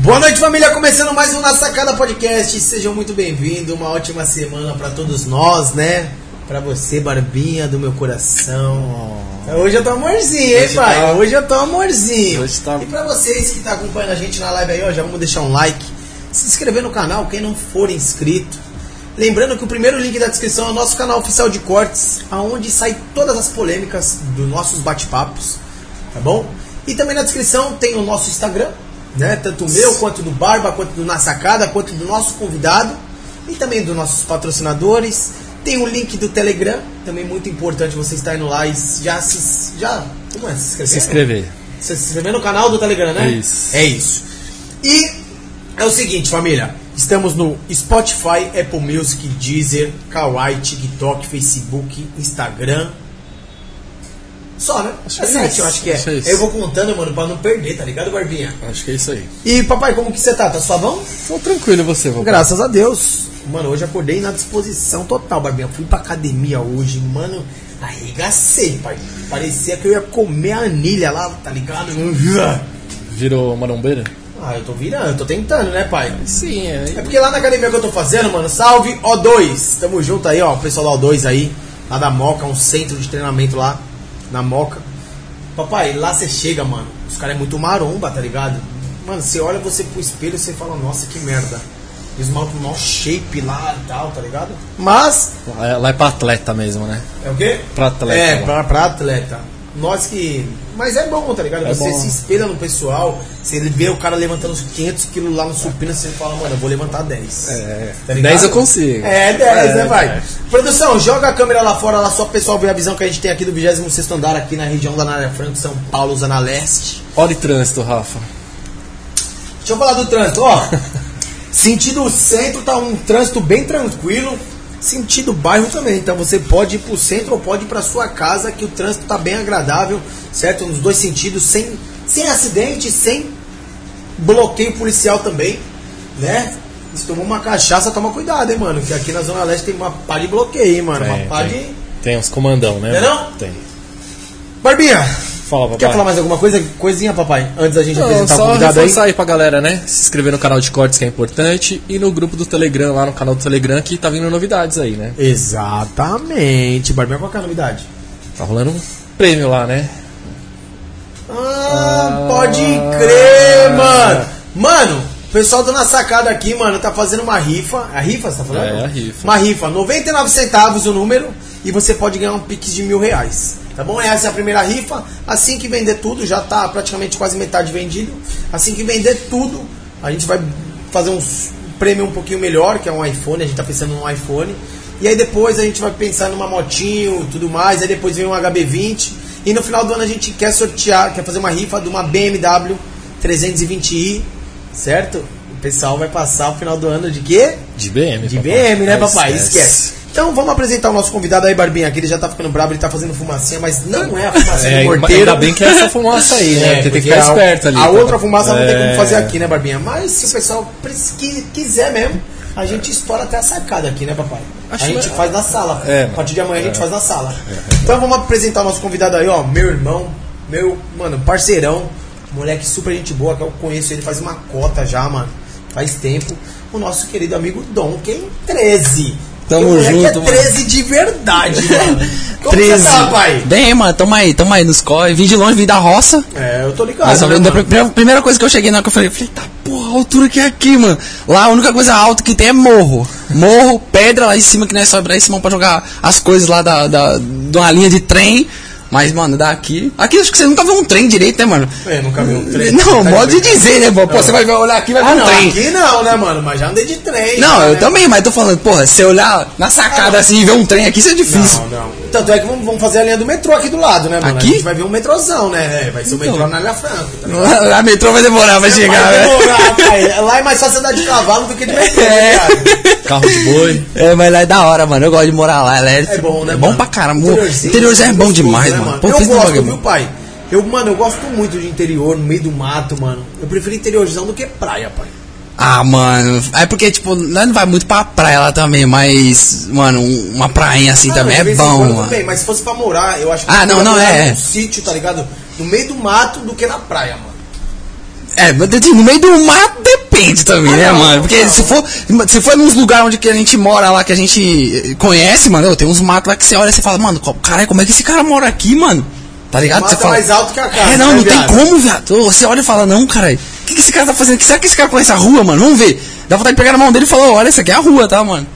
Boa noite, família. Começando mais um Na Sacada Podcast. Sejam muito bem-vindos. Uma ótima semana para todos nós, né? Para você, Barbinha do meu coração. Hoje eu tô amorzinho, hein, Hoje pai? tá- Hoje eu tô amorzinho. Hoje tá- E pra vocês que tá acompanhando a gente na live aí, ó, já vamos deixar um like, se inscrever no canal, quem não for inscrito. Lembrando que o primeiro link da descrição é o nosso canal oficial de cortes, aonde sai todas as polêmicas dos nossos bate-papos, tá bom? E também na descrição tem o nosso Instagram, né? Tanto o meu, quanto do Barba, quanto do Na Sacada, quanto do nosso convidado e também dos nossos patrocinadores. Tem o link do Telegram, também muito importante você estar indo lá e já se já como é se inscrever? Se inscrever. Se inscrever no canal do Telegram, né? Isso. É isso. E é o seguinte, família. Estamos no Spotify, Apple Music, Deezer, Kawaii, TikTok, Facebook, Instagram. Só, né? Acho é é sete, isso. eu acho que é. Acho é eu vou contando, mano, pra não perder, tá ligado, Barbinha? Acho que é isso aí. E papai, como que você tá? Tá suavão? Tô tranquilo você, vovô? Graças a Deus. Mano, hoje acordei na disposição total, Barbinha. Fui pra academia hoje, mano. Arregacei, pai. Parecia que eu ia comer a anilha lá, tá ligado? Virou marombeira? Ah, eu tô virando, eu tô tentando, né, pai? Sim, é. É porque lá na academia que eu tô fazendo, mano, salve O2. Tamo junto aí, ó, o pessoal da O2 aí, lá da Moca, um centro de treinamento lá, na Moca. Papai, lá você chega, mano, os caras é muito maromba, tá ligado? Mano, você olha você pro espelho e você fala, nossa, que merda. E com maior shape lá e tal, tá ligado? Mas, Lá é- Lá é pra atleta mesmo, né? é o quê? Pra atleta, É, lá. pra, pra atleta. Nós que. Mas é bom, tá ligado? É você bom. se espelha no pessoal, você vê o cara levantando os 500 quilos lá no supino, você fala, mano, eu vou levantar 10. É. Tá ligado? 10 eu consigo. É, 10, É, né, vai? é. Produção, joga a câmera lá fora, lá só o pessoal ver a visão que a gente tem aqui do 26 andar, aqui na região da Nária Franco, São Paulo, Zona Leste. Hora e trânsito, Rafa. Deixa eu falar do trânsito, ó. Sentido centro tá um trânsito bem tranquilo. Sentido bairro também. Então você pode ir pro centro ou pode ir pra sua casa, que o trânsito tá bem agradável, certo? Nos dois sentidos, sem, sem acidente, sem bloqueio policial também, né? Se tomou uma cachaça, toma cuidado, hein, mano. Que aqui na Zona Leste tem uma pá de bloqueio, hein, mano. uma Tem, pá tem. de. Tem uns comandão, né? Não é não? Tem. Barbinha, Fala, papai. quer falar mais alguma coisa? Coisinha, papai? Antes da gente Não, apresentar o só convidado aí. reforçar aí pra galera, né? Se inscrever no canal de cortes que é importante e no grupo do Telegram, lá no canal do Telegram que tá vindo novidades aí, né? Exatamente. Barbinha, qual que é a novidade? Tá rolando um prêmio lá, né? Ah, pode crer, mano. Mano, o pessoal do Na Sacada aqui, mano, tá fazendo uma rifa. A rifa, você tá falando? É, a rifa. Uma rifa, 99 centavos o número e você pode ganhar um pix de mil reais. Tá bom? Essa é a primeira rifa. Assim que vender tudo, já tá praticamente quase metade vendido. Assim que vender tudo, a gente vai fazer um prêmio um pouquinho melhor, que é um iPhone. A gente tá pensando num iPhone. E aí depois a gente vai pensar numa motinho tudo mais. Aí depois vem um HB20. E no final do ano a gente quer sortear, quer fazer uma rifa de uma BMW 320i, certo? O pessoal vai passar o final do ano de quê? De BM, De papai. BM, né, Ah, papai? Esquece. Então vamos apresentar o nosso convidado aí, Barbinha. Aqui ele já tá ficando bravo, ele tá fazendo fumacinha, mas não é a fumacinha É, do morteiro. ainda bem que é essa fumaça aí, né? Porque tem que ficar esperto ali. A tá? outra fumaça não tem como É. fazer aqui, né, Barbinha? Mas se o pessoal qui- quiser mesmo, a gente estoura até a sacada aqui, né, papai? Acho a gente que- faz na sala. É, a partir de amanhã a gente é. faz na sala. Então vamos apresentar o nosso convidado aí, ó. Meu irmão, meu, mano, parceirão, moleque super gente boa, que eu conheço ele faz uma cota já, mano. Faz tempo. O nosso querido amigo quem 13. Tamo o moleque junto, é mano. 13 de verdade, mano. Como 13. você tá, pai? Bem, mano, tamo aí, tamo aí nos corre. Vim de longe, vim da roça. É, eu tô ligado. Mas né, a mano? primeira, primeira coisa que eu cheguei na hora que eu falei, falei, tá porra, a altura que é aqui, mano. Lá a única coisa alta que tem é morro. Morro, pedra lá em cima que nós sobe lá em cima pra jogar as coisas lá da, da, de uma linha de trem. Mas, mano, daqui. Aqui acho que você nunca viu um trem direito, né, mano? É, nunca vi um trem. Não, Tá modo de dizer, né, pô? Pô, você vai ver- olhar aqui e vai ver Ah, um não, trem. aqui não, né, mano? Mas já andei de trem. Não, já, eu né? também, mas tô falando, porra, se olhar na sacada assim e ver um trem aqui, isso é difícil. Não, não. Tanto é que vamos, vamos fazer a linha do metrô aqui do lado, né, mano? Aqui? A gente vai ver um metrozão, né? É, vai ser o Então. metrô na Ilha Franca. Tá? Lá a metrô vai demorar pra chegar, Vai né? demorar, pai. Lá é mais fácil andar de cavalo do que de metrô, né, É. cara? Carro de boi. É, mas lá é da hora, mano. Eu gosto de morar lá. É, É bom, né? É bom mano? pra caramba. Interiorzinho, Interiorzinho é bom demais, né, mano. Pô, eu gosto, bagulho viu, pai? Eu, mano, eu gosto muito de interior, no meio do mato, mano. Eu prefiro interiorzão do que praia, pai. Ah, mano. É porque, tipo, nós não vai muito pra praia lá também, mas, mano, um- uma prainha assim Ah, também é bom, mano. também, mas se fosse pra morar, eu acho que Ah, não, não, é, num é. sítio, tá ligado? No meio do mato do que na praia, mano. É, mas assim, no meio do mato depende também, né, não, mano? Porque não. se for, se for nos lugares onde que a gente mora lá, que a gente conhece, mano, tem uns matos lá que você olha e você fala, mano, caralho, como é que esse cara mora aqui, mano? Tá ligado? Você fala, é mais alto que a casa, É, não, né, não tem viado? como, viado. Você olha e fala, não, caralho, o que, que esse cara tá fazendo aqui? Será que esse cara conhece a rua, mano? Vamos ver. Dá vontade de pegar na mão dele e falar, olha, essa aqui é a rua, tá, mano?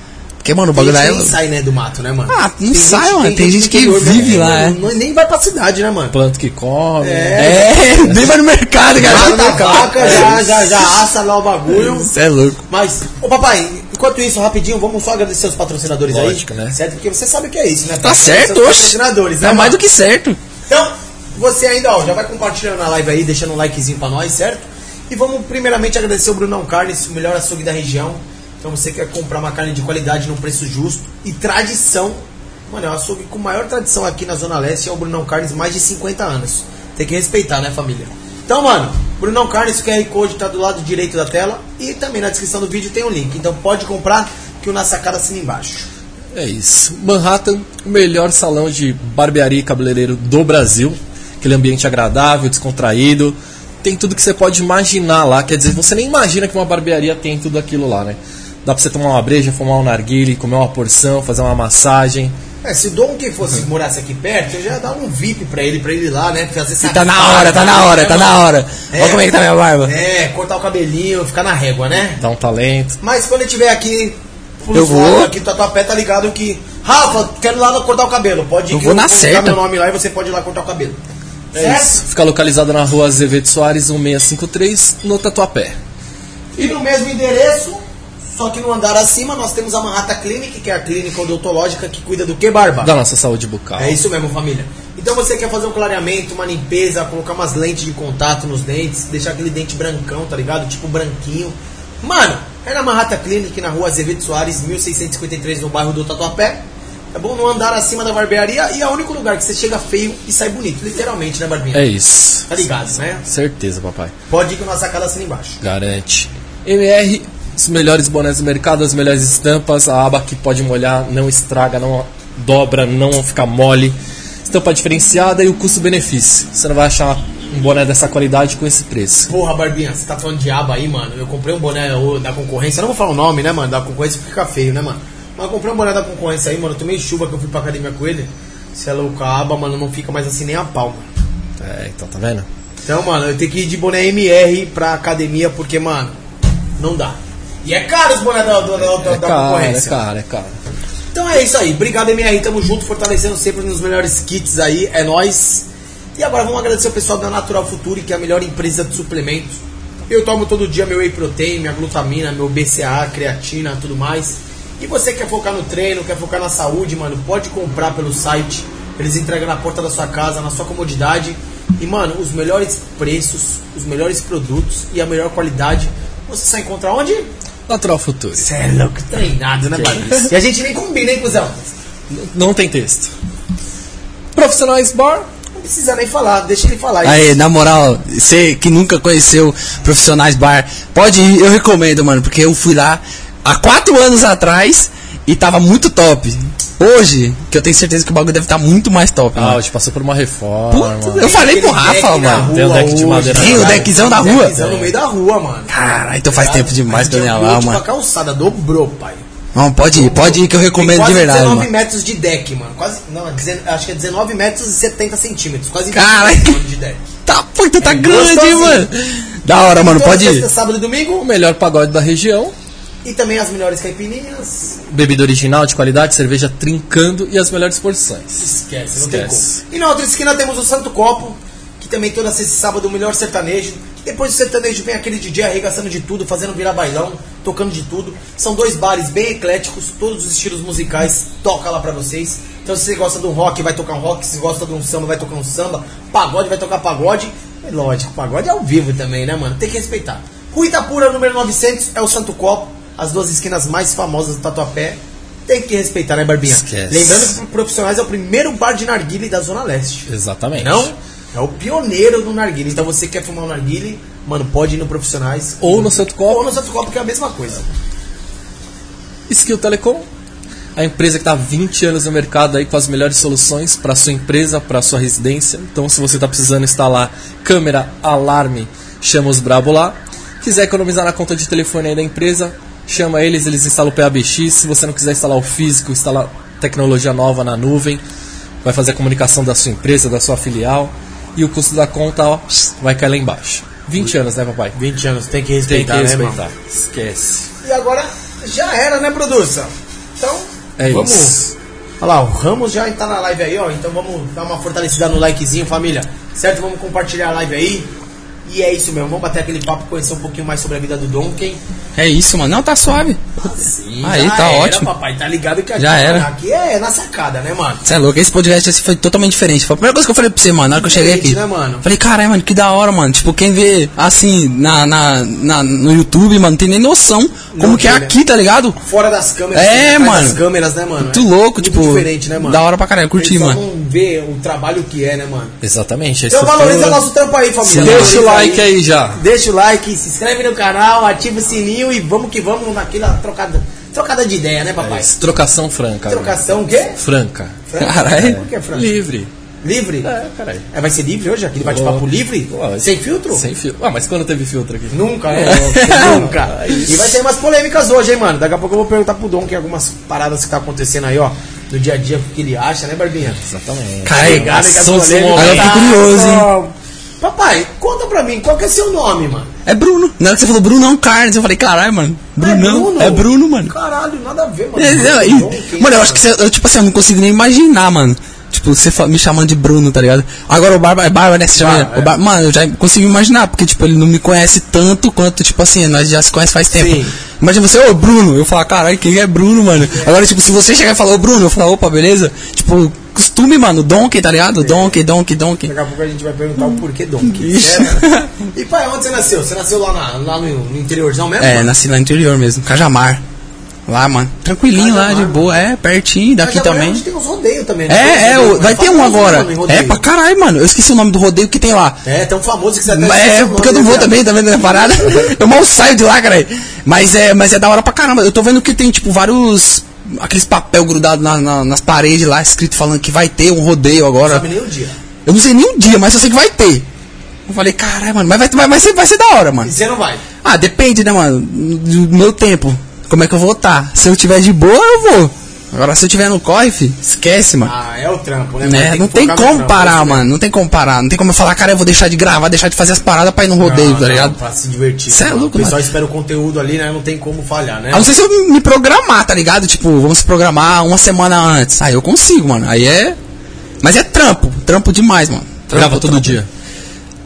Porque, mano, o Tem bagulho gente lá que nem é. sai, né, do mato, né, mano? Ah, não sai, gente- mano. Tem gente do que interior, vive né, lá, é. não- Nem vai pra cidade, né, mano? Planto que come. É, nem vai no mercado, cara. Mata a vaca, já, já, já assa lá o bagulho. Você é louco. Mas, ô papai, enquanto isso, rapidinho, vamos só agradecer os patrocinadores Lógico, aí. né? Certo? Porque você sabe o que é isso, né? Tá certo, os oxe. patrocinadores, né? Tá mais do que certo. Então, você ainda, ó, já vai compartilhando na live aí, deixando um likezinho pra nós, certo? E vamos primeiramente agradecer o Brunão Carnes, o melhor açougue da região. Então você quer comprar uma carne de qualidade num preço justo e tradição. Mano, é o açougue com maior tradição aqui na Zona Leste, é o Brunão Carnes, mais de 50 anos. Tem que respeitar, né, família? Então, mano, Brunão Carnes, o QR Code tá do lado direito da tela e também na descrição do vídeo tem um link. Então pode comprar que o Na Sacada assina embaixo. É isso. Manhattan, o melhor salão de barbearia e cabeleireiro do Brasil. Aquele ambiente agradável, descontraído. Tem tudo que você pode imaginar lá. Quer dizer, você nem imagina que uma barbearia tem tudo aquilo lá, né? Dá pra você tomar uma breja, fumar um narguile, comer uma porção, fazer uma massagem. É, se o Dom que fosse morasse aqui perto, eu já ia dar um VIP pra ele, pra ele ir lá, né? Fazer essa Tá na hora, tá na hora, tá na hora. Olha como é que tá minha barba. É, cortar o cabelinho, ficar na régua, né? Dá um talento. Mas quando ele estiver aqui, Eu vou. aqui do Tatuapé, tá ligado que. Rafa, quero ir lá cortar o cabelo. Pode ir Eu vou na vou colocar certa. meu nome lá e você pode ir lá cortar o cabelo. É certo? isso. Fica localizado na rua Azevedo Soares, 1653, no Tatuapé. E no mesmo endereço, só que no andar acima, nós temos a Manhattan Clinic, que é a clínica odontológica que cuida do que, Barba? Da nossa saúde bucal. É isso mesmo, família. Então você quer fazer um clareamento, uma limpeza, colocar umas lentes de contato nos dentes, deixar aquele dente brancão, tá ligado? Tipo branquinho. Mano, é na Manhattan Clinic, na rua Azevedo Soares, 1653, no bairro do Tatuapé. É bom no andar acima da barbearia e é o único lugar que você chega feio e sai bonito. Literalmente, né, Barbinha? É isso. Tá ligado, né? Certeza, papai. Pode ir com a nossa cara assim embaixo. Garante. MR, os melhores bonés do mercado, as melhores estampas, a aba que pode molhar, não estraga, não dobra, não fica mole. Estampa diferenciada e o custo-benefício. Você não vai achar um boné dessa qualidade com esse preço. Porra, Barbinha, você tá falando de aba aí, mano. Eu comprei um boné da concorrência. Eu não vou falar o nome, né, mano? Da concorrência fica feio, né, mano? Mas eu comprei um boné da concorrência aí, mano. Eu tomei chuva que eu fui pra academia com ele. Se é louco, a aba, mano, não fica mais assim nem a palma. É, então tá vendo? Então, mano, eu tenho que ir de boné MR pra academia porque, mano, não dá. E é caro os bonés da, da, da, da É caro, é concorrência. caro, é caro. Então é isso aí. Obrigado, MR. Tamo junto, fortalecendo sempre nos melhores kits aí. É nóis. E agora vamos agradecer o pessoal da Natural Future, que é a melhor empresa de suplementos. Eu tomo todo dia meu whey protein, minha glutamina, meu BCA, creatina, tudo mais. E você quer focar no treino, quer focar na saúde, mano, pode comprar pelo site. Eles entregam na porta da sua casa, na sua comodidade. E, mano, os melhores preços, os melhores produtos e a melhor qualidade. Você só encontra onde? Natural Futuro. Cê é louco, treinado, né, mano? E a gente nem combina, hein, cuzão? Não tem texto. Profissionais Bar, Não precisa nem falar, deixa ele falar. Aí, na moral, você que nunca conheceu Profissionais Bar, pode ir, eu recomendo, mano, porque eu fui lá há quatro anos atrás e tava muito top. Hoje, que eu tenho certeza que o bagulho deve estar muito mais top, ah, mano. hoje passou por uma reforma. Puta, eu falei pro Rafa, mano. Tem o deck de madeira Tem o deckzão da Tem rua? Deckzão no meio da rua, mano. Caralho, então faz tempo demais que eu nem ia lá, Tipo, a mano. calçada dobrou, pai. Não, pode ir, pode ir que eu recomendo de verdade, 19 mano. metros de deck, mano. Quase, não, é acho que é 19 metros e 70 centímetros. Quase 20 Caralho. metros de deck. Tá, puta, tá É grande, gostosinho. mano. Da hora, mano, Toda pode ir. sábado e domingo. O melhor pagode da região. E também as melhores caipirinhas. Bebida original de qualidade, cerveja trincando e as melhores porções. Esquece, não tem Esquece. como. E na outra esquina temos o Santo Copo, que também toda sexta e sábado o melhor sertanejo. Depois do sertanejo vem aquele DJ arregaçando de tudo, fazendo virar bailão, tocando de tudo. São dois bares bem ecléticos, todos os estilos musicais, toca lá pra vocês. Então se você gosta do rock, vai tocar um rock, se gosta de um samba, vai tocar um samba, pagode, vai tocar pagode. É lógico, pagode é ao vivo também, né, mano? Tem que respeitar. Rua Itapura, número 900, é o Santo Copo, as duas esquinas mais famosas do Tatuapé. Tem que respeitar, né, Barbinha? Esquece. Lembrando que pro profissionais é o primeiro bar de narguile da Zona Leste. Exatamente. Não? É o pioneiro do narguile. Então você quer fumar um narguile, mano, pode ir no profissionais. Ou no Santo Copo. Ou no Santo Copo, que é a mesma coisa. Skill Telecom, a empresa que está há 20 anos no mercado aí com as melhores soluções para sua empresa, para sua residência. Então, se você está precisando instalar câmera, alarme, chama os brabo lá. Quiser economizar na conta de telefone aí da empresa, chama eles, eles instalam o PABX. Se você não quiser instalar o físico, instala tecnologia nova na nuvem. Vai fazer a comunicação da sua empresa, da sua filial. E o custo da conta, ó, vai cair lá embaixo. 20 anos, né, papai? 20 anos, tem que Tem respeitar, que né, respeitar. mano? Esquece. E agora já era, né, produção? Então, É vamos. isso. Olha lá, o Ramos já tá na live aí, ó. Então vamos dar uma fortalecida no likezinho, família. Certo? Vamos compartilhar a live aí. E é isso mesmo, vamos bater aquele papo, conhecer um pouquinho mais sobre a vida do Donkey. É isso, mano. Não, tá suave. Sim, Aí, já tá era, ótimo. papai, tá ligado que aqui, Já era. mano, aqui é na sacada, né, mano? Você é louco, esse podcast assim, foi totalmente diferente. Foi a primeira coisa que eu falei pra você, mano, na hora que eu cheguei aqui. Né, mano? Falei, caralho, mano, que da hora, mano. Tipo, quem vê assim na, na, na- no YouTube, mano, não tem nem noção como Não que é né? aqui, tá ligado? Fora das câmeras, É, mano. das câmeras, né, mano? Muito louco, muito tipo, diferente, né, mano? da hora pra caralho, curti, mano. não vê o trabalho que é, né, mano? Exatamente. Então valoriza nosso trampo aí, família. Deixa o like aí já. Deixa o like, se inscreve no canal, ativa o sininho e vamos que vamos naquela trocada, trocada de ideia, né, papai? Trocação franca. Trocação o quê? Franca. Caralho. Por que, Fran? Livre. Livre? É, caralho. É, vai ser livre hoje? Aquele bate-papo livre? Sem filtro? Sem filtro. Ah, mas quando teve filtro aqui? Nunca, né? Nunca. E vai ter umas polêmicas hoje, hein, mano? Daqui a pouco eu vou perguntar pro Dom que algumas paradas que tá acontecendo aí, ó, no dia a dia, o que ele acha, né, Barbinha? Exatamente. Ligado que as do polêmicas Agora eu fiquei curioso, hein? Papai, conta pra mim, qual que é seu nome, mano? É Bruno. Na hora que você falou Brunão Carnes, eu falei, caralho, mano. Brunão. É Bruno, mano. Caralho, nada a ver, mano. É, é, e- Dom, quem mano, eu é, acho que você, eu, tipo assim, eu não consigo nem imaginar, mano. Tipo, você me chamando de Bruno, tá ligado? Agora o Barba é Barba, né? Você chama Barba, ele? O Bar- Mano, eu já consigo imaginar, porque, tipo, ele não me conhece tanto quanto, tipo assim, nós já se conhece faz tempo. Sim. Imagina você, ô Bruno, eu falo, caralho, quem é Bruno, mano? Agora, tipo, se você chegar e falar, ô Bruno, eu falar, opa, beleza? Tipo, costume, mano, Donkey, tá ligado? Donkey, Donkey, Donkey. Daqui a pouco a gente vai perguntar o porquê Dom. Ixi. E pai, onde você nasceu? Você nasceu lá, na- lá no, no interiorzão mesmo? É, mano? nasci lá no interior mesmo, Cajamar. Lá, mano. Tranquilinho lá, Cajamar, de boa. É, pertinho, daqui também. a gente tem uns rodeios também. né? É, Tem é, o- vai ter um agora. É pra caralho, mano. Eu esqueci o nome do rodeio que tem lá. É, tão famoso que você até é, porque eu não vou né, também, tá vendo a parada? Eu mal saio de lá, cara. Mas é, mas é da hora pra caramba. Eu tô vendo que tem, tipo, vários. Aqueles papel grudado na- na- nas paredes lá, escrito falando que vai ter um rodeio Não agora. sabe nem o dia. Eu não sei nem o dia, mas eu sei que vai ter. Eu falei, caralho, mano, mas vai, vai, vai, ser, vai ser da hora, mano. E você não vai. Ah, depende, né, mano? Do meu tempo. Como é que eu vou estar? Se eu tiver de boa, eu vou. Agora, se eu tiver no corre, fi, esquece, mano. Ah, é o trampo, né? Né? Mas Não tem como trampo, parar, né? mano. Não tem como parar. Não tem como eu falar, cara, eu vou deixar de gravar, deixar de fazer as paradas pra ir no rodeio, Não, tá não, ligado? Pra se divertir. Cê é louco, O pessoal mano. espera o conteúdo ali, né? Não tem como falhar, né? A não ser se eu me programar, tá ligado? Tipo, vamos se programar uma semana antes. Aí eu consigo, mano. Aí é. Mas é trampo. Trampo demais, mano. Trampo, Grava todo trampo. dia.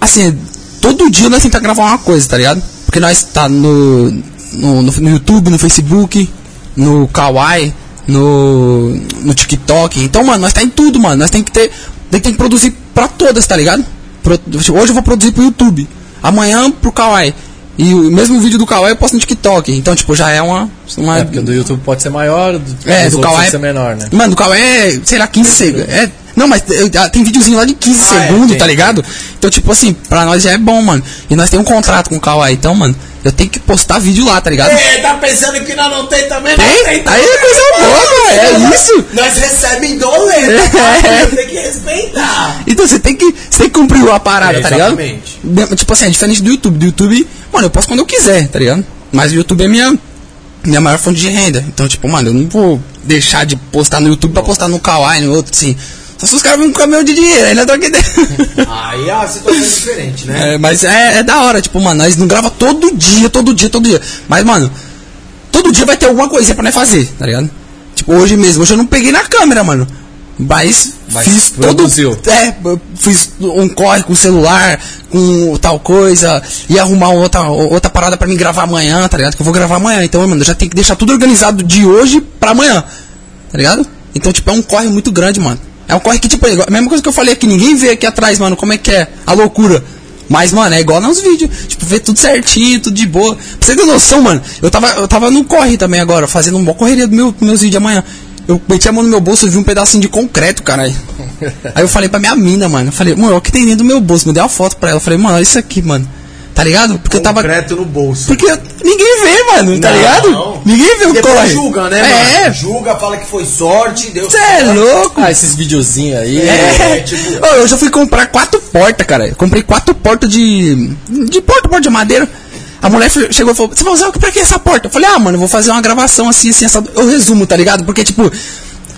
Assim, todo dia nós tentamos gravar uma coisa, tá ligado? Porque nós tá no, no, no, no YouTube, no Facebook, no Kawaii, no, no TikTok. Então, mano, nós tá em tudo, mano. Nós tem que ter. Tem que produzir pra todas, tá ligado? Pro- hoje eu vou produzir pro YouTube. Amanhã pro Kawaii. E o mesmo vídeo do Kawaii eu posto no TikTok. Então, tipo, já é uma. uma É, porque do YouTube pode ser maior, do, é, do Kawaii. pode ser menor, né? Mano, do Kawaii é, sei lá, 15 segundos. É, não, mas ah, tem videozinho lá de 15 Ah, é, segundos, tem, tá ligado? Então, tipo assim, pra nós já é bom, mano. E nós temos um contrato com o Kawaii, então, mano, eu tenho que postar vídeo lá, tá ligado? É, tá pensando que nós não tem também? Tem? Nós tem Aí é coisa boa, é isso. Nós recebemos doleta, É. tem que respeitar. Então você tem que, você tem que cumprir a parada, É, tá ligado? exatamente. Tipo assim, é diferente do YouTube. Do YouTube, mano, eu posto quando eu quiser, tá ligado? Mas o YouTube é minha, minha maior fonte de renda. Então, tipo, mano, eu não vou deixar de postar no YouTube pra postar no Kawaii, no outro, assim. Só se os caras vêm com um caminhão de dinheiro, ainda tô aqui dentro. Aí a situação é diferente, né? É, mas é, é da hora, tipo, mano, nós não grava todo dia, todo dia, todo dia. Mas, mano, todo dia vai ter alguma coisinha pra nós fazer, tá ligado? Tipo, hoje mesmo, hoje eu não peguei na câmera, mano. Mas, Mas fiz produziu. todo. É, fiz um corre com o celular, com tal coisa, e arrumar outra, outra parada pra mim gravar amanhã, tá ligado? Que eu vou gravar amanhã. Então, mano, eu já tenho que deixar tudo organizado de hoje pra amanhã, tá ligado? Então, tipo, é um corre muito grande, mano. É um corre que, tipo, é a mesma coisa que eu falei aqui, ninguém vê aqui atrás, mano, como é que é a loucura. Mas, mano, é igual nos vídeos. Tipo, vê tudo certinho, tudo de boa. Pra você ter noção, mano, eu tava, eu tava no corre também agora, fazendo uma boa correria do meu, dos meus vídeos amanhã. Eu meti a mão no meu bolso e vi um pedacinho de concreto, caralho. Aí eu falei pra minha mina, mano. Eu falei, mano, olha o que tem dentro do meu bolso. Me dei uma foto pra ela. Eu falei, mano, olha isso aqui, mano. Tá ligado? Porque eu tava. Concreto no bolso. Porque ninguém vê, mano, tá Não. ligado? Ninguém vê o Depois corre. julga, né, É, mano? Julga, fala que foi sorte, deu você é louco. Ah, esses videozinhos aí. É, tipo- Ô, eu já fui comprar quatro portas, cara. Eu comprei quatro portas de. De porta, porta de madeira. A mulher chegou e falou: Você vai usar o que pra que essa porta? Eu falei: Ah, mano, eu vou fazer uma gravação assim, assim, essa. Eu resumo, tá ligado? Porque, tipo.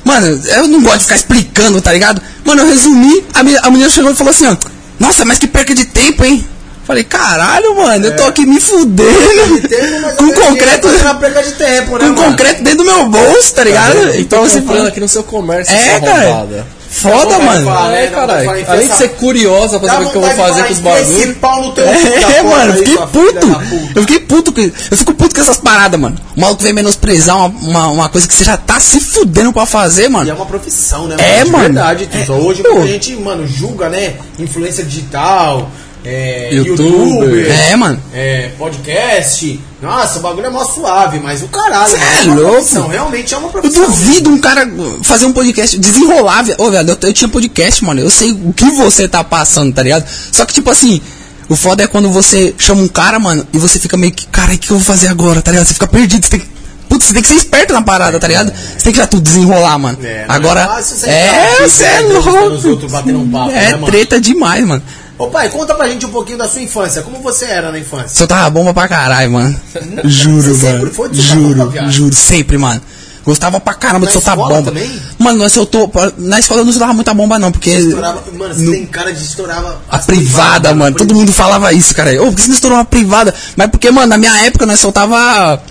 Mano, eu não gosto de ficar explicando, tá ligado? Mano, eu resumi. A, mi- a menina chegou e falou assim: ó, Nossa, mas que perca de tempo, hein? Falei, caralho, mano, eu tô aqui me fudendo. Tempo, com ganhei concreto. perca de tempo, né, Com mano? concreto dentro do meu bolso, tá ligado? Então Então você comprando fala. aqui no seu comércio, É, cara. Foda, mano. falar? É, caralho. Além de ser curiosa pra saber o que eu vou fazer com os bagulhos. É, porra mano, aí, fiquei filha puto. Eu fiquei puto. com- Eu fico puto com essas paradas, mano. O maluco vem menosprezar uma, uma, uma coisa que você já tá se fudendo pra fazer, E é mano. uma profissão, né? É, De mano. verdade. É, Hoje pô. a gente, mano, julga, né? Influência digital, é, Youtuber. youtuber, É, mano. é, podcast. Nossa, o bagulho é mó suave, mas o caralho, Cê é uma louco. profissão, realmente é uma Eu profissão. duvido um cara fazer um podcast, desenrolar, velho. Ô, velho, eu, eu tinha podcast, mano. Eu sei o que você tá passando, tá ligado? Só que, tipo assim, o foda é quando você chama um cara, mano, e você fica meio que, cara, o que eu vou fazer agora, tá ligado? Você fica perdido, você tem que. Putz, você tem que ser esperto na parada, tá ligado? Você tem que já tudo desenrolar, mano. É, Agora. é você É, você é né, os louco. outros, um papo, é né, treta demais, mano. Ô pai, conta pra gente um pouquinho da sua infância. Como você era na infância? Soltava bomba pra caralho, mano. Juro, Você mano. foi Juro, juro, sempre, mano. Gostava pra caramba Na de soltar bomba. também? Mano, nós soltou. Na escola eu não soltava muita bomba, não, porque. Estourava, mano, você no- tem cara de estourava A privada, privadas, mano. Todo mundo falava isso, cara. Ô, por que você não estourou uma privada? Mas porque, mano, na minha época nós soltava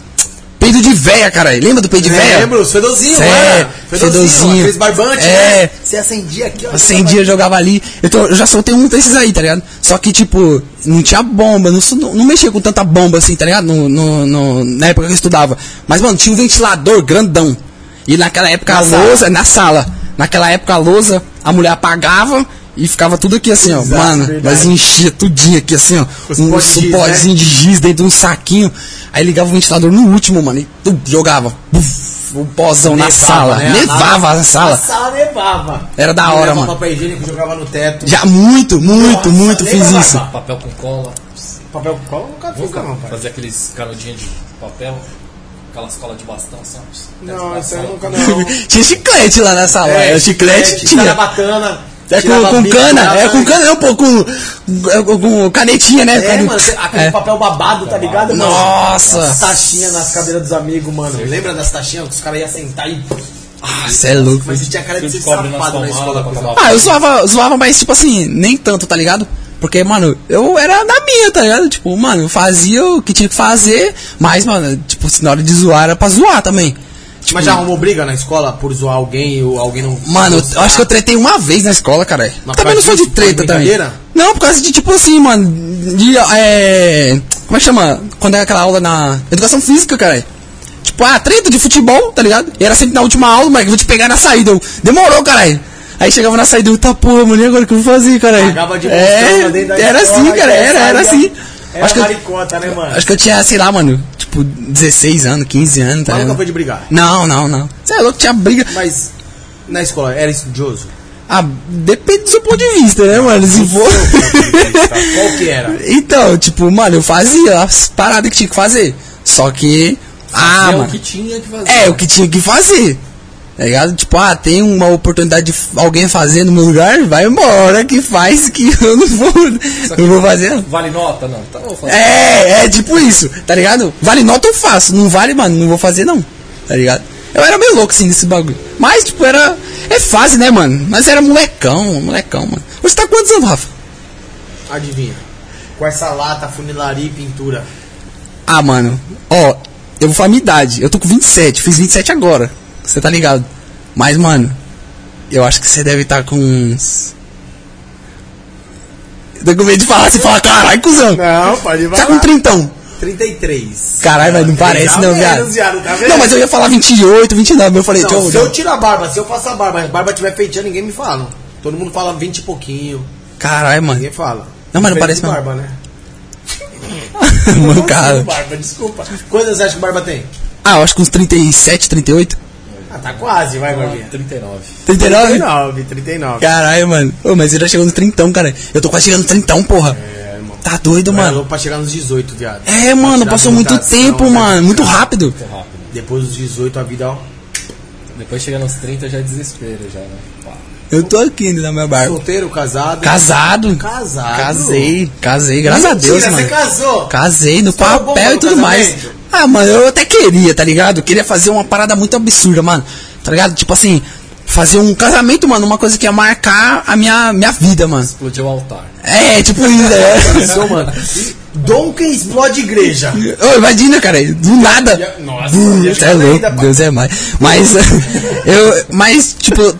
peido de véia, cara. Lembra do peido de véia? Lembro, os fedozinhos, Cê mano. é, fedozinho. Aqueles barbantes, É. né? Você acendia aqui, ó. Acendia, jogava ali. Eu, tô- eu já soltei um desses aí, tá ligado? Só que, tipo, não tinha bomba, não, não, não mexia com tanta bomba assim, tá ligado? No, no- no- na época que eu estudava. Mas, mano, tinha um ventilador grandão. E naquela época Na a sala. lousa, na sala. Naquela época a lousa, a mulher apagava e ficava tudo aqui assim, ó. Exato, mano, verdade. nós enchia tudinho aqui assim, ó. Os um giz, né? de giz dentro de um saquinho. Aí ligava o ventilador no último, mano, e tum, jogava. Buf, o pozão na sala. né? Nevava a A sala. sala nevava. Era da hora, mano. papel higiênico, jogava no teto. Já muito, muito, Nossa, muito fiz isso. Papel com cola. Papel com cola nunca fiz, não, pai. fazer aqueles canudinhos de papel. Aquelas colas de bastão, sabe? Não, isso aí eu nunca não. Tinha chiclete lá na sala. É, chiclete, tinha. Sarabatana. É com, com bico, cana, tirava- é com cana, não, pô, com, com, com canetinha, né? É, mano, aquele É. papel babado, tá ligado, mano? Nossa. As taxinhas nas cadeiras dos amigos, mano. Lembra das taxinhas que os caras iam sentar e. Ah, você é louco. Mas você tinha cara de ser safado na escola. Ah, eu zoava, zoava, mas tipo assim, nem tanto, tá ligado? Porque, mano, eu era na minha, tá ligado? Tipo, mano, eu fazia o que tinha que fazer, mas, mano, tipo, se na hora de zoar era pra zoar também. Tipo, Mas já arrumou briga na escola por zoar alguém ou alguém não. Mano, eu, acho que eu tretei uma vez na escola, cara. Mas Também não sou de treta também. Não, por causa de, tipo assim, mano, de, é... Como é que chama? Quando é aquela aula na educação física, cara. Tipo, ah, treta de futebol, tá ligado? E era sempre na última aula, mas eu vou te pegar na saída. Eu, demorou, caralho. Aí chegava na saída, tá porra, mulher, agora o que eu vou fazer, caralho? Pagava de é, era assim, cara, era, era assim. Era acho, que eu, maricota, né, mano? acho que eu tinha, sei lá, mano, tipo, 16 anos, 15 anos, tá Mas nunca foi de brigar. Não, não, não. Você é louco, tinha briga. Mas na escola era estudioso? Ah, depende do seu ponto de vista, né, mano? Se for. Qual que era? então, tipo, mano, eu fazia as paradas que tinha que fazer. Só que. Ah, é mano. o que tinha que fazer. É, o que tinha que fazer. Tá ligado? Tipo, ah, tem uma oportunidade de alguém fazer no meu lugar, vai embora que faz que eu não vou. Não vou fazer, não. Vale nota? Não. Fazer. É, é tipo isso, tá ligado? Vale nota eu faço, não vale, mano, não vou fazer não, tá ligado? Eu era meio louco assim nesse bagulho. Mas, tipo, era. É fase, né, mano? Mas era molecão, molecão, mano. Você tá quantos anos, Rafa? Adivinha. Com essa lata, funilaria e pintura. Ah, mano, ó, eu vou falar minha idade. Eu tô com 27, fiz 27 agora. Você tá ligado? Mas, mano, eu acho que você deve estar com uns. Eu tô com medo de falar, você fala, caralho, cuzão. Não, pode Tá com trintão. 33. Caralho, mas não Tá parece não, menos, viado. viado, tá? Não, mas eu ia falar 28, 29, eu falei, Não, eu- se eu tiro a barba, se eu faço a barba, a barba tiver feitinha, ninguém me fala. Todo mundo fala 20 e pouquinho. Caralho, mano. Ninguém fala. Não, mas não parece não. barba, né? Mano, cara. Barba, desculpa. Quantas você acha que o barba tem? Ah, eu acho que uns 37, 38. Ah, tá quase, vai, Barbinha. 39. 39? 39, 39. Caralho, mano. Ô, mas ele já chegou nos 30, cara. Eu tô quase chegando nos 30, porra. É, irmão. Tá doido, Eu era mano. louco pra chegar nos 18, viado. É, mano, tirar passou muito habilitação, tempo, né? mano. Muito rápido. Muito rápido. Depois dos 18, a vida, ó. Depois chega nos 30 já é desespero já, né? Pá. Eu tô aqui ainda na minha barba. Solteiro, casado. Casado. Casado. Casei, casei, graças a Mentira, Deus, você mano. casou. Casei no Estourou bomba papel e no tudo mais. casamento? Ah, mano, eu até queria, tá ligado? Eu queria fazer uma parada muito absurda, mano. Tá ligado? Tipo assim, fazer um casamento, mano, uma coisa que ia marcar a minha, minha vida, mano. Explodiu o altar. É, tipo isso, é. Casou, mano. Donkey explode igreja. Ô, imagina, cara, do nada. Nossa, Você é louco. Deus é mais. Mas, eu, mas, tipo,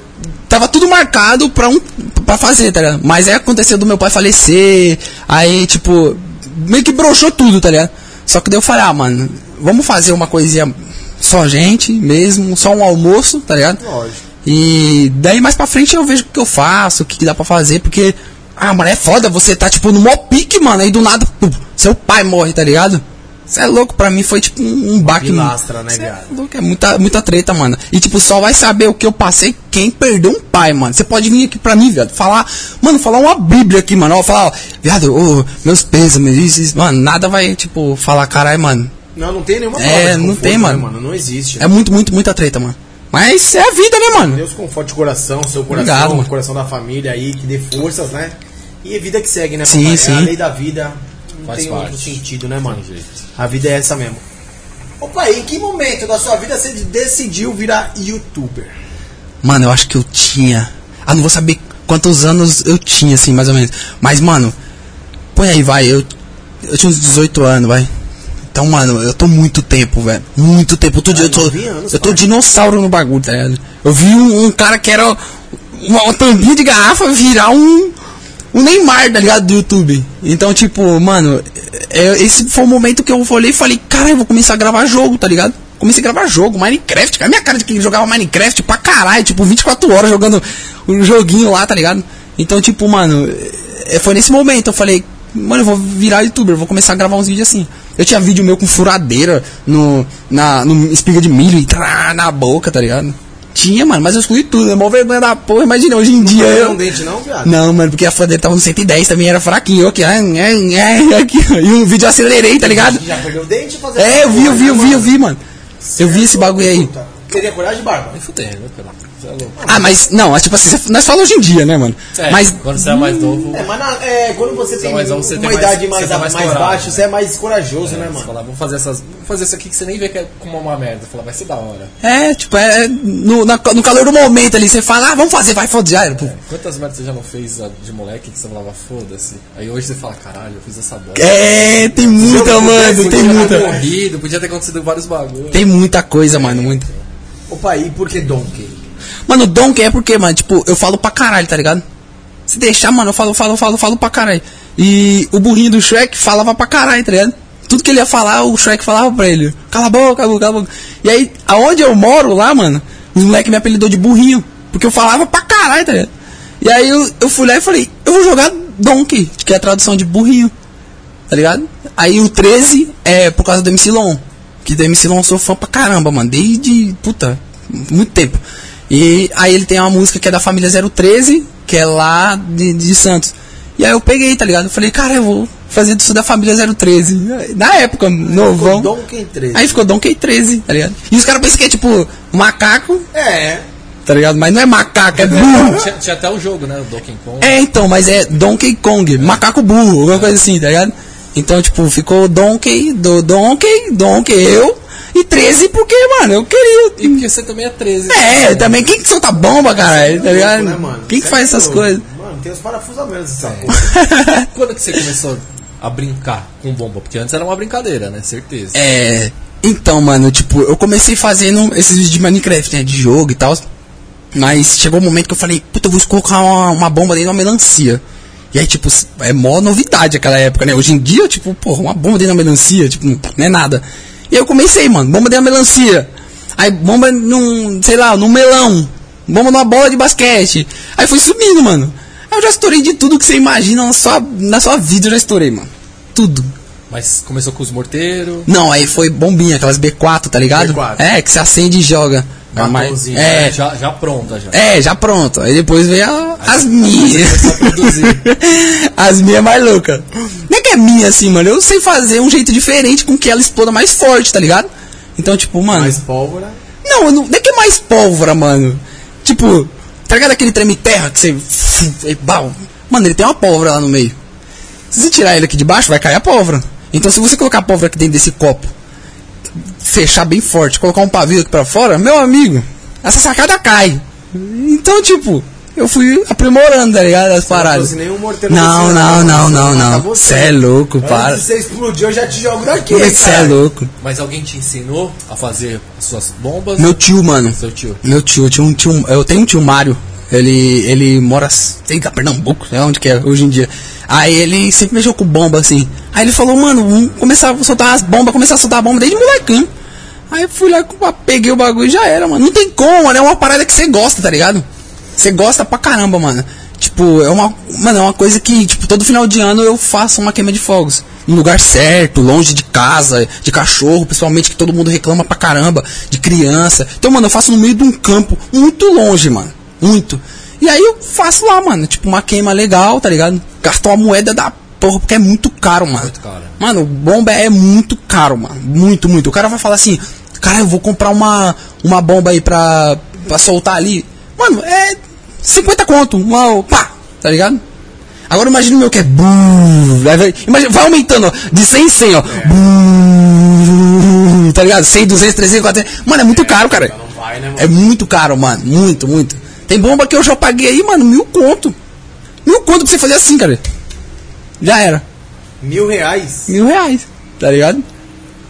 tava tudo marcado pra, um, pra fazer, tá ligado? Mas aí aconteceu do meu pai falecer, aí, tipo, meio que broxou tudo, tá ligado? Só que daí eu falei, ah, mano, vamos fazer uma coisinha só gente mesmo, só um almoço, tá ligado? Lógico. E daí mais pra frente eu vejo o que eu faço, o que, que dá pra fazer, porque, ah, mano, é foda, você tá tipo no mó pique, mano, aí do nada, pum, seu pai morre, tá ligado? Você é louco, pra mim foi tipo um, baque. pilastra, né, é viado? louco, é muita, muita treta, mano. E tipo, só vai saber o que eu passei quem perdeu um pai, mano. Você pode vir aqui pra mim, viado, falar, mano, falar uma bíblia aqui, mano. Ó, falar, ó, viado, ô, meus pêsames, isso, isso, mano, nada vai, tipo, falar, caralho, mano. Não, não tem nenhuma É, não conforto, tem, né, mano. mano. Não existe. É muito, muito, muita treta, mano. Mas é a vida, né, mano? Deus conforte o coração, seu coração, Obrigado, o mano. coração da família aí, que dê forças, né? E a vida que segue, né, Sim, papai? sim. É a lei da vida. Faz tem parte. outro sentido, né, mano? A vida é essa mesmo. Opa, e em que momento da sua vida você decidiu virar youtuber? Mano, eu acho que eu tinha. Ah, não vou saber quantos anos eu tinha, assim, mais ou menos. Mas, mano, põe aí, vai. Eu, eu tinha uns 18 anos, vai. Então, mano, eu tô muito tempo, velho. Muito tempo. Outro dia eu tô. anos, eu tô dinossauro no bagulho, tá ligado? Eu vi um, um cara que era uma, uma tampinha de garrafa virar um. O Neymar, tá ligado? Do YouTube. Então, tipo, mano, é- esse foi o momento que eu olhei e falei, cara, eu vou começar a gravar jogo, tá ligado? Comecei a gravar jogo, Minecraft, cara. Minha cara de quem jogava Minecraft pra caralho, tipo, 24 horas jogando um joguinho lá, tá ligado? Então, tipo, mano, é, foi nesse momento eu falei, mano, eu vou virar youtuber, vou começar a gravar uns vídeos assim. Eu tinha vídeo meu com furadeira no, na, no espiga de milho e trá, na boca, tá ligado? Tinha, mano, mas eu excluí tudo, é mó vergonha da porra, imagina, hoje em dia Não eu... um dente não, viado? Não, mano, porque a furadeira tava no 110 também, era fraquinho. Eu aqui, ah, é, é, aqui, e um vídeo eu acelerei, tá ligado? Já perdeu o dente fazer É, eu vi, eu vi, eu vi, eu vi. mano. Eu vi esse bagulho aí. Teria coragem, Barba? Nem fudendo, é. Ah, mas, não, mas tipo assim, nós falamos hoje em dia, né, mano? É, Mas, quando você é mais novo, É, mas na- é, quando você tem mais novo, você uma tem mais- idade você mais, mais, mais coragem, baixa, né? você é mais corajoso, né, você mano? fala, vamos fazer essas. Vamos fazer isso aqui que você nem vê que é como uma merda. Fala, vai ser da hora. é, tipo, é, no, na- no calor do momento ali, você fala, ah, vamos fazer, vai, era, pô. Quantas merdas você já não fez de moleque que você falava, foda-se? Aí hoje você fala, caralho, eu fiz essa bosta. É, tem muita, eu mano, pudesse, tem muita. ia Morrido, podia ter acontecido vários bagulhos. Tem muita coisa, mano, muita. Opa, e por que Donkey? Mano, o Donkey é porque, mano, tipo, eu falo pra caralho, tá ligado? Se deixar, mano, eu falo, falo, falo, falo pra caralho. E o burrinho do Shrek falava pra caralho, tá ligado? Tudo que ele ia falar, o Shrek falava pra ele. Cala a boca, cala a boca. E aí, aonde eu moro lá, mano, os moleques me apelidou de burrinho. Porque eu falava pra caralho, tá ligado? E aí eu, eu fui lá e falei, eu vou jogar Donkey, que é a tradução de burrinho. Tá ligado? Aí o 13 é por causa do MC Lon. Que do MC Lon eu sou fã pra caramba, mano. Desde, puta, muito tempo. E aí ele tem uma música que é da família 013, que é lá de, de Santos. E aí eu peguei, tá ligado? Eu falei, cara, eu vou fazer isso da família 013. Na época, novão. Donkey 13. Aí ficou Donkey 13, tá ligado? E os caras pensam que é tipo macaco, É, tá ligado? Mas não é macaco, é burro. Tinha, tinha até o jogo, né? O Donkey Kong. É, então, mas é Donkey Kong, macaco burro, alguma coisa assim, tá ligado? Então, tipo, ficou Donkey, do Donkey, Donkey eu, e 13 porque, mano, eu queria. E porque você também é 13. É, também, quem que solta bomba, caralho, tá ligado? louco, né, mano? Quem que Você faz é essas coisas? Mano, tem os parafusamentos dessa porra. Quando que você começou a brincar com bomba? Porque antes era uma brincadeira, né? Certeza. É. Então, mano, tipo, eu comecei fazendo esses vídeos de Minecraft, né? De jogo e tal. Mas chegou um momento que eu falei, puta, eu vou colocar uma, uma bomba dentro de uma melancia. E aí, tipo, é mó novidade aquela época, né? Hoje em dia, tipo, porra, uma bomba dentro de uma melancia, tipo, não é nada. E aí eu comecei, mano, bomba dentro de uma melancia. Aí bomba num, sei lá, num melão. Bomba numa bola de basquete. Aí foi subindo, mano. Eu já estourei de tudo que você imagina na sua, na sua vida, eu já estourei, mano. Tudo. Mas começou com os morteiros. Não, aí foi bombinha, aquelas B4, tá ligado? B4. É, que você acende e joga. Batonzinho, é, Já, já pronta já. é, já pronto. Aí depois veio a- as minhas. as minhas mais loucas. Não é que é minha assim, mano. Eu sei fazer um jeito diferente com que ela exploda mais forte, tá ligado? Então, tipo, mano. Mais pólvora. Não, não, não é que é mais pólvora, mano. Tipo, tá ligado aquele treme terra que você. e bau? Mano, ele tem uma pólvora lá no meio. Se você tirar ele aqui de baixo, vai cair a pólvora. Então, se você colocar a pólvora aqui dentro desse copo, fechar bem forte, colocar um pavio aqui pra fora, meu amigo, essa sacada cai. Então, tipo, eu fui aprimorando, tá ligado? As paradas. trouxe nenhum morteiro Não, não, não. não, não, você. É louco, para. De você explodir, eu já te jogo daqui. Você é louco. Mas alguém te ensinou a fazer as suas bombas? Meu tio, mano. Seu tio. Meu tio, eu, tinha um tio, eu tenho um tio Mário. Ele, ele mora, sei lá, é onde que é hoje em dia. Aí ele sempre mexeu com bomba, assim. Aí ele falou, mano, começar a soltar as bombas, começar a soltar bomba desde molecão. Aí fui lá, peguei o bagulho e já era, mano. Não tem como, mano. É uma parada que você gosta, tá ligado? Você gosta pra caramba, mano. Tipo, é uma. Mano, é uma coisa que, tipo, todo final de ano eu faço uma queima de fogos. No lugar certo, longe de casa, de cachorro, principalmente que todo mundo reclama pra caramba, de criança. Então, mano, eu faço no meio de um campo muito longe, mano. Muito. E aí eu faço lá, mano. Tipo, uma queima legal, tá ligado? Gastou a moeda da porra, porque é muito caro, mano. Muito caro. Mano, bomba é muito caro, mano. Muito, muito. O cara vai falar assim, cara, eu vou comprar uma, uma bomba aí pra, pra soltar ali. Mano, é 50 conto. Uma, pá, tá ligado? Agora imagina o meu que é. imagina, vai aumentando, ó. De 100 em 100, ó. Bum, tá ligado? 100, 200, 300, 400. Mano, é muito caro, cara. Né? É muito caro, mano. Muito, muito. Tem bomba que eu já paguei aí, mano, mil conto. Mil conto pra você fazer assim, cara. Já era. Mil reais. Mil reais, tá ligado?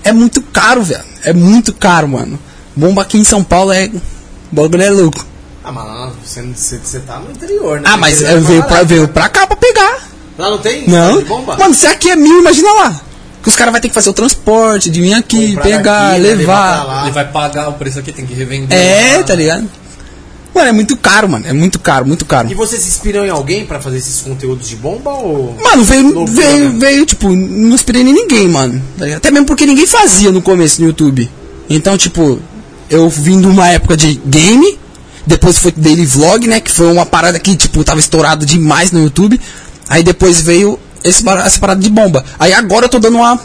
É muito caro, velho. É muito caro, mano. Bomba aqui em São Paulo é. O bagulho é louco. Ah, mas você, você, você tá no interior, né? Ah, mas eu é veio pra, veio pra cá pra pegar. Lá não tem? Não. Bomba? Mano, se aqui é mil, imagina lá. Que os caras vão ter que fazer o transporte, de vir aqui, Comprar pegar, daqui, né, levar. lá. Ele vai pagar o preço aqui, tem que revender. É, lá. tá ligado? Mano, é muito caro, mano. É muito caro, muito caro. E você se inspirou em alguém pra fazer esses conteúdos de bomba ou. Mano, veio, Loucura, veio, né? veio, tipo, não inspirei em ninguém, mano. Até mesmo porque ninguém fazia no começo no YouTube. Então, tipo, eu vim de uma época de game, depois foi daily vlog, né? Que foi uma parada que, tipo, tava estourado demais no YouTube. Aí depois veio esse, essa parada de bomba. Aí agora eu tô dando uma,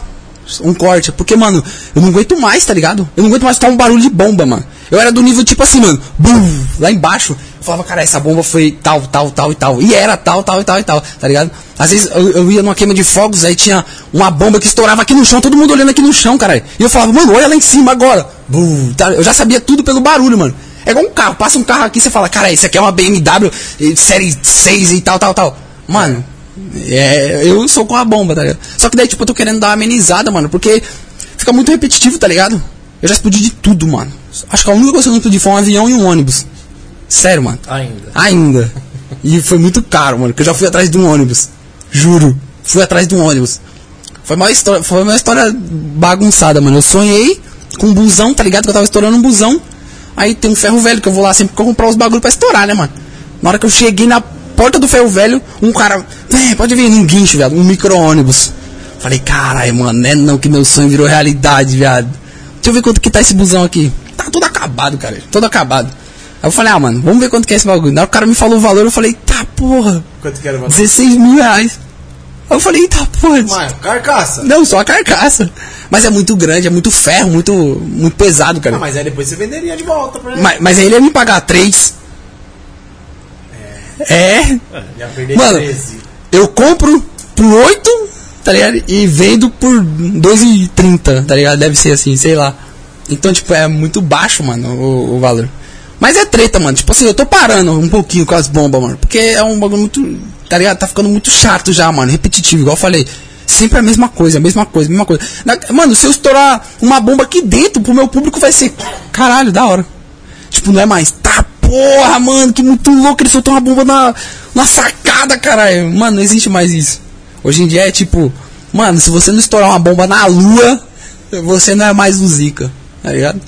um corte. Porque, mano, eu não aguento mais, tá ligado? Eu não aguento mais escutar um barulho de bomba, mano. Eu era do nível tipo assim, mano, bum, lá embaixo. Eu falava, cara, essa bomba foi tal, tal, tal e tal. E era tal, tal e tal e tal, tá ligado? Às vezes eu, eu ia numa queima de fogos, aí tinha uma bomba que estourava aqui no chão, todo mundo olhando aqui no chão, cara. E eu falava, mano, olha lá em cima agora. Bum, tá? Eu já sabia tudo pelo barulho, mano. É igual um carro, passa um carro aqui, você fala, cara, isso aqui é uma BMW eh, série 6 e tal, tal, tal. Mano, é, eu sou com a bomba, tá ligado? Só que daí, tipo, eu tô querendo dar uma amenizada, mano, porque fica muito repetitivo, tá ligado? Eu já explodi de tudo, mano. Acho que a única coisa que eu não explodi foi um avião e um ônibus. Sério, mano. Ainda. Ainda. E foi muito caro, mano, porque eu já fui atrás de um ônibus. Juro. Fui atrás de um ônibus. Foi uma história, foi uma história bagunçada, mano. Eu sonhei com um busão, tá ligado? Que eu tava estourando um busão. Aí tem um ferro velho que eu vou lá sempre pra comprar os bagulhos pra estourar, né, mano? Na hora que eu cheguei na porta do ferro velho, um cara, vem, pode vir num guincho, viado, um micro-ônibus. Falei, caralho, mano, não é não que meu sonho virou realidade, viado. Deixa eu ver quanto que tá esse busão aqui. Tá todo acabado, cara, todo acabado. Aí eu falei, ah, mano, vamos ver quanto que é esse bagulho. Na hora que o cara me falou o valor, eu falei, tá, porra, Quanto que era o valor? 16 mil reais. Aí eu falei, tá, porra. Mano, carcaça. Não, só a carcaça. Mas é muito grande, é muito ferro, muito, muito pesado, cara. Ah, mas aí depois você venderia de volta pra ele. Mas, mas aí ele ia me pagar 3. É. Mano, 13. eu compro por 8, tá ligado? E vendo por 2,30, tá ligado? Deve ser assim, sei lá. Então, tipo, é muito baixo, mano, o, o valor. Mas é treta, mano. Tipo assim, eu tô parando um pouquinho com as bombas, mano. Porque é um bagulho muito. Tá ligado? Tá ficando muito chato já, mano. Repetitivo, igual eu falei. Sempre a mesma coisa, a mesma coisa, a mesma coisa. Na- mano, se eu estourar uma bomba aqui dentro, pro meu público vai ser. Caralho, da hora. Tipo, não é mais. Tá, porra, mano, que muito louco. Ele soltou uma bomba na, na sacada, caralho. Mano, não existe mais isso. Hoje em dia é tipo. Mano, se você não estourar uma bomba na lua, você não é mais o Zika, tá ligado?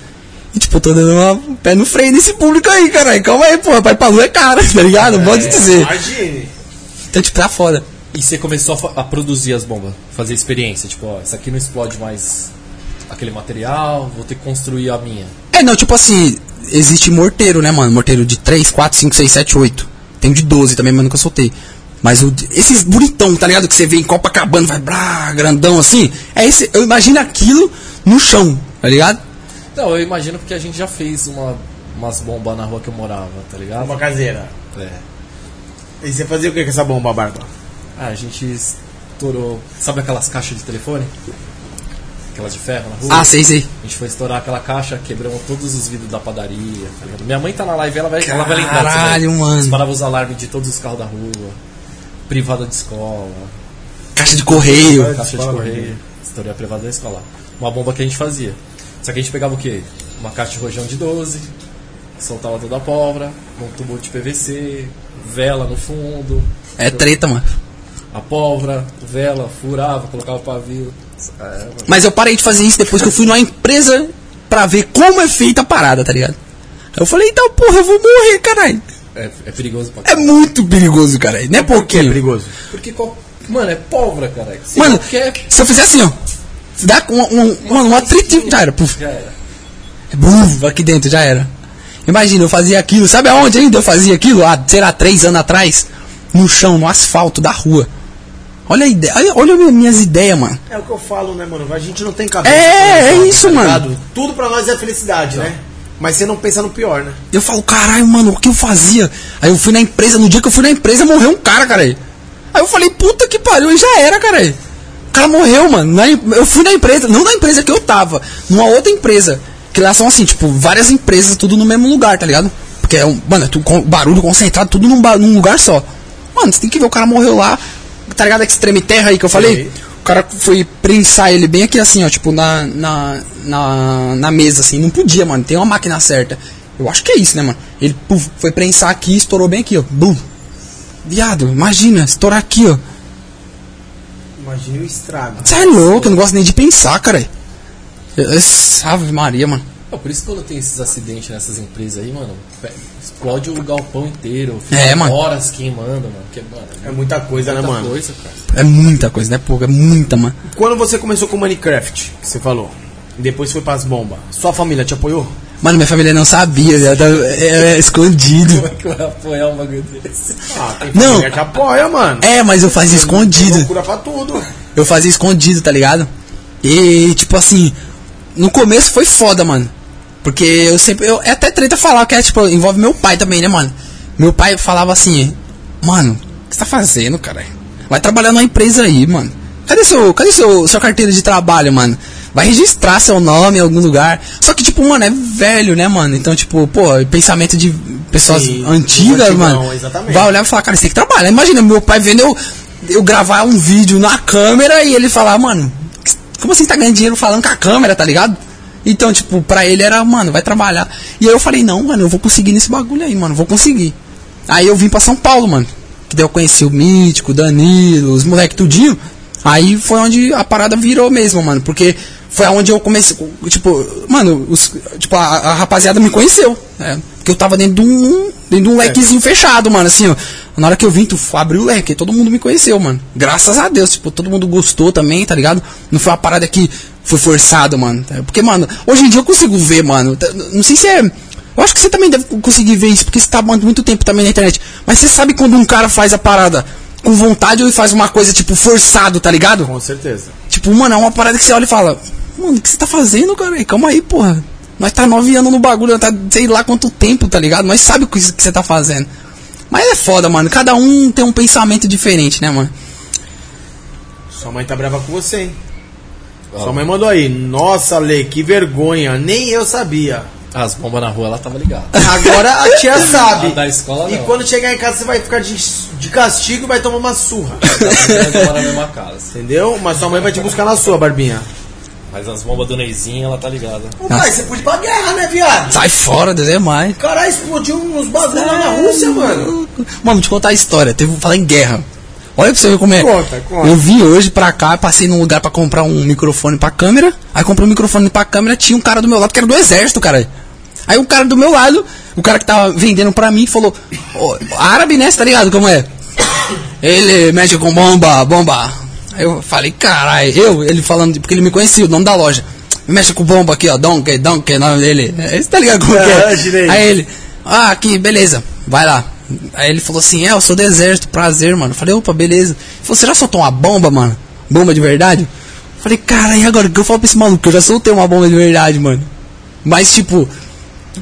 E tipo, eu tô dando uma pé no freio nesse público aí, caralho. Calma aí, porra. Vai pra lua é caro, tá ligado? Pode dizer. Imagine. Então, tipo, tá foda. E você começou a, a produzir as bombas, fazer experiência, tipo, ó, isso aqui não explode mais aquele material, vou ter que construir a minha. É, não, tipo assim, existe morteiro, né, mano? Morteiro de 3, 4, 5, 6, 7, 8. Tem de 12 também, mas nunca soltei. Mas o, esses bonitão, tá ligado? Que você vê em Copacabana, vai brá, grandão assim. É esse, eu imagino aquilo no chão, tá ligado? Não, eu imagino porque a gente já fez uma, umas bombas na rua que eu morava, tá ligado? Uma caseira. É. E você fazia o que com essa bomba, Barba? Ah, a gente estourou. Sabe aquelas caixas de telefone? Aquelas de ferro na rua? Ah, sei, sei. A gente foi estourar aquela caixa, quebramos todos os vidros da padaria, tá ligado? Minha mãe tá na live, ela vai, ela vai lembrar. Caralho, daí. mano. Disparava os alarmes de todos os carros da rua, privada de escola, Caixa de correio. caixa de correio, estourei a privada da escola. Uma bomba que a gente fazia. Só que a gente pegava o quê? Uma caixa de rojão de 12, soltava toda a pólvora, um tubo de PVC, vela no fundo, É treta, mano. a pólvora, vela, furava, colocava o pavio. É. Mas eu parei de fazer isso depois que eu fui numa empresa pra ver como é feita a parada, tá ligado? Aí eu falei, então, porra, eu vou morrer, caralho. é, é perigoso pra É muito perigoso, caralho. Não é Por que é perigoso? Porque, mano, é pólvora, cara. Se Mano, qualquer. se eu fizer assim, ó. Se dá um, um, mano, um atrito, já era. Puf. Já era. Buf, aqui dentro, já era. Imagina, eu fazia aquilo. Sabe aonde ainda eu fazia aquilo? Há, sei lá, três anos atrás. No chão, no asfalto da rua. Olha a ideia. Olha, olha as minhas ideias, mano. É o que eu falo, né, mano? A gente não tem cabeça. É, é isso, isso, tá mano. ligado? Tudo pra nós é felicidade, né? Mas você não pensa no pior, né? Eu falo, caralho, mano, o que eu fazia? Aí eu fui na empresa, no dia que eu fui na empresa, morreu um cara, cara. Aí eu falei, puta que pariu, e já era, cara. O cara morreu, mano. Na eu fui na empresa, não na empresa que eu tava, numa outra empresa. Que lá são assim, tipo, várias empresas, tudo no mesmo lugar, tá ligado? Porque é um, mano, é tudo barulho concentrado, tudo num, num lugar só. Mano, você tem que ver, o cara morreu lá, tá ligado? Extreme Terra aí que eu falei? Sei. O cara foi prensar ele bem aqui assim, ó, tipo, na, na, na, na mesa, assim. Não podia, mano. Tem uma máquina certa. Eu acho que é isso, né, mano? Ele puf, foi prensar aqui e estourou bem aqui, ó. Bum. Viado, imagina, estourar aqui, ó. Imagina o estrago. Você é louco, eu não gosto nem de pensar, cara. Eu- eu- Ave Maria, mano. Pô, por isso que quando tem esses acidentes nessas empresas aí, mano, explode o galpão inteiro. fica É, mano. Horas queimando, mano. Que, mano É muita coisa, né, muita mano? coisa, cara. É muita coisa, não é pouco, é muita, mano. Quando você começou com o Minecraft, que você falou, e depois foi pras bombas, sua família te apoiou? Mano, minha família não sabia, viado, é, é escondido. Como é que vai apoiar um bagulho desse? Ah, tem Não. que apoia, mano. É, mas eu fazia escondido. Loucura pra tudo. Eu fazia escondido, tá ligado? E, tipo assim, no começo foi foda, mano. Porque eu sempre. Eu, é até treta falar que é, tipo, envolve meu pai também, né, mano? Meu pai falava assim, mano, o que você tá fazendo, cara? Vai trabalhar numa empresa aí, mano. Cadê seu. Cadê seu, sua carteira de trabalho, mano? Vai registrar seu nome em algum lugar. Só que, tipo, mano, é velho, né, mano? Então, tipo, pô, pensamento de pessoas Sim, antigas, antigão, mano. exatamente. Vai olhar e falar, cara, você tem que trabalhar. Imagina meu pai vendo eu, eu gravar um vídeo na câmera e ele falar, mano, como assim tá ganhando dinheiro falando com a câmera, tá ligado? Então, tipo, pra ele era, mano, vai trabalhar. E aí eu falei, não, mano, eu vou conseguir nesse bagulho aí, mano, vou conseguir. Aí eu vim pra São Paulo, mano. Que daí eu conheci o Mítico, o Danilo, os moleques tudinho. Aí foi onde a parada virou mesmo, mano. Porque foi aonde eu comecei. Tipo, mano, os, tipo, a, a rapaziada me conheceu. Né? Porque eu tava dentro de um. Dentro de um lequezinho fechado, mano. Assim, ó. Na hora que eu vim, tu abriu o leque, todo mundo me conheceu, mano. Graças a Deus, tipo, todo mundo gostou também, tá ligado? Não foi uma parada que foi forçado, mano. Porque, mano, hoje em dia eu consigo ver, mano. Tá- Não sei se é. Eu acho que você também deve conseguir ver isso, porque você tá muito tempo também na internet. Mas você sabe quando um cara faz a parada com vontade ou faz uma coisa, tipo, forçado, tá ligado? Com certeza. Tipo, mano, é uma parada que você olha e fala, mano, o que você tá fazendo, cara? Calma aí, porra. Nós tá nove anos no bagulho, nós tá sei lá quanto tempo, tá ligado? Nós sabe o que que você tá fazendo. Mas é foda, mano. Cada um tem um pensamento diferente, né, mano? Sua mãe tá brava com você, hein? Sua mãe mandou aí. Nossa, Lê, que vergonha. Nem eu sabia. As bombas na rua, ela tava ligada. Agora a tia sabe. A da escola, e não. quando chegar em casa você vai ficar de, de castigo e vai tomar uma surra. Ela mora na mesma casa. Entendeu? Mas sua mãe vai te buscar na sua, Barbinha. Mas as bombas do Neizinho, ela tá ligada. Ô, pai, você pôde ir pra guerra, né, viado? Sai fora, Deus é mais. Caralho, explodiu uns bagulho lá na Rússia, mano. Mano, te contar a história. Teve falar em guerra. Olha pra você ver como é. Conta, conta. Eu vim hoje pra cá, passei num lugar pra comprar um microfone pra câmera. Aí comprei um microfone pra câmera, tinha um cara do meu lado que era do exército, cara. Aí o cara do meu lado, o cara que tava vendendo pra mim, falou: "Ô, árabe, né? Cê tá ligado como é? Ele mexe com bomba, bomba. Aí eu falei, caralho, eu, ele falando, porque ele me conhecia, o nome da loja. Mexe com bomba aqui, ó, Donkey, Donkey, nome dele. É, Você tá ligado como que Ah, é? girei. Aí ele, ah, aqui, beleza, vai lá. Aí ele falou assim, é, eu sou do exército, prazer, mano. Eu falei, opa, beleza. Ele falou, você já soltou uma bomba, mano? Bomba de verdade? Eu falei, cara, e agora o que eu falo pra esse maluco? Eu já soltei uma bomba de verdade, mano. Mas, tipo,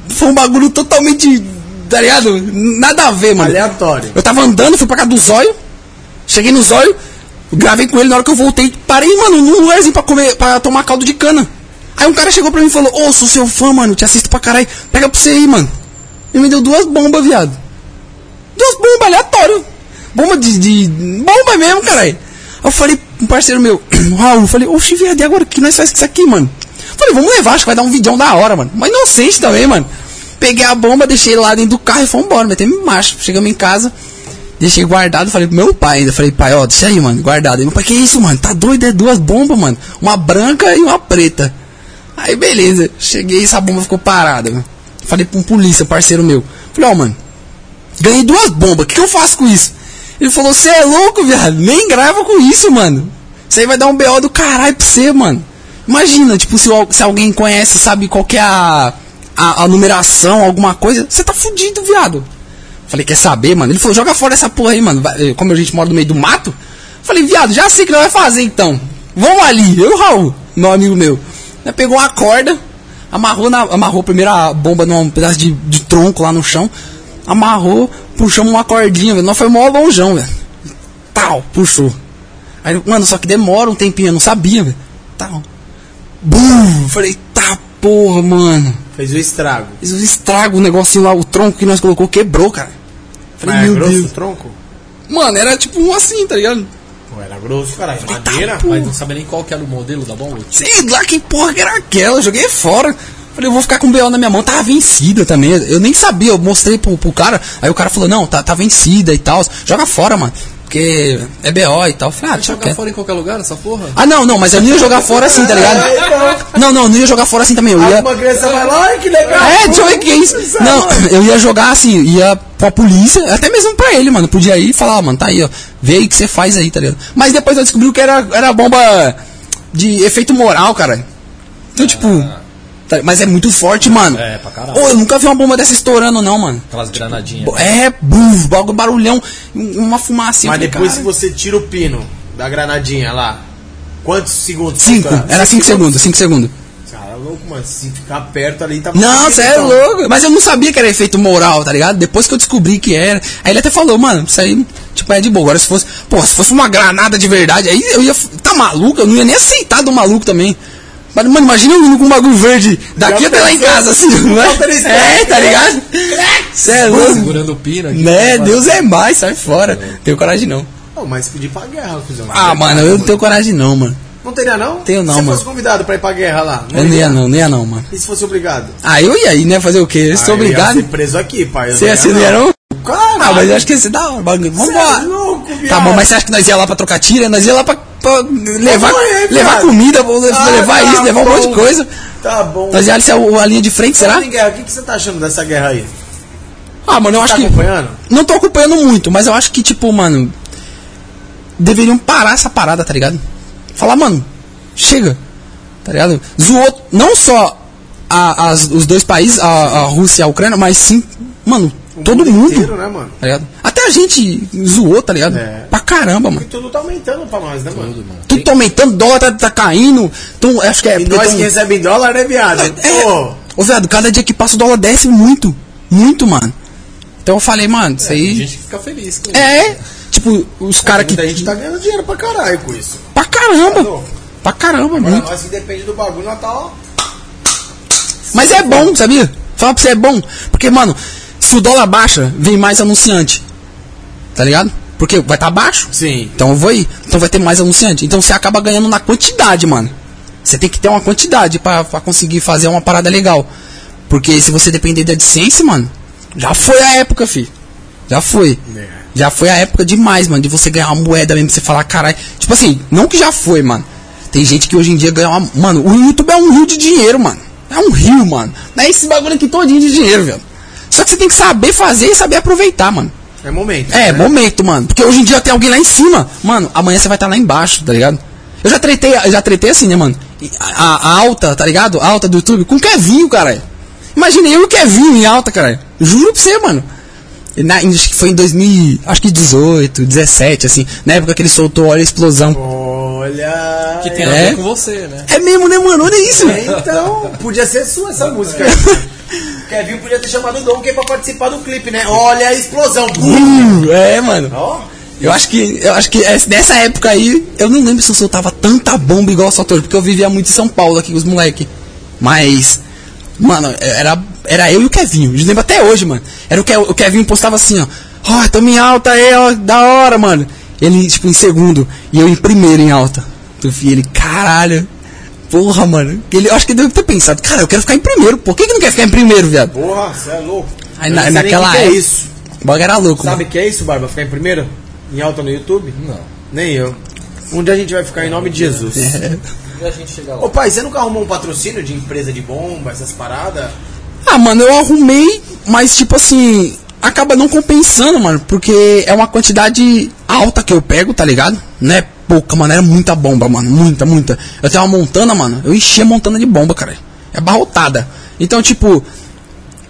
foi um bagulho totalmente, tá ligado? Nada a ver, mano. Aleatório. Eu tava andando, fui pra casa do zóio, cheguei no zóio, gravei com ele, na hora que eu voltei, parei, mano, num lugarzinho pra comer, pra tomar caldo de cana. Aí um cara chegou pra mim e falou, ô, sou seu fã, mano, te assisto pra caralho, pega pra você aí, mano. Ele me deu duas bombas, viado. Duas bombas aleatório. Bomba de, de. Bomba mesmo, caralho. Aí eu falei, um parceiro meu, Raul, eu falei, oxe, viado, e agora que nós faz com isso aqui, mano? Eu falei, vamos levar, acho que vai dar um vidão da hora, mano. Mas inocente também, mano. Peguei a bomba, deixei lá dentro do carro e fomos embora, metemos macho. Chegamos em casa, deixei guardado, falei pro meu pai ainda. Falei, pai, ó, deixa aí, mano, guardado. Aí meu pai, que isso, mano? Tá doido? É duas bombas, mano. Uma branca e uma preta. Aí beleza, cheguei essa bomba ficou parada, mano. Falei pra um polícia, parceiro meu. Falei, ó, mano, ganhei duas bombas, o que, que eu faço com isso? Ele falou, você é louco, viado, nem grava com isso, mano. Isso aí vai dar um BO do caralho pra você, mano. Imagina, tipo, se, se alguém conhece, sabe qual é a, a, a numeração, alguma coisa, você tá fudido, viado. Falei, quer saber, mano? Ele falou, joga fora essa porra aí, mano. Como a gente mora no meio do mato. Falei, viado, já sei que nós vai fazer então. Vamos ali, eu e o Raul, meu amigo meu. Nós pegou uma corda, amarrou, na, amarrou a bomba num pedaço de, de tronco lá no chão. Amarrou, puxamos uma cordinha, velho. Nós foi mó longeão, velho. Tal, puxou. Aí, mano, só que demora um tempinho, eu não sabia, velho. Tal. Bum! Falei, tá porra, mano. Fez o estrago. Fiz um estrago, o negocinho lá, o tronco que nós colocou quebrou, cara. Falei, Mas é meu grosso Deus. o tronco? Mano, era tipo um assim, tá ligado? Pô, era grosso, caralho. Tá, Madeira. pô. Mas não sabe nem qual que era o modelo da bomba? Sei lá que porra que era aquela, eu joguei fora. Falei, eu vou ficar com o BO na minha mão, tava vencida também. Eu nem sabia, eu mostrei pro, pro cara, aí o cara falou, não, tá, tá vencida e tal. Joga fora, mano. Porque é BO e tal. Falei, ah, eu Jogar fora em qualquer lugar essa porra? Ah, não, não, mas eu não ia jogar fora assim, tá ligado? Não, não, não ia jogar fora assim também. Eu ia. Alguma criança vai lá, que legal. É, eu é isso. Não, eu ia jogar assim, ia pra polícia, até mesmo pra ele, mano. Podia ir e falar, mano, tá aí, ó. Vê aí o que você faz aí, tá ligado? Mas depois eu descobri que era, era bomba de efeito moral, cara. Então, tipo. Tá- mas é muito forte, mano. É, pra caralho. Ô, eu nunca vi uma bomba dessa estourando, não, mano. Aquelas granadinhas. Bo- É, buf, barulhão, uma fumacinha. Mas depois cara, se você tira o pino da granadinha lá, quantos segundos? Cinco, era cinco segundos, cinco segundos. Cara, louco, mano. Se ficar perto ali, tá Não, você é então. louco. Mas eu não sabia que era efeito moral, tá ligado? Depois que eu descobri que era. Aí ele até falou, mano, isso aí, tipo, é de boa. Agora se fosse, pô, se fosse uma granada de verdade, aí eu ia. Tá maluco? Eu não ia nem aceitar do maluco também. Mas, mano, imagina vindo com um bagulho verde daqui Já até lá em casa, assim, não é? É, tá ligado? Você é louco. Segurando o pino aqui. Né, Deus é mais, sai fora. Tenho coragem não. Não, mas pedir pra guerra, cuzão. Ah, mano, eu não tenho coragem não, mano. Não teria não? Tenho não, Se mano. fosse convidado pra ir pra guerra lá. Eu não ia não, não ia não, mano. E se fosse obrigado? Ah, eu ia aí, né? Fazer o quê? Eu sou Ah, eu ia obrigado. ser preso aqui, pai. Você ia ser, não ia não? Caralho. Ah, mas eu acho que ia ser da hora, é Vambora. Tá bom, mas você acha que nós ia lá pra trocar tira? Nós ia lá pra, pra levar, morrer, levar comida, Ah, levar tá isso, levar um monte de bom. coisa. Tá bom. Nós ia ser a, a linha de frente, será? Guerra, o que, que você tá achando dessa guerra aí? Ah, mano, eu acho Tá que. acompanhando? Não tô acompanhando muito, mas eu acho que, tipo, mano. Deveriam parar essa parada, tá ligado? Falar, mano, chega. Tá ligado? Zoou não só a- as- os dois países, a, a Rússia e a Ucrânia, mas sim, mano, O todo mundo. inteiro, né, mano? Tá? Até a gente zoou, tá ligado? É. Pra caramba, mano. E tudo tá aumentando pra nós, né, mano? Tudo tá aumentando, dólar tá, tá caindo. Então, acho que é. E nós tão- que recebem dólar, né, viado? É. Pô, Ô, viado, cada dia que passa o dólar desce muito. Muito, mano. Então eu falei, mano, isso Tem aí. gente que fica feliz com isso. É, tipo, os caras que. muita gente tá ganhando dinheiro pra caralho com isso. Pra Tá caramba. louco? Pra caramba, muito. nós que depende do bagulho, nós tá, ó. Mas é bom, sabia? Fala pra você, é bom. Porque, mano, se o dólar baixa, vem mais anunciante. Tá ligado? Porque vai estar tá baixo. Sim. Então eu vou ir. Então vai ter mais anunciante. Então você acaba ganhando na quantidade, mano. Você tem que ter uma quantidade pra, pra conseguir fazer uma parada legal. Porque se você depender da AdSense, mano, já foi a época, fi. Já foi. É. Já foi a época demais, mano, de você ganhar uma moeda mesmo, você falar, caralho. Tipo assim, não que já foi, mano. Tem gente que hoje em dia ganha uma. Mano, o YouTube é um rio de dinheiro, mano. É um rio, mano. Não é esse bagulho aqui todinho de dinheiro, velho. Só que você tem que saber fazer e saber aproveitar, mano. É momento. É, né? momento, mano. Porque hoje em dia tem alguém lá em cima. Mano, amanhã você vai estar lá embaixo, tá ligado? Eu já tretei, eu já tretei assim, né, mano? A, a alta, tá ligado? A alta do YouTube com o Kevinho, caralho. Imagina eu e o Kevinho em alta, caralho. Juro pra você, mano. Na, acho que foi em 2000, acho que 18, 17, assim. Na época que ele soltou Olha a Explosão. Olha. Que tem a É? ver com você, né? É mesmo, né, mano? Olha isso. É, Então, podia ser sua essa música. Kevin podia ter chamado o Donkey pra participar do clipe, né? Olha a explosão. Uh, é, mano. Ó. Eu acho que, eu acho que essa- nessa época aí, eu não lembro se eu soltava tanta bomba igual soltou, porque eu vivia muito em São Paulo aqui com os moleque. Mas, mano, era, era eu e o Kevin. Eu lembro até hoje, mano. Era o, que, o Kevin postava assim, ó. Ó, tamo em alta aí, ó, da hora, mano. Ele, tipo, em segundo, e eu em primeiro em alta. Tu vi ele, caralho. Porra, mano. Ele, eu acho que ele deve ter pensado, cara, eu quero ficar em primeiro. Por que, que não quer ficar em primeiro, viado? Porra, você é louco. Aí na- não sei nem naquela que que é época- isso. O bagulho era louco, Sabe o que é isso, Barba? Ficar em primeiro? Em alta no YouTube? Não. Nem eu. Um dia a gente vai ficar em nome de Jesus. E a gente chega lá. Ô pai, você nunca arrumou um patrocínio de empresa de bomba, essas paradas? Ah, mano, eu arrumei, mas tipo assim, acaba não compensando, mano, porque é uma quantidade alta que eu pego, tá ligado? Não é pouca, mano, era muita bomba, mano, muita, muita. Eu tenho uma montana, mano, eu enchia a montana de bomba, cara. É barrotada. Então, tipo,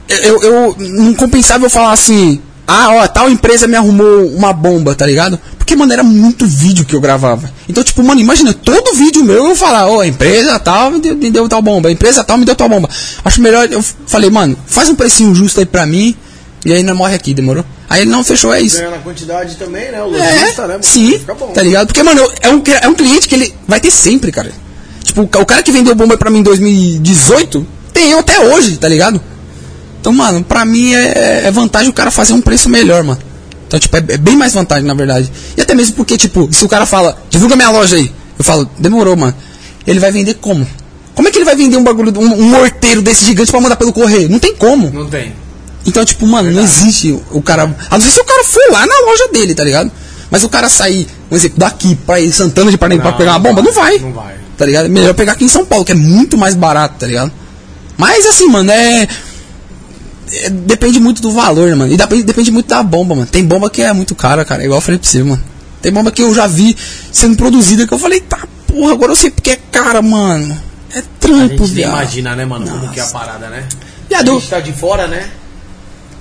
eu, eu não compensava eu falar assim, ah, ó, tal empresa me arrumou uma bomba, tá ligado? Porque, mano, era muito vídeo que eu gravava. Então, tipo, mano, imagina, todo vídeo meu eu falar, ó, a empresa tal me deu, me deu tal bomba, empresa tal me deu tal bomba. Acho melhor, eu falei, mano, faz um precinho justo aí pra mim, e aí não morre aqui, demorou? Aí ele não fechou, é isso. Ganhando a quantidade também, né? O É, lojista, né? mano? sim, bom. tá ligado? Porque, mano, é um, é um cliente que ele vai ter sempre, cara. Tipo, o cara que vendeu bomba pra mim em 2018, tem eu até hoje, tá ligado? Então, mano, pra mim é, é vantagem o cara fazer um preço melhor, mano. Então, tipo, é, é bem mais vantagem, na verdade. E até mesmo porque, tipo, se o cara fala, divulga minha loja aí, eu falo, demorou, mano. Ele vai vender como? Como é que ele vai vender um bagulho, um, um morteiro desse gigante pra mandar pelo correio? Não tem como. Não tem. Então, tipo, mano, não existe o cara. A não ser se o cara for lá na loja dele, tá ligado? Mas o cara sair, um exemplo, daqui pra ir Santana de Parnaíba pra pegar uma bomba, não vai. não vai. Tá ligado? Melhor pegar aqui em São Paulo, que é muito mais barato, tá ligado? Mas assim, mano, é. É- depende muito do valor, né, mano? E depende, depende muito da bomba, mano. Tem bomba que é muito cara, cara. Igual eu falei pra você, mano. Tem bomba que eu já vi sendo produzida que eu falei, tá, porra, agora eu sei porque é cara, mano. É trampo, viado. imagina, né, mano, como Nossa. que é a parada, né? Viado, A gente tá de fora, né?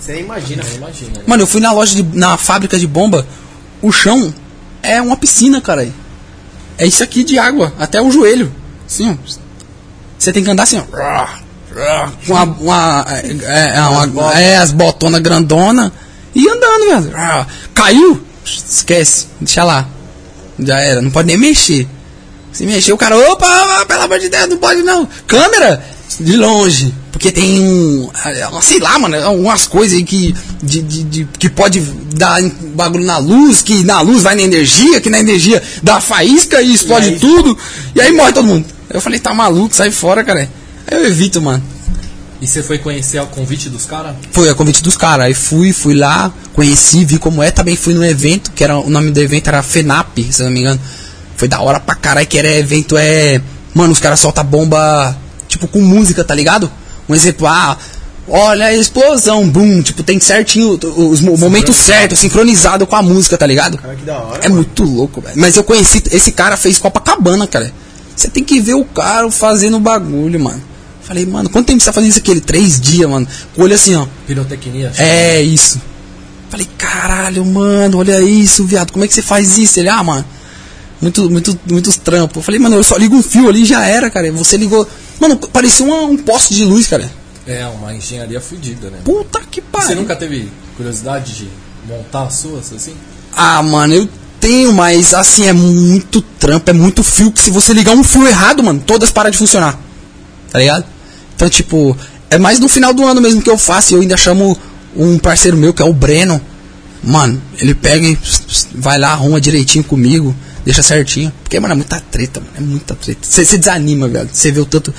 Você nem imagina. Imagina. né? Mano, eu fui na loja, de, na fábrica de bomba, o chão é uma piscina, cara. É isso aqui de água, até o joelho. Assim, ó. Você tem que andar assim, ó. Com uma, uma, é, é, uma- é, as botonas grandona e andando, velho. Caiu? Esquece, deixa lá. Já era, não pode nem mexer. Se mexer, o cara, opa, pelo amor de Deus, não pode não. Câmera, de longe. Porque tem um. ah, Sei lá, mano, algumas coisas aí que. De, de- de- que pode dar bagulho na luz, que na luz vai na energia, que na energia dá faísca e explode aí- tudo. E aí morre todo mundo. Eu falei, tá maluco, sai fora, cara. Eu evito, mano. E você foi conhecer o convite dos caras? Foi a convite dos caras. Aí fui, fui lá, conheci, vi como é. Também fui no evento, que era o nome do evento era FENAP, se não me engano. Foi da hora pra caralho, que era evento, é. Mano, os caras soltam bomba, tipo, com música, tá ligado? Um exemplo, ah, olha a explosão, boom, tipo, tem certinho os mo- momentos certos, sincronizado com a música, tá ligado? Cara, que da hora. É mano. muito louco, velho. Mas eu conheci, esse cara fez Copacabana, cara. Você tem que ver o cara fazendo o bagulho, mano. Falei, mano, quanto tempo você tá fazendo isso aqui? Ele, três dias, mano. Com o olho assim, ó. Pirotecnia? É isso. Falei, caralho, mano, olha isso, viado. Como é que você faz isso? Ele, ah, mano, muito, muito, muitos trampos. Eu falei, mano, eu só ligo um fio ali e já era, cara. Você ligou. Mano, parecia uma- um poste de luz, cara. É, uma engenharia fodida, né? Puta que pariu. Você nunca teve curiosidade de montar as suas, assim? Ah, mano, eu tenho, mas assim, é muito trampo, é muito fio que se você ligar um fio errado, mano, todas param de funcionar. Tá ligado? Então, tipo, é mais no final do ano mesmo que eu faço. E eu ainda chamo um parceiro meu, que é o Breno. Mano, ele pega e vai lá, arruma direitinho comigo, deixa certinho. Porque, mano, é muita treta, mano. É muita treta. Você desanima, velho. Você vê o tanto,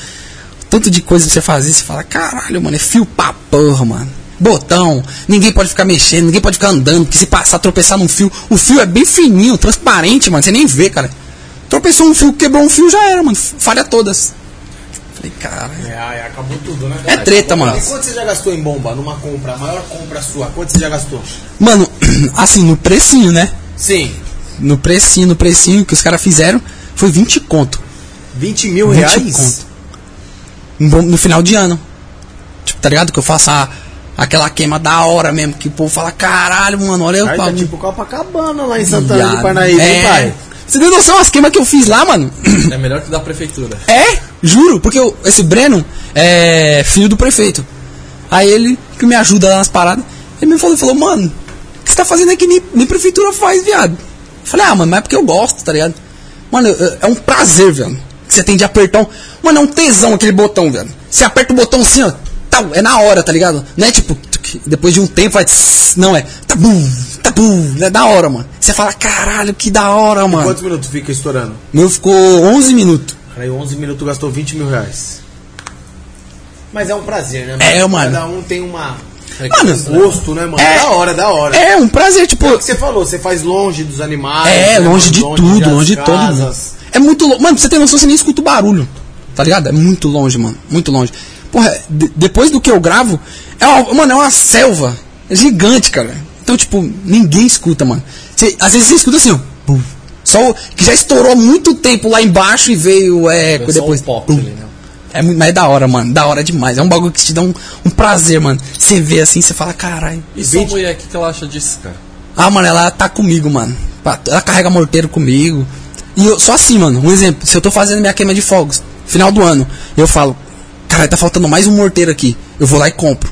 tanto de coisa pra você fazer, você fala, caralho, mano, é fio pra porra, mano. Botão, ninguém pode ficar mexendo, ninguém pode ficar andando, porque se passar, tropeçar num fio, o fio é bem fininho, transparente, mano, você nem vê, cara. Tropeçou um fio, quebrou um fio, já era, mano, falha todas. Falei, cara, É, acabou tudo, né? É treta, mano. E quanto você já gastou em bomba numa compra? A maior compra sua, quanto você já gastou? Mano, assim, no precinho, né? Sim. No precinho, no precinho que os caras fizeram, foi 20 conto. 20 mil 20 reais? conto. No, final de ano. Tipo, tá ligado? Que eu faço a, Aquela queima da hora mesmo, que o povo fala, caralho, mano, olha o Aí tá bagulho. tipo Copacabana lá em Santana Viado. Parnaíba, hein, É. pai? Você tem noção as queimas que eu fiz lá, mano? É melhor que da prefeitura. É, juro, porque eu- esse Breno é filho do prefeito. Aí ele, que me ajuda lá nas paradas, ele me falou, falou, mano, o que você tá fazendo aqui nem, nem prefeitura faz, viado? Eu falei, ah, mano, mas é porque eu gosto, tá ligado? Mano, é um prazer, velho. Você tem de apertar um. Mano, é um tesão aquele botão, velho. Você aperta o botão assim, ó. Tal, é na hora, tá ligado? Não é tipo, depois de um tempo vai. tss, Não, é. Tabum, tabum. É da hora, mano. Você fala, caralho, que da hora, mano. Quantos minutos fica estourando? Meu ficou 11 minutos. Aí 11 minutos gastou 20 mil reais. Mas é um prazer, né? É, mano. Cada um tem uma... Mano, Gosto, né, mano? É. Da hora, da hora. É um prazer, tipo. É o que você falou, você faz longe dos animais. É, né, longe de mano? tudo, das longe de todo mundo. É muito longe. Mano, pra você ter noção, você nem escuta o barulho. Tá ligado? É muito longe, mano. Muito longe. Porra, de- depois do que eu gravo, é uma, mano, é uma selva. É gigante, cara. Então, tipo, ninguém escuta, mano. Você- às vezes você escuta assim, ó. Só o que já estourou muito tempo lá embaixo e veio o eco É só depois. um ali, né? É mas é da hora, mano. Da hora demais. É um bagulho que te dá um, um prazer, mano. Você vê assim, você fala, caralho. E sua mulher, o que, que ela acha disso, cara? Ah, mano, ela tá comigo, mano. Ela carrega morteiro comigo. E eu, só assim, mano, um exemplo. Se eu tô fazendo minha queima de fogos, final do ano, eu falo, cara, tá faltando mais um morteiro aqui. Eu vou lá e compro.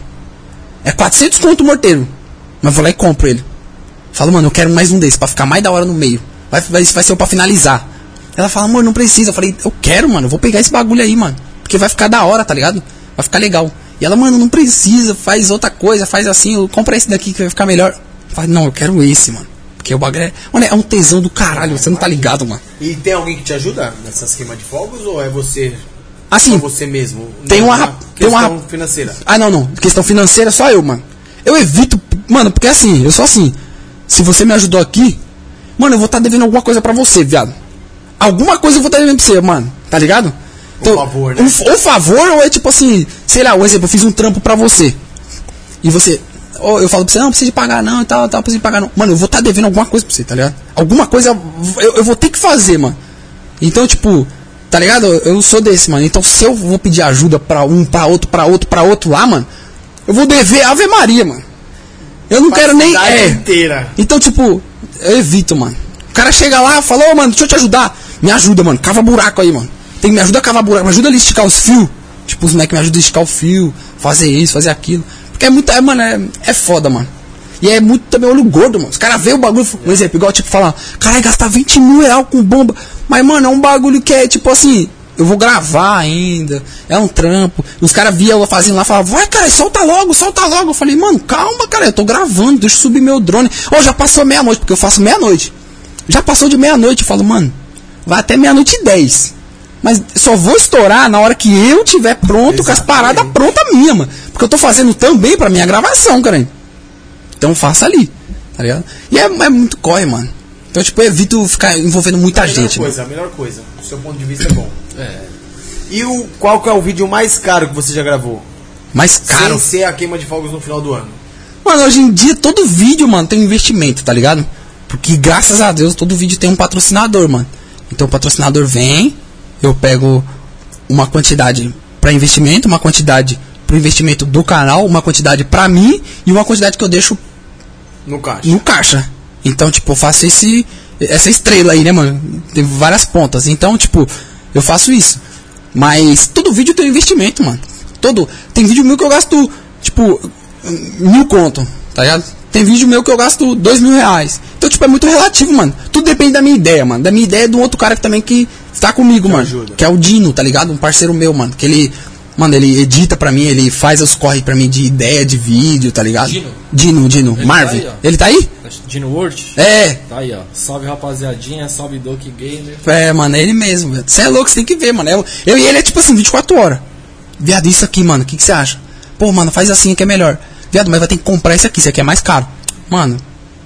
É 400 conto o morteiro. Mas vou lá e compro ele. Falo, mano, eu quero mais um desse pra ficar mais da hora no meio. Vai, vai, vai ser o pra finalizar. Ela fala, amor, não precisa. Eu falei, eu quero, mano, eu vou pegar esse bagulho aí, mano. Porque vai ficar da hora, tá ligado? Vai ficar legal. E ela, mano, não precisa, faz outra coisa, faz assim, compra esse daqui que vai ficar melhor. Eu falei, não, eu quero esse, mano. Porque o bagulho é. Mano, é um tesão do caralho, você não tá ligado, mano. E tem alguém que te ajuda nessas queimas de fogos ou é você? Assim, você mesmo? tem Não, uma- na tem uma- questão financeira. Ah, não, não. Questão financeira, só eu, mano. Eu evito. Mano, porque assim, eu sou assim. Se você me ajudou aqui, mano, eu vou estar devendo alguma coisa pra você, viado. Alguma coisa eu vou estar devendo pra você, mano. Tá ligado? favor, né? um, ou favor, ou é tipo assim, sei lá, um exemplo, eu fiz um trampo pra você. E você. ou eu falo pra você, não, precisa de pagar não e tal, tal, precisa de pagar não. Mano, eu vou estar devendo alguma coisa pra você, tá ligado? Alguma coisa eu, eu vou ter que fazer, mano. Então, tipo, tá ligado? Eu sou desse, mano. Então, se eu vou pedir ajuda pra um, pra outro, pra outro, pra outro lá, mano, eu vou dever Ave Maria, mano. Eu não quero nem. É. inteira. Então, tipo, eu evito, mano. O cara chega lá e fala, ô, mano, deixa eu te ajudar. Me ajuda, mano. Cava buraco aí, mano. Tem que me ajuda a cavar buraco. Me ajuda ali a esticar os fios. Tipo, os moleques me ajudam a esticar o fio. Fazer isso, fazer aquilo. Porque é muito. É, mano, é, é foda, mano. E é muito também olho gordo, mano. Os caras veem o bagulho. Um exemplo, igual, tipo, falar, caralho, gastar 20 mil reais com bomba. Mas, mano, é um bagulho que é, tipo assim, eu vou gravar ainda. É um trampo. Os caras viam eu fazendo lá falavam, vai, cara, solta logo, solta logo. Eu falei, mano, calma, cara, eu tô gravando, deixa eu subir meu drone. Ô, já passou meia-noite, porque eu faço meia-noite. Já passou de meia-noite, eu falo, mano, vai até meia-noite e dez. Mas só vou estourar na hora que eu tiver pronto com as paradas prontas minha, mano. Porque eu tô fazendo também pra minha gravação, cara. Então faça ali, tá ligado? E é, é muito corre, mano. Então, tipo, eu evito ficar envolvendo muita a melhor gente, mano. coisa, a melhor coisa. Do seu ponto de vista é bom. E o, qual que é o vídeo mais caro que você já gravou? Mas, caro. Sem ser a queima de fogos no final do ano. Mano, hoje em dia todo vídeo, mano, tem um investimento, tá ligado? Porque graças a Deus todo vídeo tem um patrocinador, mano. Então o patrocinador vem, eu pego uma quantidade pra investimento, uma quantidade pro investimento do canal, uma quantidade pra mim e uma quantidade que eu deixo No caixa. no caixa. Então, tipo, eu faço esse essa estrela aí, né, mano? Tem várias pontas. Então, tipo, eu faço isso. Mas todo vídeo tem um investimento, mano. Todo tem vídeo meu que eu gasto tipo mil conto, tá ligado? Tem vídeo meu que eu gasto dois mil reais. Então, tipo, é muito relativo, mano. Tudo depende da minha ideia, mano. Da minha ideia de um outro cara que também que está comigo, mano. ajuda. Que é o Dino, tá ligado? Um parceiro meu, mano. Que ele, mano, ele edita pra mim, ele faz os corre pra mim de ideia de vídeo, tá ligado? Dino? Dino, Dino. Ele Marvin. tá aí, ele tá aí? Dino World? É. Tá aí, ó. Salve rapaziadinha, salve Doki Gamer. É, mano, é ele mesmo, velho. Você é louco, você tem que ver, mano. Eu, eu e ele é tipo assim, 24 horas. Viado, isso aqui, mano, o que que você acha? Pô, mano, faz assim que é melhor. Viado, mas vai ter que comprar esse aqui, esse aqui é mais caro. Mano,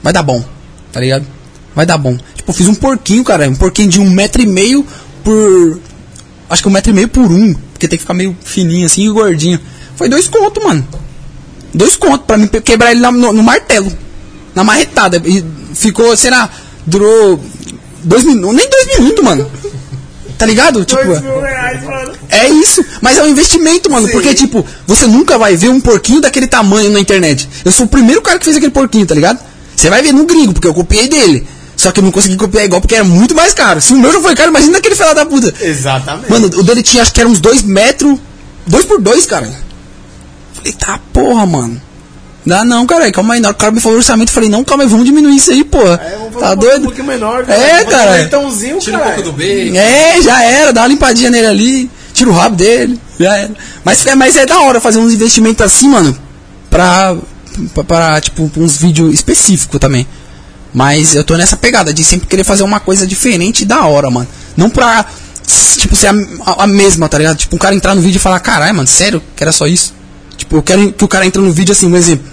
vai dar bom, tá ligado? Vai dar bom. Tipo, eu fiz um porquinho, cara, um porquinho de um metro e meio por. Acho que um metro e meio por um. Porque tem que ficar meio fininho assim e gordinho. Foi dois contos, mano. Dois contos pra mim quebrar ele no, no martelo. Na marretada. E ficou, sei lá, durou dois minutos. Nem dois minutos, mano. Tá ligado? Tipo, reais, é isso. Mas Mas é um investimento, mano. Sim. Porque, tipo, você nunca vai ver um porquinho daquele tamanho na internet. Eu sou o primeiro cara que fez aquele porquinho, tá ligado? Você vai ver no gringo, porque eu copiei dele. Só que eu não consegui copiar igual porque era muito mais caro. Se o meu já foi caro, imagina aquele filho da puta. Exatamente. Mano, o dele tinha acho que era uns 2 metros. 2 por 2, cara. Falei, tá porra, mano. Dá não, cara. Calma aí. Na hora que o cara me falou orçamento, eu falei, não, calma aí, vamos diminuir isso aí, porra. É, vamos tá um doido? pouquinho menor. É, Vamos cara. um Tira um cara. pouco do bacon. É, já era, dá uma limpadinha nele ali, tira o rabo dele, já era. Mas é, mas é da hora fazer uns investimentos assim, mano, pra, pra, pra, tipo, uns vídeos específicos também. Mas eu tô nessa pegada de sempre querer fazer uma coisa diferente e da hora, mano. Não pra, tipo, ser a, a- a mesma, tá ligado? Tipo, um cara entrar no vídeo e falar, caralho, mano, sério, que era só isso? Tipo, eu quero que o cara entre no vídeo assim, um exemplo.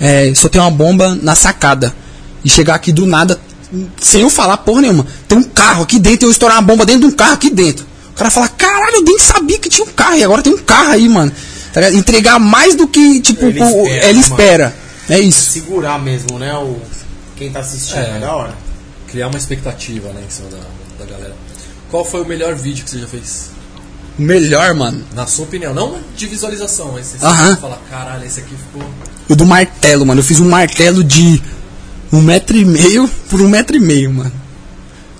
É, só tem uma bomba na sacada. E chegar aqui do nada, sem eu falar porra nenhuma. Tem um carro aqui dentro e eu estourar uma bomba dentro de um carro aqui dentro. O cara fala, caralho, eu nem sabia que tinha um carro. E agora tem um carro aí, mano. Tá? Entregar mais do que, tipo, Ele o- espera, ele mano. espera. É isso. Segurar mesmo, né? O, quem tá assistindo. É. É, da hora. Criar uma expectativa, né, em cima da, da galera. Qual foi o melhor vídeo que você já fez? Melhor, mano. Na sua opinião, não de visualização, mas você Aham. fala, caralho, esse aqui ficou. O do martelo, mano. Eu fiz um martelo de um metro e meio por um metro e meio, mano.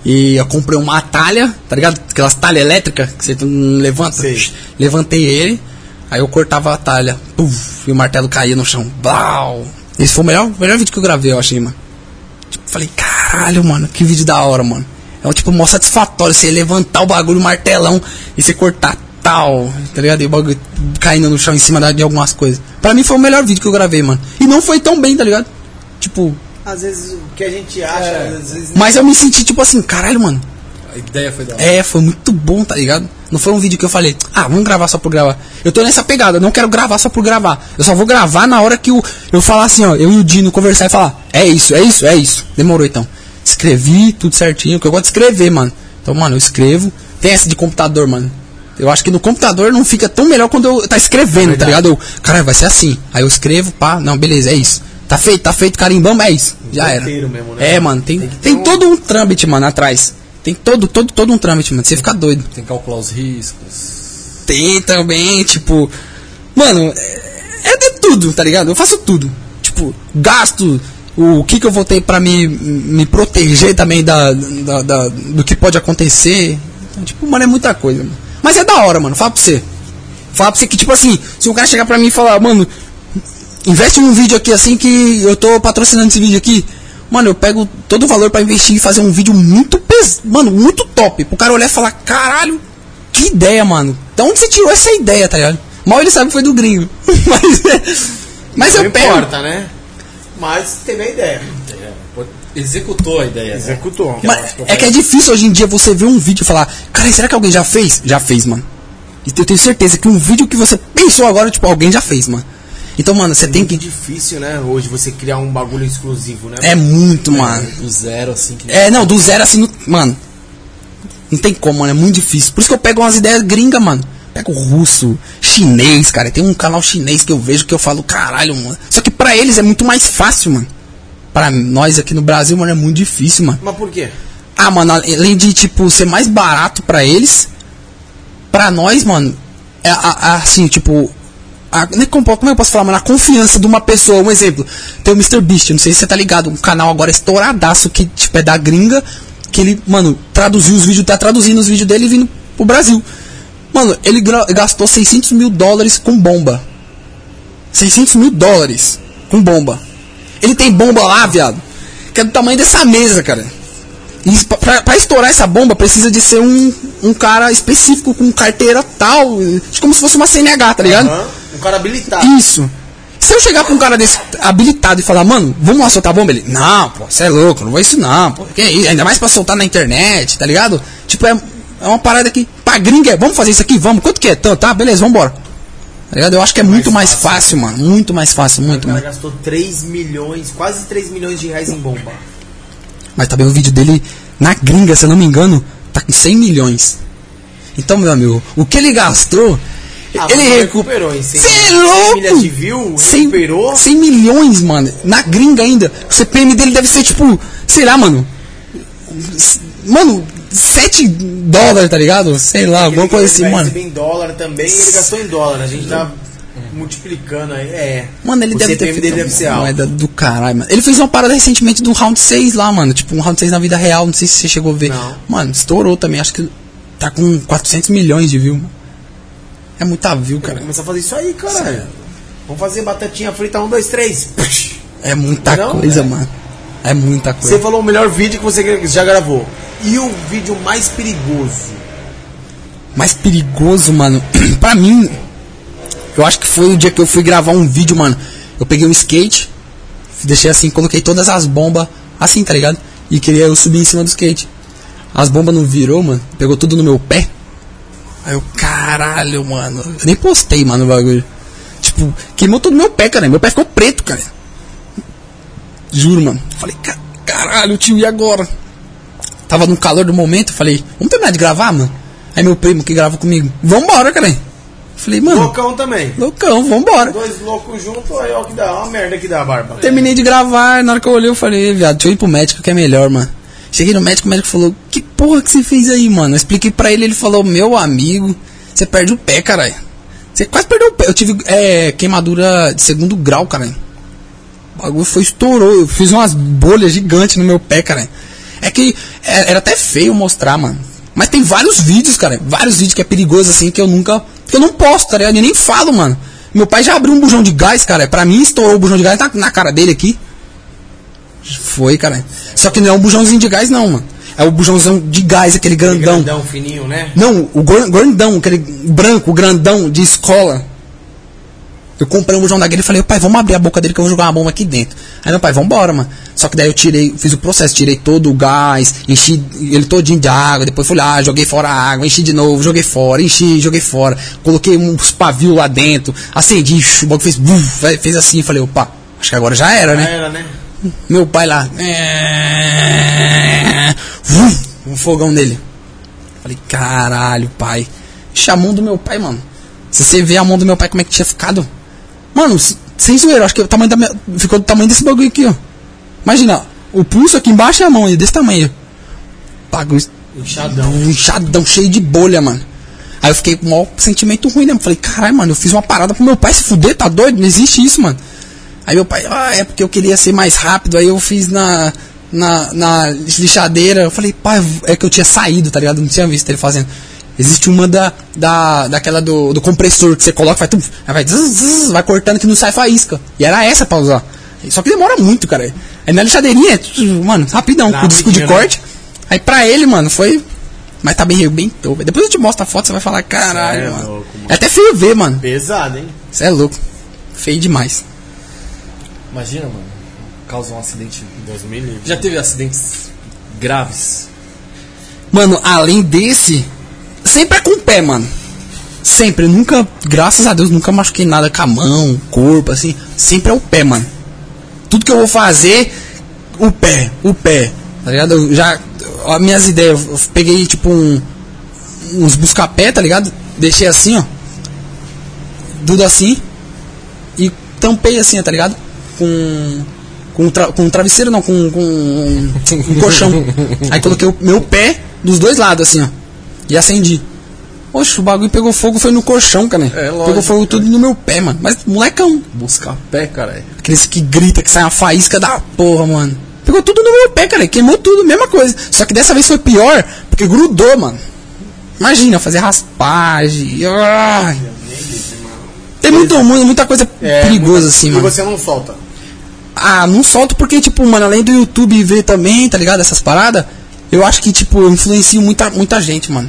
E eu comprei uma talha, tá ligado? Aquelas talhas elétricas que você não levanta. Sei. Levantei ele, aí eu cortava a talha. Puf, e o martelo caía no chão. Blau. Esse foi o melhor, melhor vídeo que eu gravei, eu achei, mano. Tipo, falei, caralho, mano, que vídeo da hora, mano. É um tipo mó satisfatório você levantar o bagulho, o martelão, e você cortar tal, tá ligado? E o bagulho caindo no chão em cima da- de algumas coisas. Pra mim foi o melhor vídeo que eu gravei, mano. E não foi tão bem, tá ligado? Tipo, Às vezes o que a gente acha, É. às vezes. mas eu me senti tipo assim, caralho, mano. A ideia foi da hora. É, foi muito bom, tá ligado? Não foi um vídeo que eu falei, ah, vamos gravar só por gravar. Eu tô nessa pegada, eu não quero gravar só por gravar. Eu só vou gravar na hora que eu, eu falar assim, ó, eu e o Dino conversar e falar, é isso, é isso, é isso. Demorou então. Escrevi tudo certinho, que eu gosto de escrever, mano. Então, mano, eu escrevo. Tem essa de computador, mano. Eu acho que no computador não fica tão melhor quando eu tá escrevendo, tá ligado? Eu, caralho, vai ser assim. Aí eu escrevo, pá, não, beleza, é isso. Tá feito, tá feito, carimbamos, é isso. Já era. mesmo, né? É, mano, tem, Tem tem um- todo um trâmite, mano, atrás. Tem todo, todo, todo um trâmite, mano. Você fica doido. Tem que calcular os riscos. Tem também, tipo. Mano, é, é de tudo, tá ligado? Eu faço tudo. Tipo, gasto. O que, que eu vou ter pra me, me proteger também da, da, da- do que pode acontecer. Então, tipo, mano, é muita coisa, mano. Mas é da hora, mano. Fala pra você. Fala pra você que, tipo assim, se um cara chegar pra mim e falar, mano, investe num vídeo aqui assim que eu tô patrocinando esse vídeo aqui. Mano, eu pego todo o valor pra investir e fazer um vídeo muito pes... Mano, muito top. Pro cara olhar e falar, caralho, que ideia, mano. Da onde você tirou essa ideia, tá ligado? Mal ele sabe que foi do gringo. mas mas não eu pego. importa, né? Mas teve a ideia. É, executou a ideia. né? Executou. Que eu Mas acho que eu é que é difícil hoje em dia você ver um vídeo e falar, cara, será que alguém já fez? Já fez, mano. E eu tenho certeza que um vídeo que você pensou agora, tipo, alguém já fez, mano. Então, mano, você tem muito que. difícil, né? Hoje você criar um bagulho exclusivo, né? É muito, mano. Do zero, assim, que É, não, do zero assim, no- mano. Não tem como, mano, é muito difícil. Por isso que eu pego umas ideias gringas, mano. Pego russo, chinês, cara. Tem um canal chinês que eu vejo que eu falo, caralho, mano. Só que pra eles é muito mais fácil, mano. Pra nós aqui no Brasil, mano, é muito difícil, mano. Mas por quê? Ah, mano, além de, tipo, ser mais barato pra eles, pra nós, mano, é assim, tipo. A, nem como, como eu posso falar, mano? A confiança de uma pessoa. Um exemplo, tem o Mr. Beast, não sei se você tá ligado, um canal agora estouradaço que, tipo, é da gringa, que ele, mano, traduziu os vídeos, tá traduzindo os vídeos dele e vindo pro Brasil. Mano, ele gastou 600 mil dólares com bomba. 600 mil dólares com bomba. Ele tem bomba lá, viado, que é do tamanho dessa mesa, cara. E isso, pra, estourar essa bomba precisa de ser um, um cara específico com carteira tal, como se fosse uma CNH, tá ligado? Aham. Um cara habilitado. Isso. Se eu chegar pra um cara desse habilitado e falar, mano, vamos lá soltar a bomba? Ele, não, pô, você é louco, não vou isso não, pô. Que isso? Ainda mais pra soltar na internet, tá ligado? Tipo, é, é uma parada que, pra gringa, é, vamos fazer isso aqui, vamos, quanto que é? Tá, tá, beleza, vambora. Tá ligado? Eu acho que é muito mais fácil, mano, muito mais fácil, O muito cara mais. gastou 3 milhões, quase 3 milhões de reais em bomba. Mas também o vídeo dele na gringa, se eu não me engano, tá com 100 milhões. Então, meu amigo, o que ele gastou, Ah, ele recuperou. em 100 Você é milhas louco! de view, 100, recuperou. 100 milhões, mano. Na gringa ainda. O CPM dele deve ser tipo, sei lá, mano. Mano, 7 dólares, tá ligado? Sei lá, alguma Ele- coisa ele assim, mano. receber em dólar também ele gastou em dólar. A gente tá multiplicando aí. É. Mano, ele o deve CPM ter feito deve ser uma alto. moeda do caralho, mano. Ele fez uma parada recentemente do Round 6 lá, mano. Tipo, um Round 6 na vida real, não sei se você chegou a ver. Não. Mano, estourou também, acho que tá com 400 milhões de views. É muita view, Cara, começar a fazer isso aí, cara. Sério. Vamos fazer batatinha frita 1, 2, 3. É muita Não, coisa, é. mano. É muita Você coisa. falou o melhor vídeo que você já gravou. E o vídeo mais perigoso? Mais perigoso, mano. pra mim, eu acho que foi o dia que eu fui gravar um vídeo, mano. Eu peguei um skate, deixei assim, coloquei todas as bombas assim, tá ligado? E queria eu subir em cima do skate. As bombas não virou, mano. Pegou tudo no meu pé. Aí eu, caralho, mano. Eu nem postei, mano, o bagulho. Tipo, queimou todo meu pé, cara. Meu pé ficou preto, cara. Juro, mano. Falei, "Ca- caralho, tio, e agora? Tava no calor do momento, falei, vamos terminar de gravar, mano? Aí meu primo que grava comigo, vambora, cara. Falei, mano, Loucão também. loucão, vambora. Dois loucos juntos, aí ó que dá. Ó a merda que dá, Barba. Terminei de gravar, na hora que eu olhei, eu falei, viado, deixa eu ir pro médico que é melhor, mano. Cheguei no médico, o médico falou, que porra que você fez aí, mano? Eu expliquei pra ele, ele falou, meu amigo, você perde o pé, caralho. Você quase perdeu o pé. Eu tive é, queimadura de segundo grau, caralho. O bagulho foi estourou. Eu fiz umas bolhas gigantes no meu pé, cara. É que é- era até feio mostrar, mano. Mas tem vários vídeos, cara. Vários vídeos que é perigoso, assim, que eu nunca. Que eu não posto, tá ligado? Eu nem falo, mano. Meu pai já abriu um bujão de gás, cara. Pra mim, estourou o bujão de gás na, na cara dele aqui. Foi, cara. Só que não é um bujãozinho de gás, não, mano. É o bujãozão de gás, aquele grandão. Grandão, fininho, né? Não, o grandão, aquele branco, grandão de escola. Eu comprei um bujão daquele e falei, pai, vamos abrir a boca dele que eu vou jogar uma bomba aqui dentro. Aí meu pai, vambora, mano. Só que daí eu tirei, fiz o processo, tirei todo o gás, enchi ele todinho de água, depois fui lá, joguei fora a água, enchi de novo, joguei fora, enchi, joguei fora. Coloquei uns pavios lá dentro, acendi, o bagulho fez, buf, fez assim, falei, opa, acho que agora já era, Já né? era, né? Meu pai lá. Vum, Um fogão dele. Falei, caralho, pai. Ixi, a mão do meu pai, mano. Se você ver a mão do meu pai, como é que tinha ficado. Mano, sem zoeira, acho que o tamanho da minha. Ficou do tamanho desse bagulho aqui, ó. Imagina, o pulso aqui embaixo e a mão, desse tamanho. Bagulho Inchadão. um inchadão, cheio de bolha, mano. Aí eu fiquei com o maior sentimento ruim, né? Falei, caralho, mano, eu fiz uma parada pro meu pai se fuder, tá doido? Não existe isso, mano. Aí meu pai, ah, é porque eu queria ser mais rápido, aí eu fiz na, na, na lixadeira. Eu falei, pai, é que eu tinha saído, tá ligado? Não tinha visto ele fazendo. Existe uma da, da, daquela do, do compressor que você coloca, vai, tum, vai, zzz, zzz, vai cortando que não sai faísca. E era essa pra usar. Só que demora muito, cara. Aí na lixadeirinha, mano, rapidão, com o disco de né? corte. Aí pra ele, mano, foi. Mas tá bem arrebentou. velho. Depois eu te mostro a foto, você vai falar, caralho, é mano. louco, mano. É até feio ver, mano. Pesado, hein? Você é louco. Feio demais. Imagina, mano. Causa um acidente. Deus me livre. Já teve acidentes graves? Mano, além desse, sempre é com o pé, mano. Sempre, nunca, graças a Deus, nunca machuquei nada com a mão, corpo, assim. Sempre é o pé, mano. Tudo que eu vou fazer, o pé, o pé. Tá ligado? Eu já, as minhas ideias, eu peguei tipo um, uns busca-pé, tá ligado? Deixei assim, ó. Tudo assim. E tampei assim, tá ligado? Com. Com, tra com travesseiro, não, com, com um colchão. Aí coloquei o meu pé dos dois lados, assim, ó. E acendi. Oxe, o bagulho pegou fogo, foi no colchão, cara. É, lógico, pegou fogo tudo no meu pé, mano. Mas molecão. Buscar pé, cara. Aqueles que grita, que sai uma faísca da porra, mano. Pegou tudo no meu pé, cara. Queimou tudo, mesma coisa. Só que dessa vez foi pior, porque grudou, mano. Imagina, fazer raspagem. Ai. Tem muito, mu- muita coisa perigosa assim, É, e mano. você não solta. Ah, não solto porque, tipo, mano, além do YouTube ver também, tá ligado? Essas paradas, eu acho que, tipo, eu influencio muita, muita gente, mano.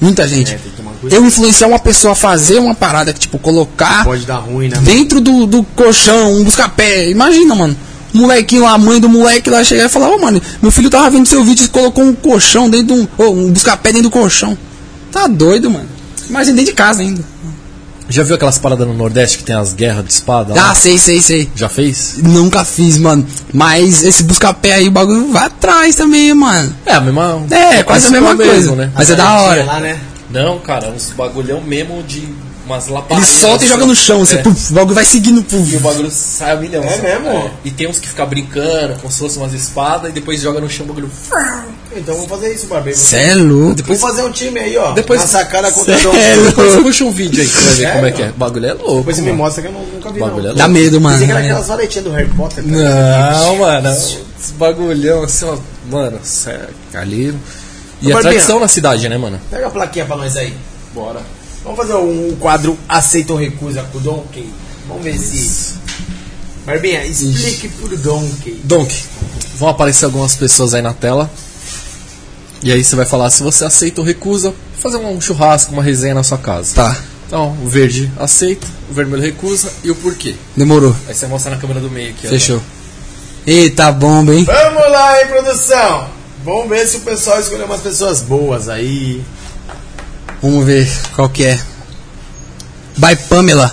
Muita gente. É, tomar cuidado. eu influenciar uma pessoa a fazer uma parada que, tipo, colocar Pode dar ruim, né? dentro do, do colchão, um busca-pé. Imagina, mano. O molequinho lá, a mãe do moleque lá chegar e falar, ô, mano, meu filho tava vendo seu vídeo e colocou um colchão dentro de um. Ô, um busca-pé dentro do colchão. Tá doido, mano. Imagina dentro de casa ainda. Já viu aquelas paradas no Nordeste que tem as guerras de espada? lá? Ah, sei, sei, sei. Já fez? Nunca fiz, mano. Mas esse busca-pé aí, o bagulho vai atrás também, mano. É a mesma. É, quase a mesma mesmo, coisa. né? Mas é da Tinha hora. Lá, né? Não, cara, uns bagulhão mesmo de umas Ele laparinhas. solta e joga no chão, você, É. puf, o bagulho vai seguindo. Puf. E o bagulho sai a milhão. É assim. mesmo? E tem uns que ficam brincando, como se fossem umas espadas, e depois joga no chão o bagulho. Então vamos fazer isso, Barbeiro. Cê é louco. Vamos fazer um time aí, ó. Depois- na sacada contra Cê o é Depois puxa um vídeo aí pra ver Sério? como é que é. O bagulho é louco. Depois você me mano. mostra que eu não- nunca vi, não. Bagulho é Dá medo, mano. Pensei que era aquelas varetinhas do Harry Potter. tá? Não, mano. Esse bagulhão assim, ó. Mano, sério. Ali. E Ô, é Barbinha. tradição na cidade, né, mano? Pega a plaquinha pra nós aí. Bora. Vamos fazer um quadro aceita ou recusa com o Donkey. Vamos ver se. Barbinha, explique pro Donkey. Donk, vão aparecer algumas pessoas aí na tela. E aí você vai falar se você aceita ou recusa fazer um churrasco, uma resenha na sua casa. Tá, Então, o verde aceita, o vermelho recusa e o porquê. demorou. Aí você mostra na câmera do meio aqui. ó. Fechou. Eita bomba, hein? Vamos lá, hein, produção? Vamos ver se o pessoal escolheu umas pessoas boas aí. Vamos ver qual que é. By Pamela.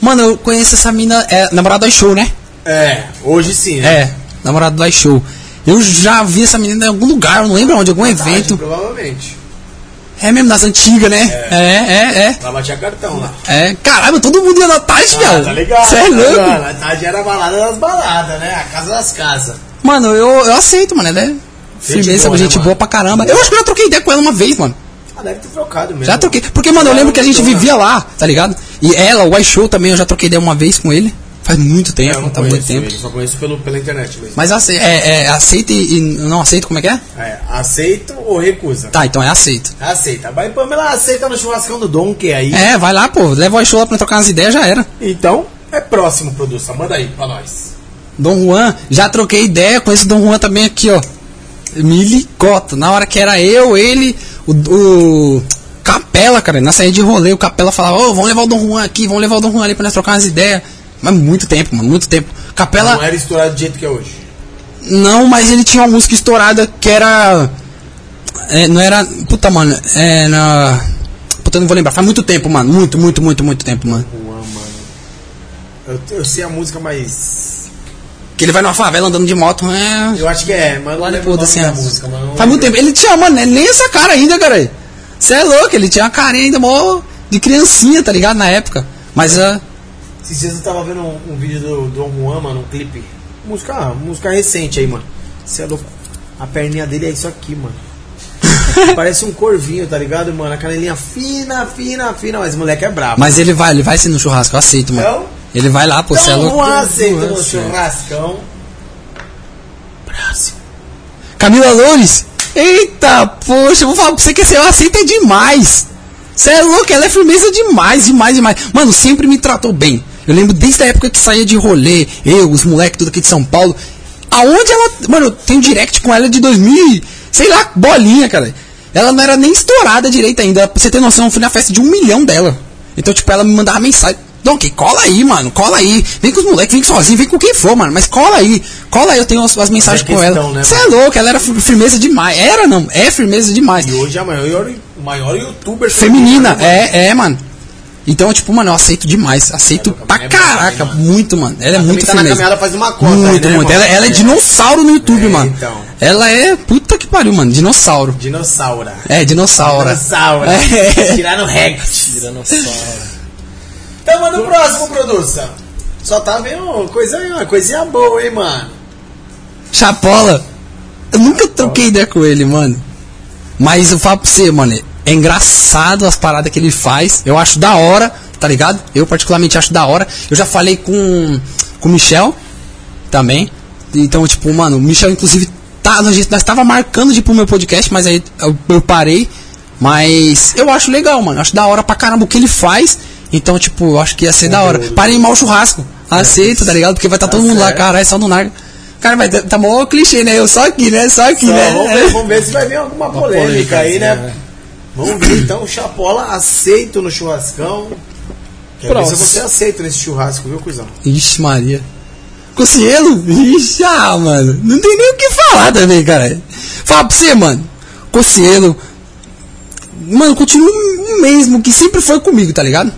Mano, eu conheço essa mina, é namorada do show, né? É, hoje sim, né? É, namorada do show. Eu já vi essa menina em algum lugar, eu não lembro onde, algum evento. Provavelmente. É mesmo, das antigas, né? É, é, é. Ela batia cartão lá. É, caralho, todo mundo ia na tarde, Ah, viado. tá ligado? Cê é tá louco? A tarde era a balada das baladas, né? A casa das casas. Mano, eu, eu aceito, mano. Ela é firmeza, boa, né, gente boa pra caramba. Eu acho que eu já troquei ideia com ela uma vez, mano. Ah, deve ter trocado mesmo. Já troquei. Porque, mano, eu lembro que a gente vivia lá, tá ligado? E ela, o iShow também, eu já troquei ideia uma vez com ele. Faz muito É, tempo, eu não tá muito tempo. só conheço pelo, pela internet mesmo. Mas ace- é, é, aceita e, e não aceita, como é que é? É, aceito ou recusa? Tá, então é aceito. Aceita. Vai Pamela aceita no churrascão do Donkey aí. É, vai lá, pô. Leva o iShow lá pra trocar umas ideias, já era. Então, é próximo, produção. Manda aí pra nós. Dom Juan, já troquei ideia, conheço o Dom Juan também aqui, ó. Me licota. Na hora que era eu, ele, o, o Capela, cara, na saída de rolê, o Capela falava, ô, vamos levar o Dom Juan aqui, vamos levar o Dom Juan ali pra nós trocar umas ideias. Mas muito tempo, mano, muito tempo. Capela, Não era estourado do jeito que é hoje. não, mas ele tinha uma música estourada que era. é, não era. Puta, mano, é na. Puta, eu não vou lembrar. Faz muito tempo, mano. Muito, muito, muito, muito tempo, mano. Juan, mano. Eu, eu sei a música, mas. Que ele vai numa favela andando de moto, é. Eu acho que é, mas não lembro Foda-se, da é. música, mano. Não Faz muito tempo. Ele tinha, mano, ele nem essa cara ainda, cara. Você é louco, ele tinha uma carinha ainda mó de criancinha, tá ligado? Na época. Mas ah, Esses dias eu tava vendo um, um vídeo do Dom Juan, mano, um clipe. Música, música recente aí, mano. Você é louco. A perninha dele é isso aqui, mano. Parece um corvinho, tá ligado, mano? A canelinha fina, fina, fina, mas o moleque é brabo. Mas ele vai, ele vai sim no churrasco, eu aceito, mano. Então? Ele vai lá, pô, você é Então, louco. Juan aceita Juan, no sim. churrascão. Camila Loures. Eita, poxa, eu vou falar pra você que você aceita demais. Você é louco, ela é firmeza demais, demais, demais. Mano, sempre me tratou bem. Eu lembro desde a época que saía de rolê, eu, os moleques tudo aqui de São Paulo. Aonde ela. Mano, eu tenho direct com ela de 2000, e- sei lá, bolinha, cara. Ela não era nem estourada direito ainda. Pra você ter noção, eu fui na festa de um milhão dela. Então, tipo, ela me mandava mensagem. Donkey, cola aí, mano, cola aí. Vem com os moleques, vem sozinho, vem com quem for, mano. Mas cola aí, cola aí, eu tenho as, as mensagens com questão, ela. né, Você é mano? louco, ela era fi- firmeza demais. Era não, é firmeza demais. E hoje é a maior, maior youtuber Feminina, né, é, é, mano. Então, tipo, mano, eu aceito demais. Aceito pra é caraca, mano. muito, mano. Ela é Ela muito tá firmeza. caminhada faz uma cota aí, Muito, né, muito. Ela, ela é É. dinossauro no YouTube, É, mano. então. Ela é. Puta que pariu, mano. Dinossauro. Dinossauro. É, dinossauro. Dinossauro. É. Tirando Rex. Tiranossauro. Então manda o próximo, produção. Só tá vendo coisa, uma coisinha boa, hein, mano. Chapola. Eu nunca troquei ideia com ele, mano. Mas eu falo pra você, mano. É engraçado as paradas que ele faz. Eu acho da hora, tá ligado? Eu particularmente acho da hora. Eu já falei com, com o Michel também. Então, tipo, mano, o Michel, inclusive, tá, a gente, nós tava marcando de ir pro meu podcast, mas aí eu, eu parei. Mas eu acho legal, mano. Acho da hora pra caramba o que ele faz. Então, tipo, eu acho que ia ser da hora. Para animar o churrasco. Aceita, tá ligado? Porque vai estar Tá todo mundo lá, caralho, só no narga. Cara, mas tá, tá mó clichê, né? Eu só aqui, né? Só aqui, Só, né? vamos, ver, vamos ver se vai vir alguma polêmica aí, né? né? Vamos ver então, Chapola aceito no churrascão. Quero ver se você aceita nesse churrasco, viu, cuzão? Ixi, Maria. Cocielo? Ixi, ah, mano. Não tem nem o que falar também, cara. Fala pra você, mano. Cocielo. Mano, continua o mesmo que sempre foi comigo, tá ligado?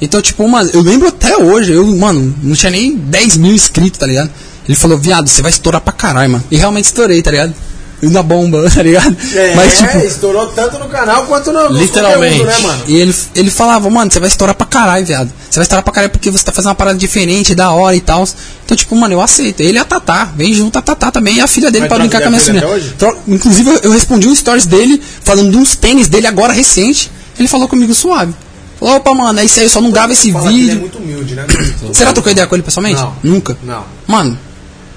Então, tipo, mano, eu lembro até hoje, eu, mano, não tinha nem 10 mil inscritos, tá ligado? Ele falou, viado, você vai estourar pra caralho, mano. E realmente estourei, tá ligado? Na bomba, tá ligado? É, Mas, tipo, estourou tanto no canal quanto no, nos Literalmente. né, mano? E ele, ele falava, mano, você vai estourar pra caralho, viado. Você vai estourar pra caralho porque você tá fazendo uma parada diferente, da hora e tal. Então, tipo, mano, eu aceito. Ele e a Tatá, vem junto a Tatá também e a filha dele Mas pra brincar com a minha filha. Tro- Inclusive, eu- eu respondi um stories dele, falando de uns tênis dele agora recente. Ele falou comigo suave. Falou, opa, mano, é isso aí, eu só não gravo esse que ele é vídeo. muito humilde, né? Você já trocou ideia com ele pessoalmente? Não. Nunca? Não. Mano,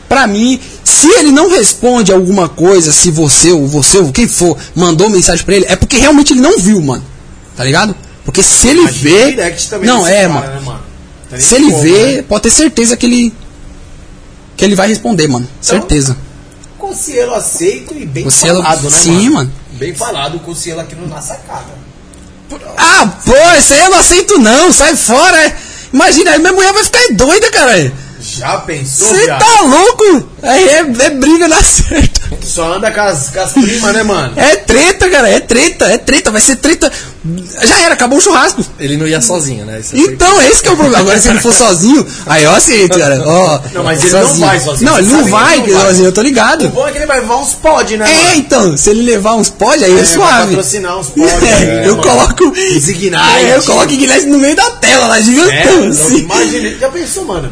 pra mim, se ele não responde alguma coisa, se você ou você ou quem for mandou mensagem pra ele, é porque realmente ele não viu, mano. Tá ligado? Porque se ele Mas vê. Não, é, cara, mano. né, mano? Tá Se ele como, vê, né? pode ter certeza que ele. Que ele vai responder, mano. Então, certeza. Conselho aceito e bem falado, né, sim, mano. Bem falado o conselho aqui no Na Sacada. Ah, pô, isso aí eu não aceito não, sai fora. é. Imagina, aí minha mulher vai ficar doida, caralho. Já pensou, Você tá louco? Aí é, é briga na certa. Só anda com as, com as primas, né, mano? É treta, cara, é treta, é treta, vai ser treta. Já era, acabou o churrasco. Ele não ia sozinho, né? É Então, esse que é o problema. Agora, se ele for sozinho, aí eu aceito, cara. Ó, Não, mas ele não vai sozinho, Não, ele não vai, ele não vai. sozinho, eu tô O ligado. bom é que ele vai levar uns pod, né, É, mano? então, se ele levar uns pod, aí é, vai suave. patrocinar uns pod. É, né, eu mano? coloco. Os Ignite. É, eu coloco Ignite no meio da tela lá, É, gigantão, não, assim. imagina, já pensou, mano?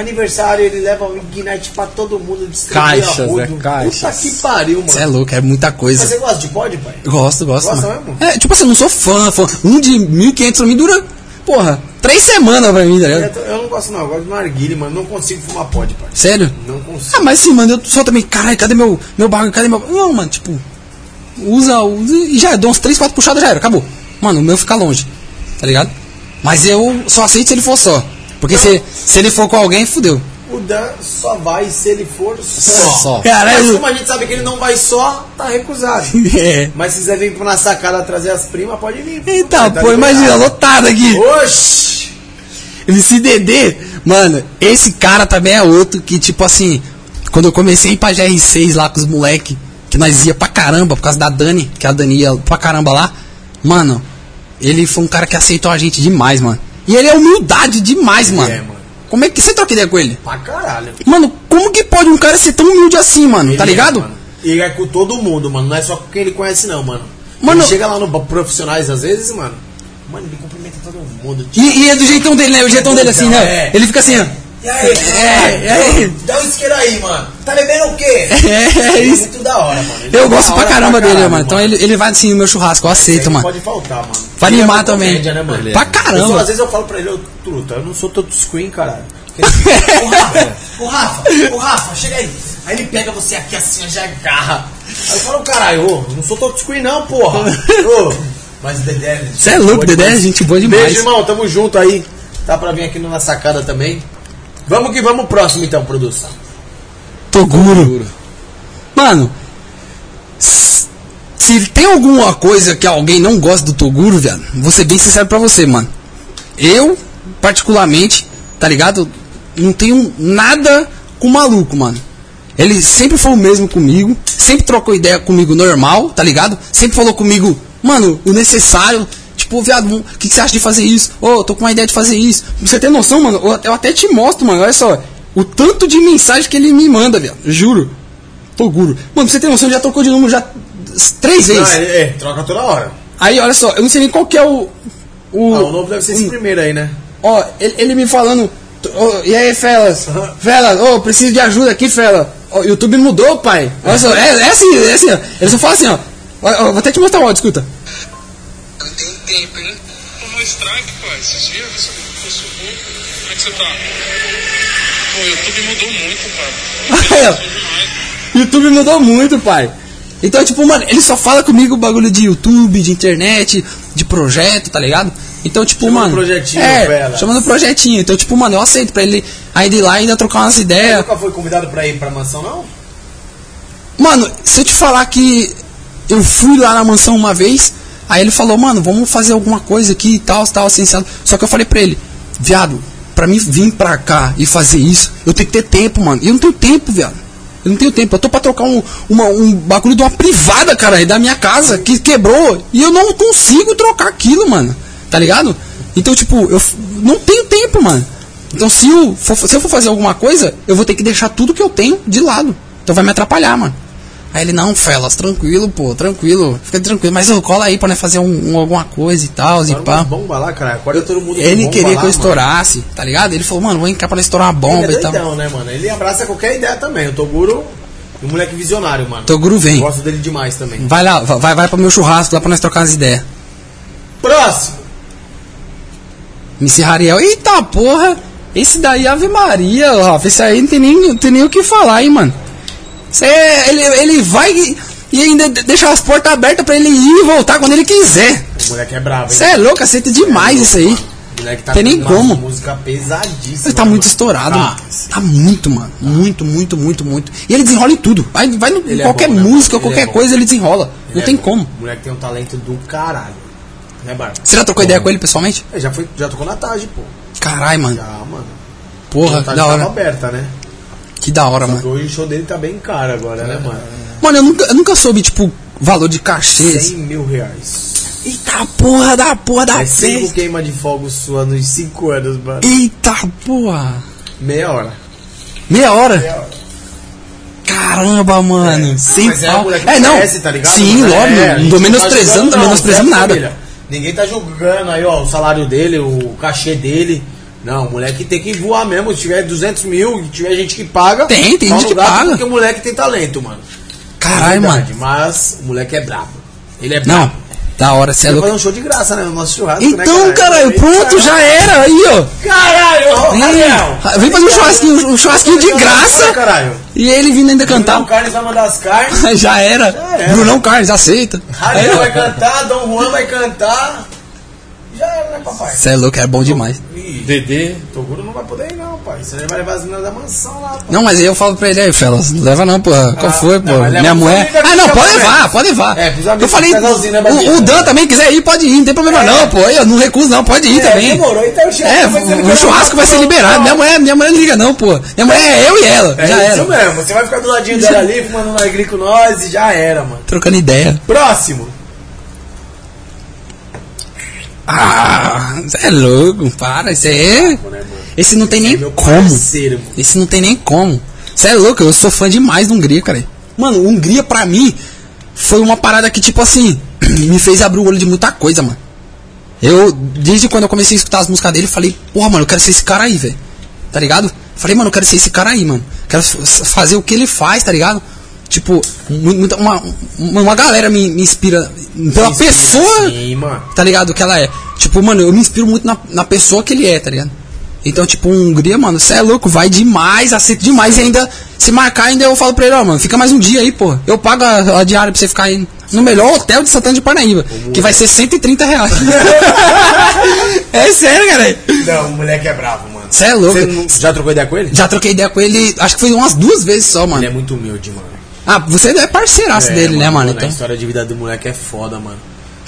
Aniversário, ele leva o Ignite pra todo mundo Caixas, é, caixas. Puta que pariu, mano. Você é louco, é muita Mas coisa. você gosta de pod, pai? Gosto, gosto. Gosta mano. mesmo? É, tipo assim, eu não sou fã, fã. Um de 1.500 pra mim dura, porra, três semanas pra mim, tá ligado? Eu, eu não gosto não, eu gosto de narguile, mano. Não consigo fumar pod, pai. Sério? Não consigo. Ah, mas sim, mano, eu só também, caralho, cadê meu, meu bagulho? Cadê meu. Não, mano, tipo, usa, usa e já, dou uns 3, 4 puxadas já era, acabou. Mano, o meu fica longe, tá ligado? Mas eu só aceito se ele for só. Porque se, se ele for com alguém, fudeu. O Dan só vai se ele for só. Só. Caralho. Mas como a gente sabe que ele não vai só, tá recusado. É. Mas se quiser vir na sacada trazer as primas, pode vir. Eita, Tá pô, imagina, lotado aqui. Oxi! MCDD, mano, esse cara também é outro que, tipo assim, quando eu comecei a ir pra GR6 lá com os moleque, que nós ia pra caramba, por causa da Dani, que a Dani ia pra caramba lá, mano, ele foi um cara que aceitou a gente demais, mano. E ele é humildade demais, mano. é, mano. Como é que você troca ideia com ele? Pra caralho. Mano, como que pode um cara ser tão humilde assim, mano? tá Ele é, ligado? mano. E ele é com todo mundo, mano. Não é só com quem ele conhece, não, mano. Mano- Ele chega lá no profissionais às vezes, mano. Mano, ele cumprimenta todo mundo. E, e é do jeitão dele, né? O jeitão dele assim, né? É. Ele fica assim, ó. E aí, É, e aí? Dá um isqueiro aí, mano. Tá bebendo o quê? É, é isso. muito da hora, mano. Ele Eu é gosto pra caramba dele, caralho, mano. Então ele, ele vai assim no meu churrasco, eu aceito, mano. Pode faltar, mano. Vai Ele é animar uma também. comédia, né, mano? Pra Eu só, caramba. às vezes eu falo pra ele, ô truta, eu não sou touchscreen, caralho. Ô Rafa, ô Rafa, ô Rafa, chega aí. Aí ele pega você aqui assim, já agarra. Aí eu falo, caralho, ô, eu não sou touchscreen não, porra. Ô, mas o Dedé... Você é louco, Dedé é gente boa demais. Beijo, irmão, tamo junto aí. Tá pra vir aqui Na Sacada também. Vamos que vamos próximo então, produção. Toguro. Mano, s- se tem alguma coisa que alguém não gosta do Toguro, viado, vou ser bem sincero pra você, mano. Eu, particularmente, tá ligado? Não tenho nada com o maluco, mano. Ele sempre foi o mesmo comigo, sempre trocou ideia comigo normal, tá ligado? Sempre falou comigo, mano, o necessário. Tipo, viado, o que, que você acha de fazer isso? Ô, tô com uma ideia de fazer isso. Pra você ter noção, mano, eu, até te mostro, mano, olha só. O tanto de mensagem que ele me manda, viado. Juro. Toguro. Mano, pra você ter noção, já trocou de número já três vezes. Não, é, é, troca toda hora. Aí, olha só, eu não sei nem qual que é o. O, Ah, o novo deve ser esse Hum. primeiro aí, né? Ó, ele, ele me falando. "Ô, e aí, Felas? Felas, ô, preciso de ajuda aqui, Fela. O YouTube mudou, pai. Olha só, é, é assim, é assim, ó. Ele só fala assim, ó, Vou até te mostrar o áudio, escuta. Não tem tempo, hein? No strike, pai, esses dias você subindo. Como é que você tá? Pô, o YouTube mudou muito, cara. YouTube mudou muito, pai. Então, tipo, mano, ele só fala comigo bagulho de YouTube, de internet, de projeto, tá ligado? Então, tipo, Chamando mano. projetinho, é, Felas. chamando projetinho. Então, tipo, mano, eu aceito pra ele ainda ir lá e ainda trocar umas ideias. Nunca foi convidado pra ir pra mansão, não? Mano, se eu te falar que eu fui lá na mansão uma vez, aí ele falou, mano, vamos fazer alguma coisa aqui e tal, tal, assim, sabe? Só que eu falei pra ele, viado, pra mim vir pra cá e fazer isso, eu tenho que ter tempo, mano. E eu não tenho tempo, viado. Eu não tenho tempo. Eu tô pra trocar um, uma, um bagulho de uma privada, cara, da minha casa, que quebrou. E eu não consigo trocar aquilo, mano. Tá ligado? Então, tipo, eu não tenho tempo, mano. Então, se eu, for, se eu for fazer alguma coisa, eu vou ter que deixar tudo que eu tenho de lado. Então vai me atrapalhar, mano. Aí ele, não, Felas, tranquilo, pô, tranquilo, fica tranquilo, mas eu cola aí pra nós fazer um, um- alguma coisa e tal, e pá. bomba lá, cara. Acorda todo mundo Ele queria lá, que eu mano. estourasse, tá ligado? Ele falou, mano, vou encar pra nós estourar uma bomba Ele é e tal. doidão, né, mano? Ele abraça qualquer ideia também. O Toguro é um moleque visionário, mano. Toguro vem. Gosto dele demais também. Vai lá, vai, vai pro meu churrasco lá pra nós trocar as ideias. Próximo! Missy Hariel, eita porra! Esse daí, Ave Maria, Rafa, esse aí não tem nem, não tem nem o que falar, hein, mano. Aí é- ele, ele vai e, ainda de- deixa as portas abertas pra ele ir e voltar quando ele quiser. O moleque é bravo, hein? Você é louco, aceita demais isso aí. O moleque tá Tem nem como. música pesadíssima. Ele tá muito estourado, Tá. mano. Tá muito, mano. Muito, muito, muito, muito. E ele desenrola em tudo. Vai, vai no, Ele é qualquer bom, né, música, mano? Ele qualquer é bom. coisa, ele desenrola. Ele não é tem bom. como. O moleque tem um talento do caralho. Né, Barba? Você já trocou ideia com ele pessoalmente? É, já, foi, já tocou na tarde, pô. Caralho, mano. Já, mano. Porra, da tava hora. aberta, né? Que da hora, mano. o show dele tá bem caro agora, né, mano? Mano, eu nunca, eu nunca soube, tipo, valor de cachê. 100 mil reais. Eita porra da porra da É cinco festa. queima de fogo sua nos 5 anos, mano. Eita porra. Meia hora. Meia hora? Meia hora. Caramba, mano. Sem Mas é, pau. moleque É, não. conhece, tá ligado? Sim, Mas é, não tô não tá menosprezando, menosprezando certo, nada. família? Ninguém tá julgando aí, ó, o salário dele, o cachê dele. Não, o moleque tem que voar mesmo. Se tiver 200 mil, se tiver gente que paga. Tem, tem gente não que paga. Porque o moleque tem talento, mano. Caralho, É mano. Mas o moleque é brabo. Ele é Não, brabo. da hora, você é Vai louco. fazer um show de graça, né? No nosso churrasco, né, Então, caralho, pronto, já era. Aí, ó. Caralho, Rafael. É, vem fazer um churrasquinho, um churrasquinho de graça. Caralho. E ele vindo ainda cantar. Carlos vai mandar as carnes. Já era. era. Brunão Carlos, aceita. Rariel vai cantar, Dom Juan vai cantar. Já era, né, papai? Você é louco, é bom demais. Dedê. Toguro não vai poder ir, não, pai. Você vai levar as meninas da mansão lá, pai. Não, mas aí eu falo pra ele aí, Felas, não leva não, pô. Qual Ah, foi, pô? Minha mulher. Ah, não, pode levar, pode levar. É, Eu falei, o, o Dan também quiser ir, pode ir, não tem problema É. não, pô. Eu não recuso não, pode ir É, também. demorou, então o É, o churrasco vai ser liberado. Minha mulher, minha mulher não liga não, pô. Minha mulher é eu e ela, É já isso era. mesmo. Você vai ficar do ladinho dela ali, fumando um com nós e já era, mano. Trocando ideia. Próximo. Ah, você é louco, para, esse aí é... Esse não tem nem Meu como. Esse não tem nem como. Você é louco, eu sou fã demais do Hungria, cara. Mano, Hungria pra mim foi uma parada que, tipo assim, me fez abrir o olho de muita coisa, mano. Eu, desde quando eu comecei a escutar as músicas dele, falei, porra, mano, eu quero ser esse cara aí, velho. Tá ligado? Falei, mano, eu quero ser esse cara aí, mano. Quero fazer o que ele faz, tá ligado? Tipo, mu- muita, uma, uma galera me, me inspira pela Inspira, pessoa Sim, mano. tá ligado? Que ela é. Tipo, mano, eu me inspiro muito na, na pessoa que ele é, tá ligado? Então, tipo, Hungria, mano, você é louco, vai demais, aceita demais. E ainda, se marcar, ainda eu falo pra ele, ó, mano, fica mais um dia aí, pô. Eu pago a, a diária pra você ficar aí no melhor hotel de Santana de Parnaíba, que vai ser 130 reais. é sério, cara. Não, o moleque é bravo, mano. Você é louco. Não- já trocou ideia com ele? Já troquei ideia com ele, acho que foi umas duas vezes só, mano. Ele é muito humilde, mano. Ah, você é parceiraço É, dele, né, mano? A Então. história de vida do moleque é foda, mano.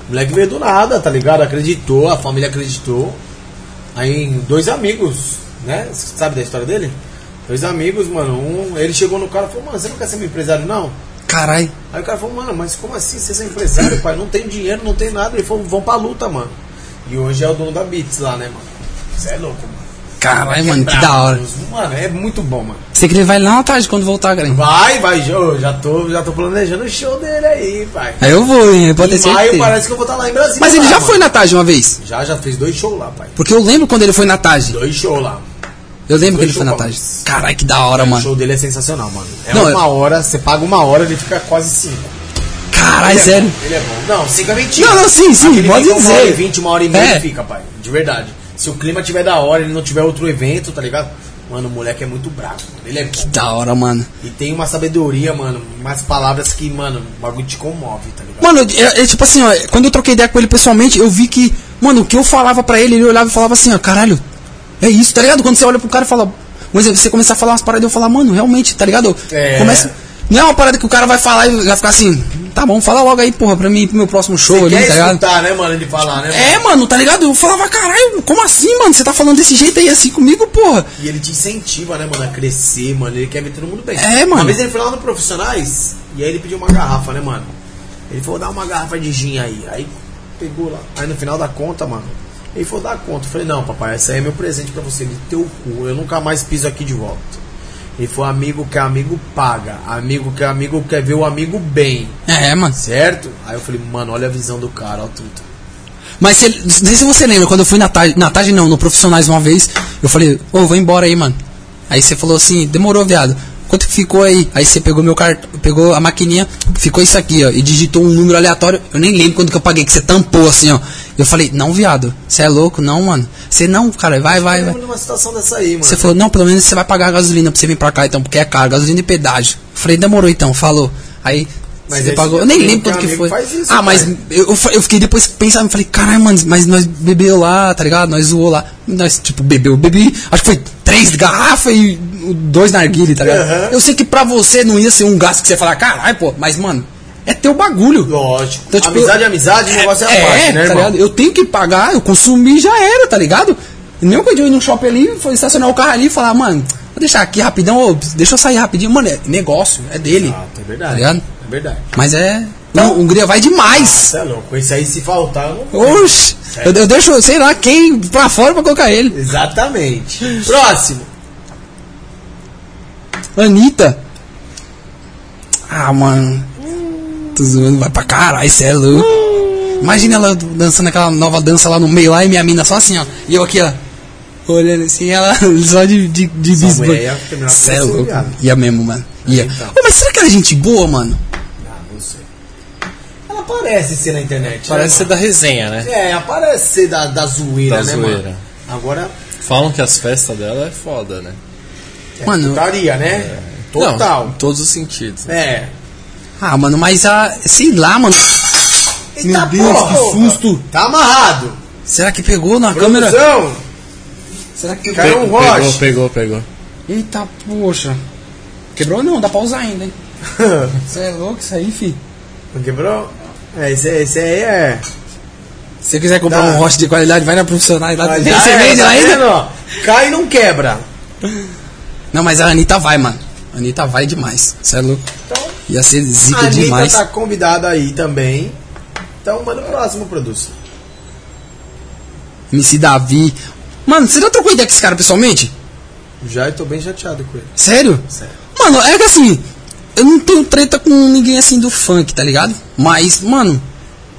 O moleque veio do nada, tá ligado? Acreditou, a família acreditou. Aí, dois amigos, né? Você sabe da história dele? Dois amigos, mano. Um, ele chegou no cara e falou, mano, você não quer ser meu empresário, não? Caralho. Aí o cara falou, mano, mas como assim você ser empresário, pai? Não tem dinheiro, não tem nada. Ele falou, vão pra luta, mano. E hoje é o dono da Beats lá, né, mano? Você é louco, mano. Caralho, mano, que da hora. Mano, é muito bom, mano. Sei que ele vai lá na tarde quando voltar, cara. Vai, vai, eu já tô, já tô planejando o show dele aí, pai. Aí eu vou, hein? Pode ter em maio certeza. parece que eu vou estar lá em Brasília. Mas ele lá, já mano. foi na tarde uma vez. Já, já fez dois shows lá, pai. Porque eu lembro quando ele foi na tarde. Dois shows lá. Eu lembro que ele foi na tarde. Caralho, que da hora, O mano. show dele é sensacional, mano. É Não, uma hora, você paga uma hora, ele fica quase cinco. Caralho, é sério. bom, Ele é bom. Não, cinco é mentira. Não, não, sim, sim, Aquele pode fica Uma hora e dizer. vinte, uma hora e meia É. fica, pai. De verdade. Se o clima tiver da hora, ele não tiver outro evento, tá ligado? Mano, o moleque é muito bravo. Ele é bom. Da hora, mano. E tem uma sabedoria, mano. Umas palavras que, mano, o bagulho te comove, tá ligado? Mano, é, é tipo assim, ó, quando eu troquei ideia com ele pessoalmente, eu vi que, mano, o que eu falava pra ele, ele olhava e falava assim, ó, caralho, é isso, tá ligado? Quando você olha pro cara e fala, mas você começar a falar umas paradas, eu falar, mano, realmente, tá ligado? É. Começa, não é uma parada que o cara vai falar e vai ficar assim, tá bom, fala logo aí, porra, pra mim, pro meu próximo show ali, quer tá ligado? escutar, né, mano, ele falar, né? É, mano, tá ligado? Eu falava, caralho, como assim, mano? Você tá falando desse jeito aí assim comigo, porra? E ele te incentiva, né, mano, a crescer, mano. Ele quer ver todo mundo bem. É, mano. Uma vez ele foi lá no Profissionais e aí ele pediu uma garrafa, né, mano? Ele falou, dá uma garrafa de gin aí. Aí pegou lá. Aí no final da conta, mano, ele falou, dá conta. Eu falei, não, papai, esse aí é meu presente pra você, de teu cu. Eu nunca mais piso aqui de volta. Ele foi amigo que amigo paga. Amigo que amigo quer ver o amigo bem. É, mano. Certo? Aí eu falei, mano, olha a visão do cara, ó tudo. Mas se, não sei se você lembra, quando eu fui na tarde, na tarde não, no Profissionais uma vez, eu falei, ô, vou embora aí, mano. Aí você falou assim, demorou, viado. Quanto que ficou aí? Aí você pegou meu cartão, pegou a maquininha, ficou isso aqui, ó, e digitou um número aleatório. Eu nem lembro quando que eu paguei, que você tampou assim, ó. Eu falei, não, viado, você é louco? Não, mano. Você não, cara, vai, vai, vai. numa situação dessa aí, mano. Você falou, não, pelo menos você vai pagar a gasolina pra você vir pra cá, então, porque é caro, gasolina e pedágio. Eu falei, demorou então, falou. Aí Mas você pagou. Eu nem lembro quanto que foi. isso, ah, mas eu, eu fiquei depois pensando, falei, caralho, mano, mas nós bebeu lá, tá ligado? Nós zoou lá. Nós, tipo, bebeu, bebi, acho que foi três garrafas e dois narguile, tá ligado? Aham. Eu sei que pra você não ia ser um gasto que você ia falar, caralho, pô, mas, mano, é teu bagulho. Lógico. Então, tipo, amizade é amizade, o negócio é a parte, né, tá irmão? ligado? Eu tenho que pagar, eu consumi já era, tá ligado? Nem quando eu ir no shopping ali, foi estacionar o carro ali e falar, mano, vou deixar aqui rapidão, deixa eu sair rapidinho. Mano, é negócio, é dele. Exato, é Tá verdade. ligado? É verdade. Mas é. Não, Hungria vai demais. Você é louco. Esse aí, se faltar, eu não. Oxi, eu, eu deixo, sei lá, quem pra fora pra colocar ele. Exatamente. Próximo. Anitta. Ah, mano. Vai pra caralho, cê é louco. Imagina ela dançando aquela nova dança lá no meio lá e minha mina só assim, ó. E eu aqui, ó. Olhando assim, ela só de, de, de terminar com Cê é louco. Ia mesmo, mano. Ia. Então. Ô, mas será que ela é gente boa, mano? Ah, não sei. Ela parece ser na internet. Parece ser né, da resenha, né? mano? É, aparece ser da, da zoeira, Da né, zoeira. mano? Agora, Falam que as festas dela é foda, né? é Mano. putaria, né? Total. Não, em todos os sentidos. É. Ah, mano, mas a. Sei lá, mano. Meu Deus, que susto. Tá amarrado. Será que pegou na câmera? Produção. Será que Caiu um pegou, roche. pegou, pegou. Eita, poxa. Quebrou não, dá pra usar ainda, hein? Você é louco isso aí, fi? Não quebrou? É, esse, esse aí é. Se você quiser comprar Dá. um roche de qualidade, vai na profissional lá. Mas Você é, vende tá lá ainda? vendo? Cai e não quebra. Não, mas a Anitta vai, mano. A Anitta vai demais. Você é louco. Então, Ia ser a zica Anitta demais. tá convidada aí também. Então, manda o próximo produto. MC Davi. Mano, você já trocou ideia com esse cara pessoalmente? Já eu tô bem chateado com ele. Sério? Sério. Mano, é que assim, eu não tenho treta com ninguém assim do funk, tá ligado? Mas, mano,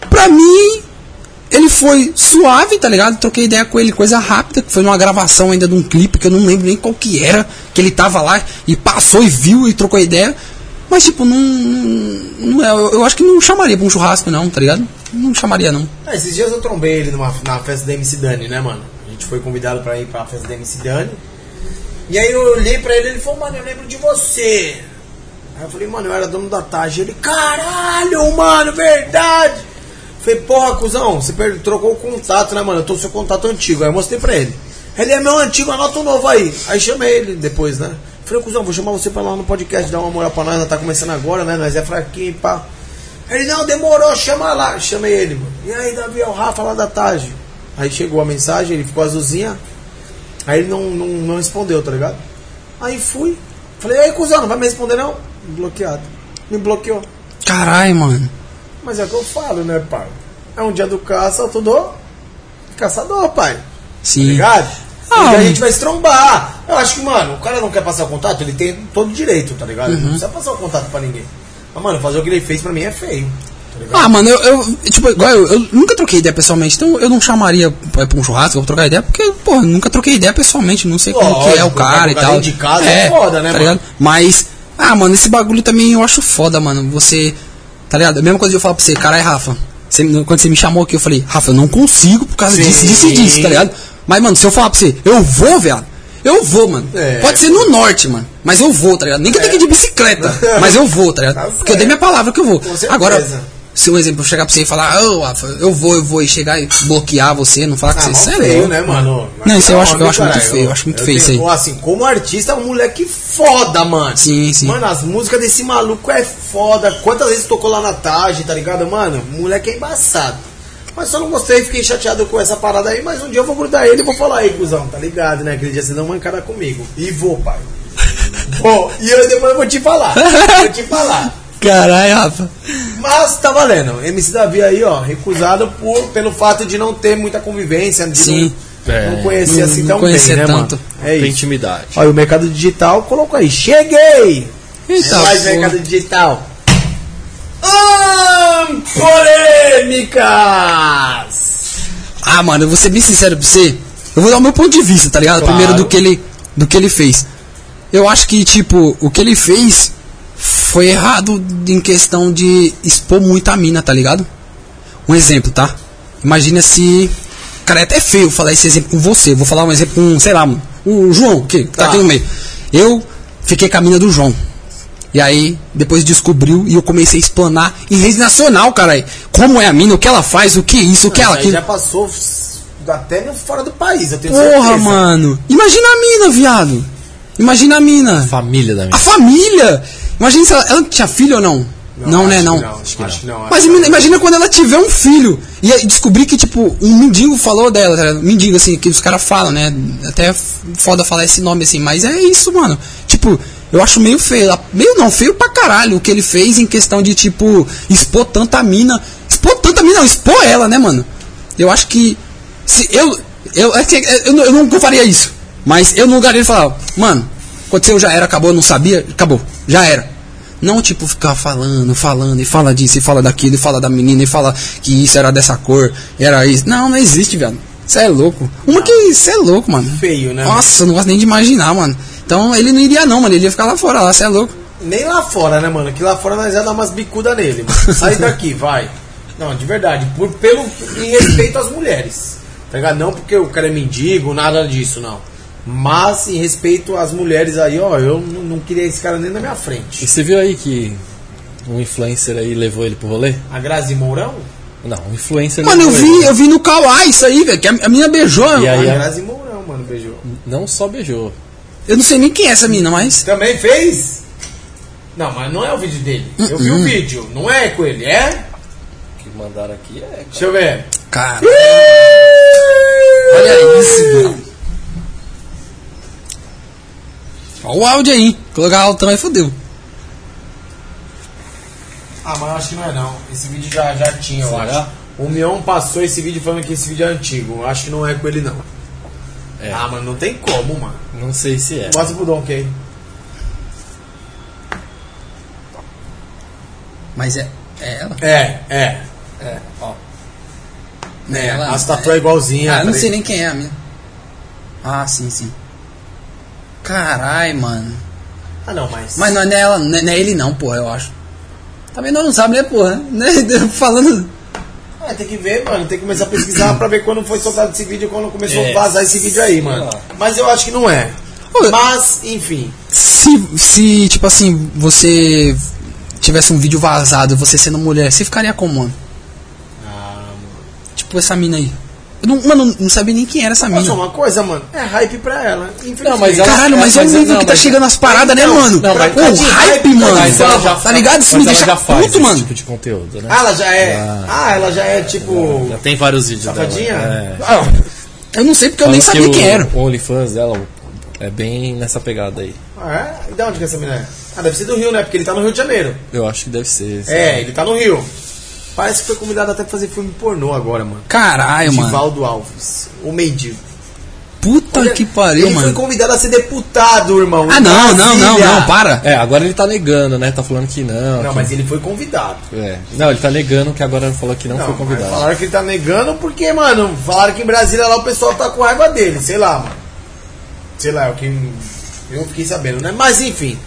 pra mim, ele foi suave, tá ligado? Troquei ideia com ele, coisa rápida, que foi numa gravação ainda de um clipe que eu não lembro nem qual que era, que ele tava lá e passou e viu e trocou ideia. Mas, tipo, não. não, é, eu, eu acho que não chamaria pra um churrasco, não, tá ligado? Não chamaria, não. Ah, esses dias eu trombei ele numa, na festa da MC Dani, né, mano? A gente foi convidado pra ir pra festa da MC Dani. E aí eu olhei pra ele e ele falou, mano, eu lembro de você. Aí eu falei, mano, eu era dono da Taj. Ele, caralho, mano, verdade. Falei, porra, cuzão, você trocou o contato, né, mano? Eu tô seu contato antigo. Aí eu mostrei pra ele. Ele é meu antigo, anota um novo aí. Aí chamei ele depois, né? Falei, cuzão, vou chamar você pra lá no podcast, dar uma moral pra nós, nós tá começando agora, né? Nós é fraquinho, pá. Ele, não, demorou, chama lá. Chamei ele, mano. E aí, Davi, é o Rafa lá da Taj. Aí chegou a mensagem, ele ficou azulzinha. Aí ele não, não, não respondeu, tá ligado? Aí fui. Falei, aí, cuzão, não vai me responder não? Bloqueado. Me bloqueou. Caralho, mano. Mas é o que eu falo, né, pai? É um dia do caça, tudo caçador, pai. Tá Sim. ligado? Ah, a gente vai se trombar. Eu acho que, mano, o cara não quer passar o contato, ele tem todo direito, tá ligado? Ele Uhum. não precisa passar o contato pra ninguém. Mas, mano, fazer o que ele fez pra mim é feio. Tá? Ah, mano, eu, eu tipo, igual eu, eu nunca troquei ideia pessoalmente, então eu não chamaria pra, pra um churrasco, vou trocar ideia, porque, pô, nunca troquei ideia pessoalmente, não sei como que é o cara e jogar tal. de casa é foda, né, tá mano? ligado? Mas, ah, mano, esse bagulho também eu acho foda, mano. Você, tá ligado? A mesma coisa que eu falo pra você, caralho, Rafa. Você, quando você me chamou aqui, eu falei, Rafa, eu não consigo por causa Sim. disso, disso e disso, tá ligado? Mas, mano, se eu falar pra você, eu vou, viado. Eu vou, mano. É. Pode ser no norte, mano. Mas eu vou, tá ligado? Nem que eu tenha que ir de bicicleta. mas eu vou, tá ligado? Tá Porque eu dei minha palavra que eu vou. Agora, se um exemplo eu chegar pra você e falar, ô, Rafa, eu vou, eu vou, e chegar e bloquear você, não falar Ah, com mal você, você é feio, né, mano? Não, isso eu acho- eu acho muito feio, eu acho muito eu feio isso tenho- aí. Assim, como artista, é um moleque foda, mano. Sim, sim. Mano, as músicas desse maluco é foda. Quantas vezes tocou lá na Taj, tá ligado, mano? O moleque é embaçado. Mas só não gostei, fiquei chateado com essa parada aí, mas um dia eu vou grudar ele e vou falar aí, cuzão, tá ligado, né? Aquele dia você deu uma encara comigo. E vou, pai. Vou. E eu depois eu vou te falar. Vou te falar. Caralho, Rafa. Mas tá valendo. MC Davi aí, ó, recusado por, pelo fato de não ter muita convivência, de Sim. É, não conhecia não- assim não tão conhecia bem, né, tanto. mano? É isso. intimidade. Olha, o mercado digital colocou aí. Cheguei! Eita, é mais mercado digital. Ahn, polêmicas! Ah, mano, eu vou ser bem sincero pra você. Eu vou dar o meu ponto de vista, tá ligado? Claro. Primeiro do que ele do que ele fez. Eu acho que tipo, o que ele fez foi errado em questão de expor muito a mina, tá ligado? Um exemplo, tá? Imagina se cara, é até feio falar esse exemplo com você. Vou falar um exemplo com, sei lá, o João, que tá Tá. aqui no meio. Eu fiquei com a mina do João. E aí, depois descobriu e eu comecei a explanar em rede nacional, caralho. Como é a mina, o que ela faz, o que isso, o que ela aquilo. já passou até fora do país, eu tenho Porra, certeza. mano. Imagina a mina, viado. Imagina a mina. Família da A minha. família. Imagina se ela, ela tinha filho ou não. Não, né, acho não. que não. Acho que não. Mas acho imagina, que imagina quando ela tiver um filho e descobrir que, tipo, um mendigo falou dela, tá mendigo, assim, que os caras falam, né? Até é foda falar esse nome, assim, mas é isso, mano. Tipo, eu acho meio feio, meio não, feio pra caralho o que ele fez em questão de, tipo, expor tanta mina. Expor tanta mina, não, expor ela, né, mano? Eu acho que. Se eu. Eu, é que eu, não- eu não faria isso. Mas eu no lugar dele falava, mano, aconteceu, já era, acabou, eu não sabia, acabou, já era. Não, tipo, ficar falando, falando, e fala disso, e fala daquilo, e fala da menina, e fala que isso era dessa cor, era isso. Não, não existe, viado. Você é louco. Uma que você é louco, mano. Feio, né? Nossa, eu não gosto nem de imaginar, mano. Então ele não iria não, mano. Ele ia ficar lá fora, lá, você é louco. Nem lá fora, né, mano? Que lá fora nós ia dar umas bicudas nele. mano. Sai daqui, vai. Não, de verdade. Por, pelo, em respeito às mulheres. Tá ligado? Não porque o cara é mendigo, nada disso, não. Mas em respeito às mulheres aí, ó, eu não, queria esse cara nem na minha E frente. você viu aí que um influencer aí levou ele pro rolê? A Grazi Mourão? Não, um influencer Mano, eu vi, ele. eu vi no Kawaii isso aí, velho. Que a, a menina beijou. E aí, a a- Grazi Mourão, mano, beijou. Não só beijou. Eu não sei nem quem é essa menina, mas. Também fez? Não, mas não é o vídeo dele. Eu vi o vídeo. Não é com ele, é? O que mandaram aqui é. Deixa eu ver. Cara. Olha isso, mano. Olha o áudio aí. Colocar alto também fodeu. Ah, mas eu acho que não é não. Esse vídeo já, já tinha, eu Será? acho. O Mion passou esse vídeo falando que esse vídeo é antigo. Eu acho que não é com ele não. É. Ah, mas não tem como, mano. Não sei se é. Mostra pro Donkey. Mas é, é ela? É, é. É, ó. É ela. As tatuas é igualzinha. Ah, eu não tá sei nem quem é a minha. Ah, sim, sim. Carai, mano. Ah, não, mas. Mas não é ela, não é, não é ele não, porra, eu acho. Também nós não sabe, né, porra? Né? Falando. É, tem que ver, mano. Tem que começar a pesquisar pra ver quando foi soltado esse vídeo, quando começou É, a vazar esse vídeo aí, mano. lá. Mas eu acho que não é. Mas, enfim. Se, se, tipo assim, você tivesse um vídeo vazado, você sendo mulher, você ficaria como, mano? Ah, mano. Tipo essa mina aí. Eu não, mano, não sabia nem quem era essa mina. falar uma coisa, mano? É hype pra ela. Não, mas ela- Caralho, mas É, olha o mas- nível que tá mas- chegando as paradas, né, Então, mano? não, mas Ô, tá de hype, mano. Mas ela já tá ligado? Isso mas me deixa já faz puto, mano. tipo de conteúdo, né? Ah, ela já é. Já. Ah, ela já é tipo. Já tem vários vídeos Safadinha? dela. É. Ah, eu não sei porque eu nem sabia que quem o- era. O OnlyFans dela é bem nessa pegada aí. Ah, é? E de onde que é essa menina é? Ah, deve ser do Rio, né? Porque ele tá no Rio de Janeiro. Eu acho que deve ser. É, ele tá no Rio. Parece que foi convidado até pra fazer filme pornô agora, mano. Caralho, mano. Divaldo Alves, o mendigo. Puta Olha, que pariu, ele foi mano. convidado a ser deputado, irmão. Ah, não, não, não, não, para. É, agora ele tá negando, né? Tá falando que não. Não, que- mas ele foi convidado. É. Não, ele tá negando que agora falou que não, Não, foi convidado. falaram que ele tá negando porque, mano, falaram que em Brasília lá o pessoal tá com raiva dele, sei lá, mano. Sei lá, é o que eu fiquei sabendo, né? Mas enfim.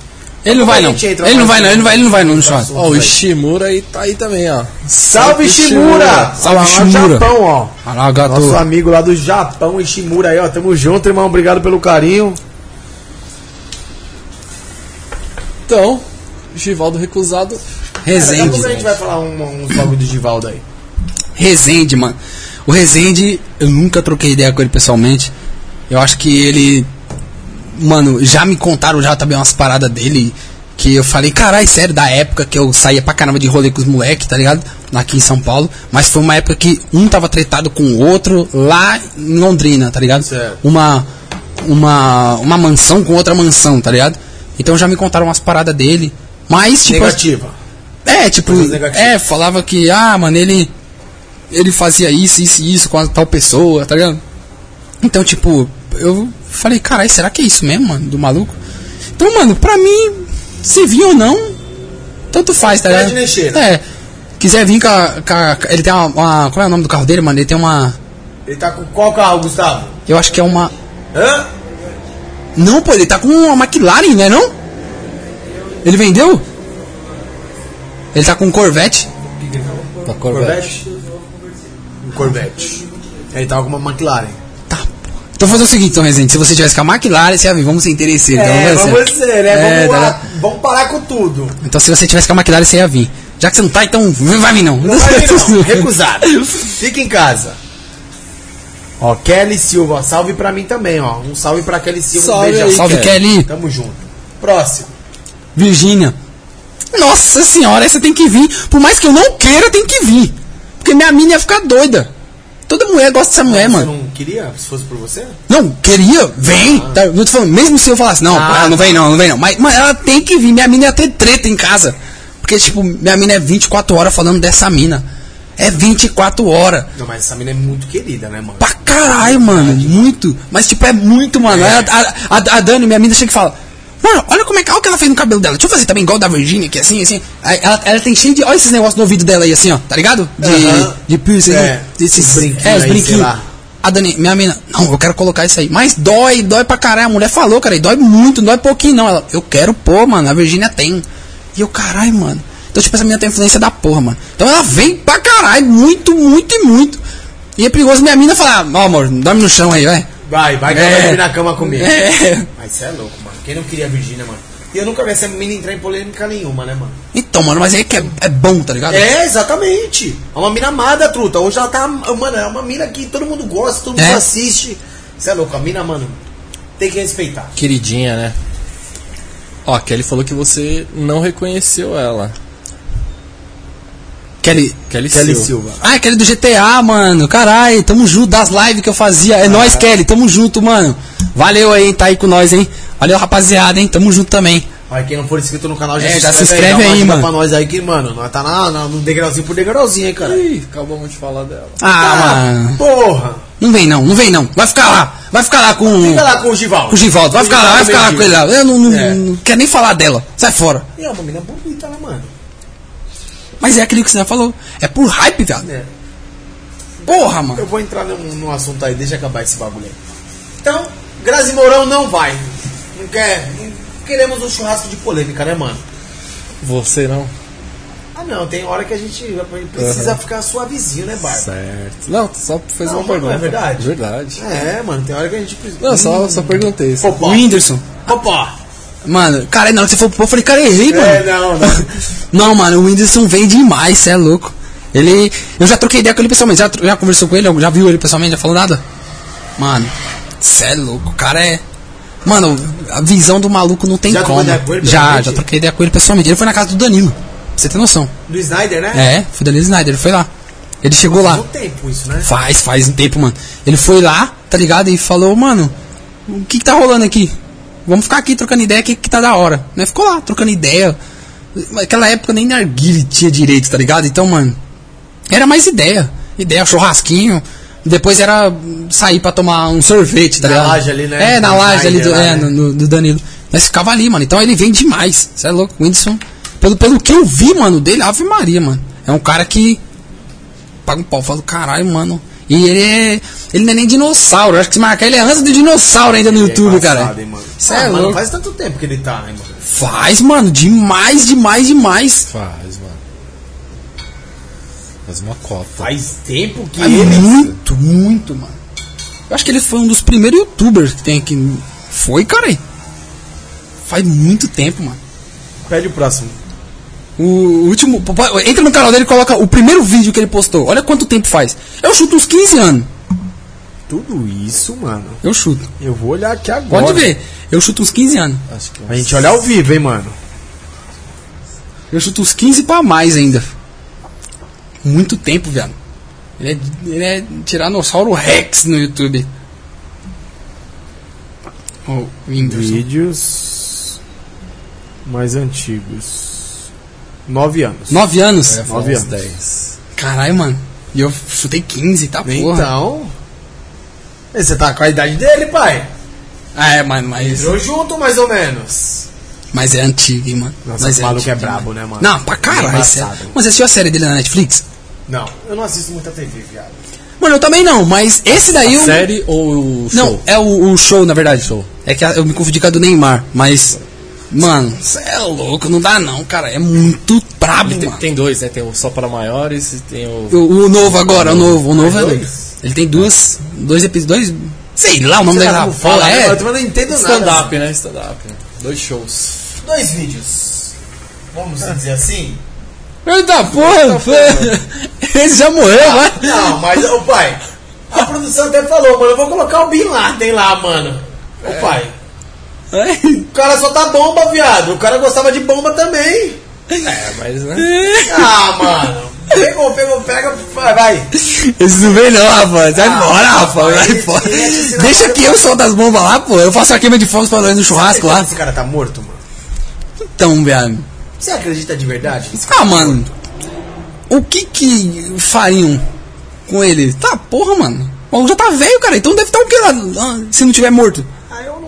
Ele não vai, não. Ele não vai, não. Ele não vai, ele não vai no churrasco. Ó, o Ishimura aí tá aí também, ó. Salve Ishimura! Salve, Ishimura. Japão, ó. Gato. Nosso amigo lá do Japão, Ishimura aí, ó. Tamo junto, irmão. Obrigado pelo carinho. Então, Givaldo recusado. Resende. pouco a gente vai falar um- uns bagulho do Givaldo aí. Resende, mano. O Resende, eu nunca troquei ideia com ele pessoalmente. Eu acho que ele. Mano, já me contaram já também umas paradas dele. Que eu falei, caralho, sério, da época que eu saía pra caramba de rolê com os moleques, tá ligado? Aqui em São Paulo. Mas foi uma época que um tava tretado com o outro lá em Londrina, tá ligado? Certo. Uma. Uma. Uma mansão com outra mansão, tá ligado? Então já me contaram umas paradas dele. Mas, tipo. Negativa. É, tipo, é, falava que, ah, mano, ele ele fazia isso, isso e isso com a tal pessoa, tá ligado? Então, tipo, eu falei, caralho, será que é isso mesmo, mano, do maluco? Então, mano, pra mim, se vir ou não, tanto faz, tá Pode ligado? mexer, né? É. Quiser vir com a, com a- Ele tem uma, uma- Qual é o nome do carro dele, mano? Ele tem uma. Ele tá com qual carro, Gustavo? Eu acho que é uma. Hã? Não, pô, ele tá com uma McLaren, né? Não? Ele vendeu? Ele tá com um Corvette. Corvette. Corvette? Um Corvette. Ele tava com uma McLaren. Então fazer o seguinte, então, Rezende. Se você tivesse com a McLaren, você ia vir. Vamos ser interesseiros. então, É, ser. vamos ser, né? É, vamos, tá lá, vamos parar com tudo. Então se você tivesse com a McLaren, você ia vir. Já que você não tá, então não vai vir não. Não vai vir, não. Recusado. Fica em casa. Ó, Kelly Silva, salve pra mim também, ó. Um salve pra Kelly Silva. Salve um beijão. aí, Salve, Kelly. Kelly. Tamo junto. Próximo. Virgínia. Nossa senhora, essa tem que vir. Por mais que eu não queira, tem que vir. Porque minha mina ia ficar doida. Toda mulher gosta dessa mulher, Você mano. não queria, se fosse por você? Não, queria, vem. Tá, eu tô falando, mesmo se eu falasse, não, Ah. ah, não vem não, não vem não. Mas, mas ela tem que vir. Minha mina ia ter treta em casa. Porque, tipo, minha mina é 24 horas falando dessa mina. É 24 horas. Não, mas essa mina é muito querida, né, mano? Pra caralho, mano. Muito. Mas, tipo, é muito, mano. É. A, a, a- a Dani, minha mina, chega e fala: Mano, olha como é que, olha o que ela fez no cabelo dela. Deixa eu fazer também igual da Virginia, que é assim, assim. Aí ela, ela tem cheio de. Olha esses negócios no ouvido dela aí, assim, ó. Tá ligado? De, Aham. de piercing. É, né? Desses os brinquinhos É, os brinquinhos. A Dani, minha mina, não, eu quero colocar isso aí. Mas dói, dói pra caralho. A mulher falou, cara, dói muito, não dói pouquinho, não. Ela, eu quero pôr, mano. A Virginia tem. E eu, caralho, mano. Então, tipo, essa menina tem influência da porra, mano. Então ela vem pra caralho, muito, muito e muito. E é perigoso minha mina falar, ó, amor, dorme no chão aí, vai. Vai, vai que É. ela vai dormir na cama comigo. É. Mas você é louco. Quem não queria a Virgínia, mano? E eu nunca vi essa menina entrar em polêmica nenhuma, né, mano? Então, mano, mas aí que é, é bom, tá ligado? É, exatamente. É uma mina amada, truta. Hoje ela tá. Mano, é uma mina que todo mundo gosta, todo mundo É. assiste. Você é louco, a mina, mano, tem que respeitar. Queridinha, né? Ó, a Kelly falou que você não reconheceu ela. Kelly. Kelly, Kelly Silva. Silva. Ah, aquele do GTA, mano. Caralho, tamo junto das lives que eu fazia. É nóis, Kelly, tamo junto, mano. Valeu aí, tá aí com nós, hein? Valeu, rapaziada, hein? Tamo junto também. Olha, quem não for inscrito no canal já, É, se, já se inscreve inscreve dá uma aí, ajuda mano. pra nós aí que, mano, nós tá na, na- no degrauzinho por degrauzinho, hein, cara. Ih, acabamos de falar dela. Ah, mano. Porra! Não vem não, não vem não. Vai ficar lá. Vai ficar lá com, Fica lá com o Givaldo. com o Givaldo. Vai O ficar lá, vai Givaldo ficar lá com ele lá. Eu não, não, É. não quero nem falar dela. Sai fora. E é uma mina bonita, né, mano? Mas é aquilo que você falou. É por hype, viado. É. Porra, mano. Eu vou entrar num, num assunto aí, deixa acabar esse bagulho aí. Então, Grazi Mourão não vai. Não quer. Não queremos um churrasco de polêmica, né, mano? Você não? Ah, não, tem hora que a gente precisa ficar suavezinho, né, Barba? Certo. Não, só fez Não, uma mas não pergunta. é verdade? Verdade. É, mano, tem hora que a gente precisa. Não, só, só perguntei. Popó. O Whindersson. Popó. Mano, cara, na hora que você falou, pô, eu falei, cara, errei, mano. É, não, não. Não, mano, o Whindersson vem demais, cê é louco. Ele. Eu já troquei ideia com ele pessoalmente. Já, já conversou com ele? Já viu ele pessoalmente? Já falou nada? Mano, cê é louco. O cara é. Mano, a visão do maluco não tem Já como. ideia com ele já, já troquei ideia com ele pessoalmente. Ele foi na casa do Danilo. Pra você ter noção. Do Snyder, né? É, foi o Danilo Snyder, ele foi lá. Ele chegou lá. Faz um tempo isso, né? Faz, faz um tempo, mano. Ele foi lá, tá ligado? E falou, mano, o que que tá rolando aqui? Vamos ficar aqui trocando ideia, que, que tá da hora. Né? Ficou lá, trocando ideia. Naquela época nem narguile tinha direito, tá ligado? Então, mano, era mais ideia. Ideia, churrasquinho. Depois era sair pra tomar um sorvete, tá Na ligado? laje ali, né? É, na No laje ali do, lá, é, né? no- do Danilo. Nós ficava ali, mano. Então ele vem demais. Você é louco, o Whindersson. Pelo, pelo que eu vi, mano, dele, Ave Maria, mano. É um cara que paga um pau, fala, caralho, mano. E ele é. Ele não é nem dinossauro. Eu acho que se marcar ele é antes do dinossauro ainda no Ele é YouTube, embaçado, cara. hein, mano. Cê Ah, é mano, louco. faz tanto tempo que ele tá, hein, mano. Faz, mano, demais, demais, demais. Faz, mano. Faz uma cota. Faz tempo que É ele. muito, muito, mano. Eu acho que ele foi um dos primeiros youtubers que tem aqui. Foi, cara? Faz muito tempo, mano. Pede o próximo. O último. Entra no canal dele e coloca o primeiro vídeo que ele postou. Olha quanto tempo faz. Eu chuto uns 15 anos. Tudo isso, mano. Eu chuto. Eu vou olhar aqui agora. Pode ver. Eu chuto uns 15 anos. Que A gente olha ao vivo, hein, mano. Eu chuto uns 15 pra mais ainda. Muito tempo, velho. Ele é, ele é Tiranossauro Rex no YouTube. O Whindersson. Vídeos mais antigos. Nove anos. 9 anos? é, Nove anos. 10. Caralho, mano. E eu chutei 15, tá porra. Então. Você tá com a idade dele, pai? É, mas, mas, Entrou junto, mais ou menos. mas é antigo, hein, mano. Nossa, mas esse maluco antigo, é brabo, né, mano? Não, pra caralho. Embaçado. sério. Mas você assistiu a série dele na Netflix? Não, eu não assisto muita TV, viado. Mano, eu também não, mas esse daí... eu- Série ou o show? Não, é o, o show, na verdade. Show. É que a- eu me confundi com a do Neymar, mas... Mano, você é louco, não dá não, cara. É muito brabo, Ele tem, mano. tem dois, né? Tem o Só para Maiores e tem o. O, o novo agora, o novo, o novo é dois? Ele tem duas, dois episódios, dois... Sei lá o nome como fala, porra, né? é... Eu não entendo nada. Stand-up, né? Stand-up. né? Dois shows. Dois vídeos. Vamos dizer assim? Eita porra, esse já morreu, vai. Não, mas, ô pai, a produção até falou, mano, eu vou colocar o Bin Laden lá, mano. Ô pai, o cara só tá bomba, viado. O cara gostava de bomba também. É, mas né? Ah, mano. Pegou, pegou, pega, vai, vai. Esse não vem não, rapaz. Ah, fora, rapaz. rapaz, Sai esse- fora. esse Deixa que eu solto as bombas lá, pô. Eu faço a queima de fogos pra nós no churrasco lá. Esse cara tá morto, mano. Então, viado. Você acredita de verdade? Ah, mano. O que que fariam com ele? Tá, porra, mano. O já tá velho, cara. Então deve estar o que lá? ah, Se não tiver morto.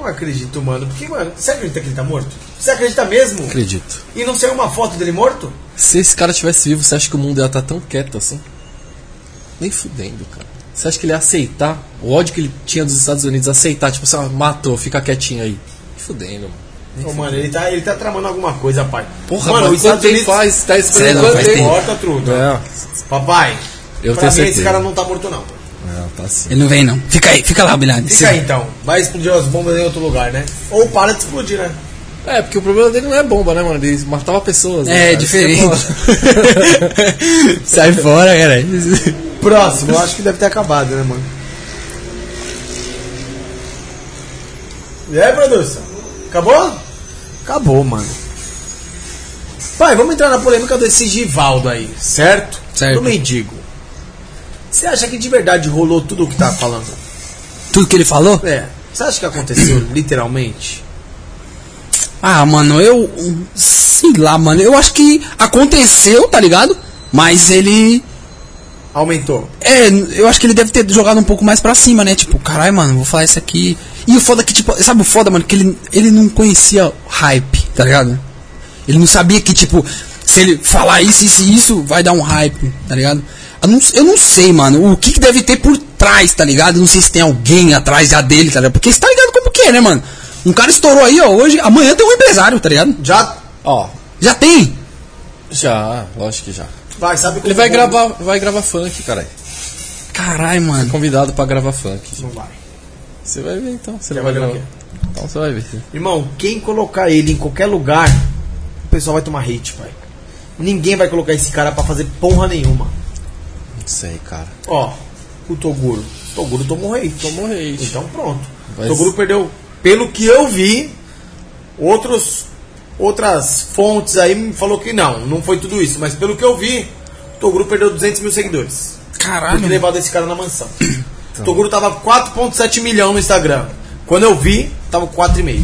Não acredito, mano. Porque, mano, você acredita que ele tá morto? Você acredita mesmo? Acredito. E não saiu uma foto dele morto? Se esse cara tivesse vivo, você acha que o mundo ia estar tão quieto assim? Nem fudendo, cara. Você acha que ele ia aceitar o ódio que ele tinha dos Estados Unidos? Aceitar, tipo assim, matou, fica quietinho aí. Fudendo, mano. Ô, mano, ele tá, ele tá tramando alguma coisa, pai. Porra, mano, mano, os quanto Estados Unidos... faz? Tá esperando quanto faz tempo? tempo. Corta, truta. É, Papai, Eu pra tenho mim certeza. esse cara não tá morto, não. Não, tá sim. Ele não vem, não. Fica aí, fica lá, Bilhado. Fica aí, então. Vai explodir as bombas em outro lugar, né? Ou para de explodir, né? É, porque o problema dele não é bomba, né, mano? Ele matava pessoas. né, É, cara? diferente. É. Sai fora, cara. Próximo, eu acho que deve ter acabado, né, mano? E aí, produção? Acabou? Acabou, mano. Pai, vamos entrar na polêmica desse Givaldo aí, certo? Certo. Do mendigo. Você acha que de verdade rolou tudo o que tá falando? Tudo que ele falou? É. Você acha que aconteceu literalmente? Ah, mano, eu. Sei lá, mano. Eu acho que aconteceu, tá ligado? Mas ele. Aumentou. É, eu acho que ele deve ter jogado um pouco mais pra cima, né? Tipo, caralho, mano, vou falar isso aqui. E o foda é que, tipo, sabe o foda, mano? Que ele, ele não conhecia hype, tá ligado? Ele não sabia que, tipo, se ele falar isso, isso e isso, vai dar um hype, tá ligado? Eu não, eu não sei, mano, o que, que deve ter por trás, tá ligado? Eu não sei se tem alguém atrás já dele, tá ligado? Porque você tá ligado como que é, né, mano? Um cara estourou aí, ó, hoje, amanhã tem um empresário, tá ligado? Já. Ó, Já tem. já, lógico que já. Vai, sabe como Ele vai como- gravar, vai gravar funk, caralho. Caralho, mano. Convidado pra gravar funk. Não vai. Você vai ver então. Você vai ver o gravar. quê? Então você vai ver. Irmão, quem colocar ele em qualquer lugar, o pessoal vai tomar hate, pai. Ninguém vai colocar esse cara pra fazer porra nenhuma. Sei, cara. Ó, o Toguro. Toguro tomou hate. Tomou hate. Então pronto. Mas- Toguro perdeu. Pelo que eu vi, outros, outras fontes aí me falou que não, não foi tudo isso. Mas pelo que eu vi, o Toguro perdeu 200 mil seguidores. Caralho. Por ter levado esse cara na mansão. O Toguro tava 4.7 milhão no Instagram. Quando eu vi, tava 4,5.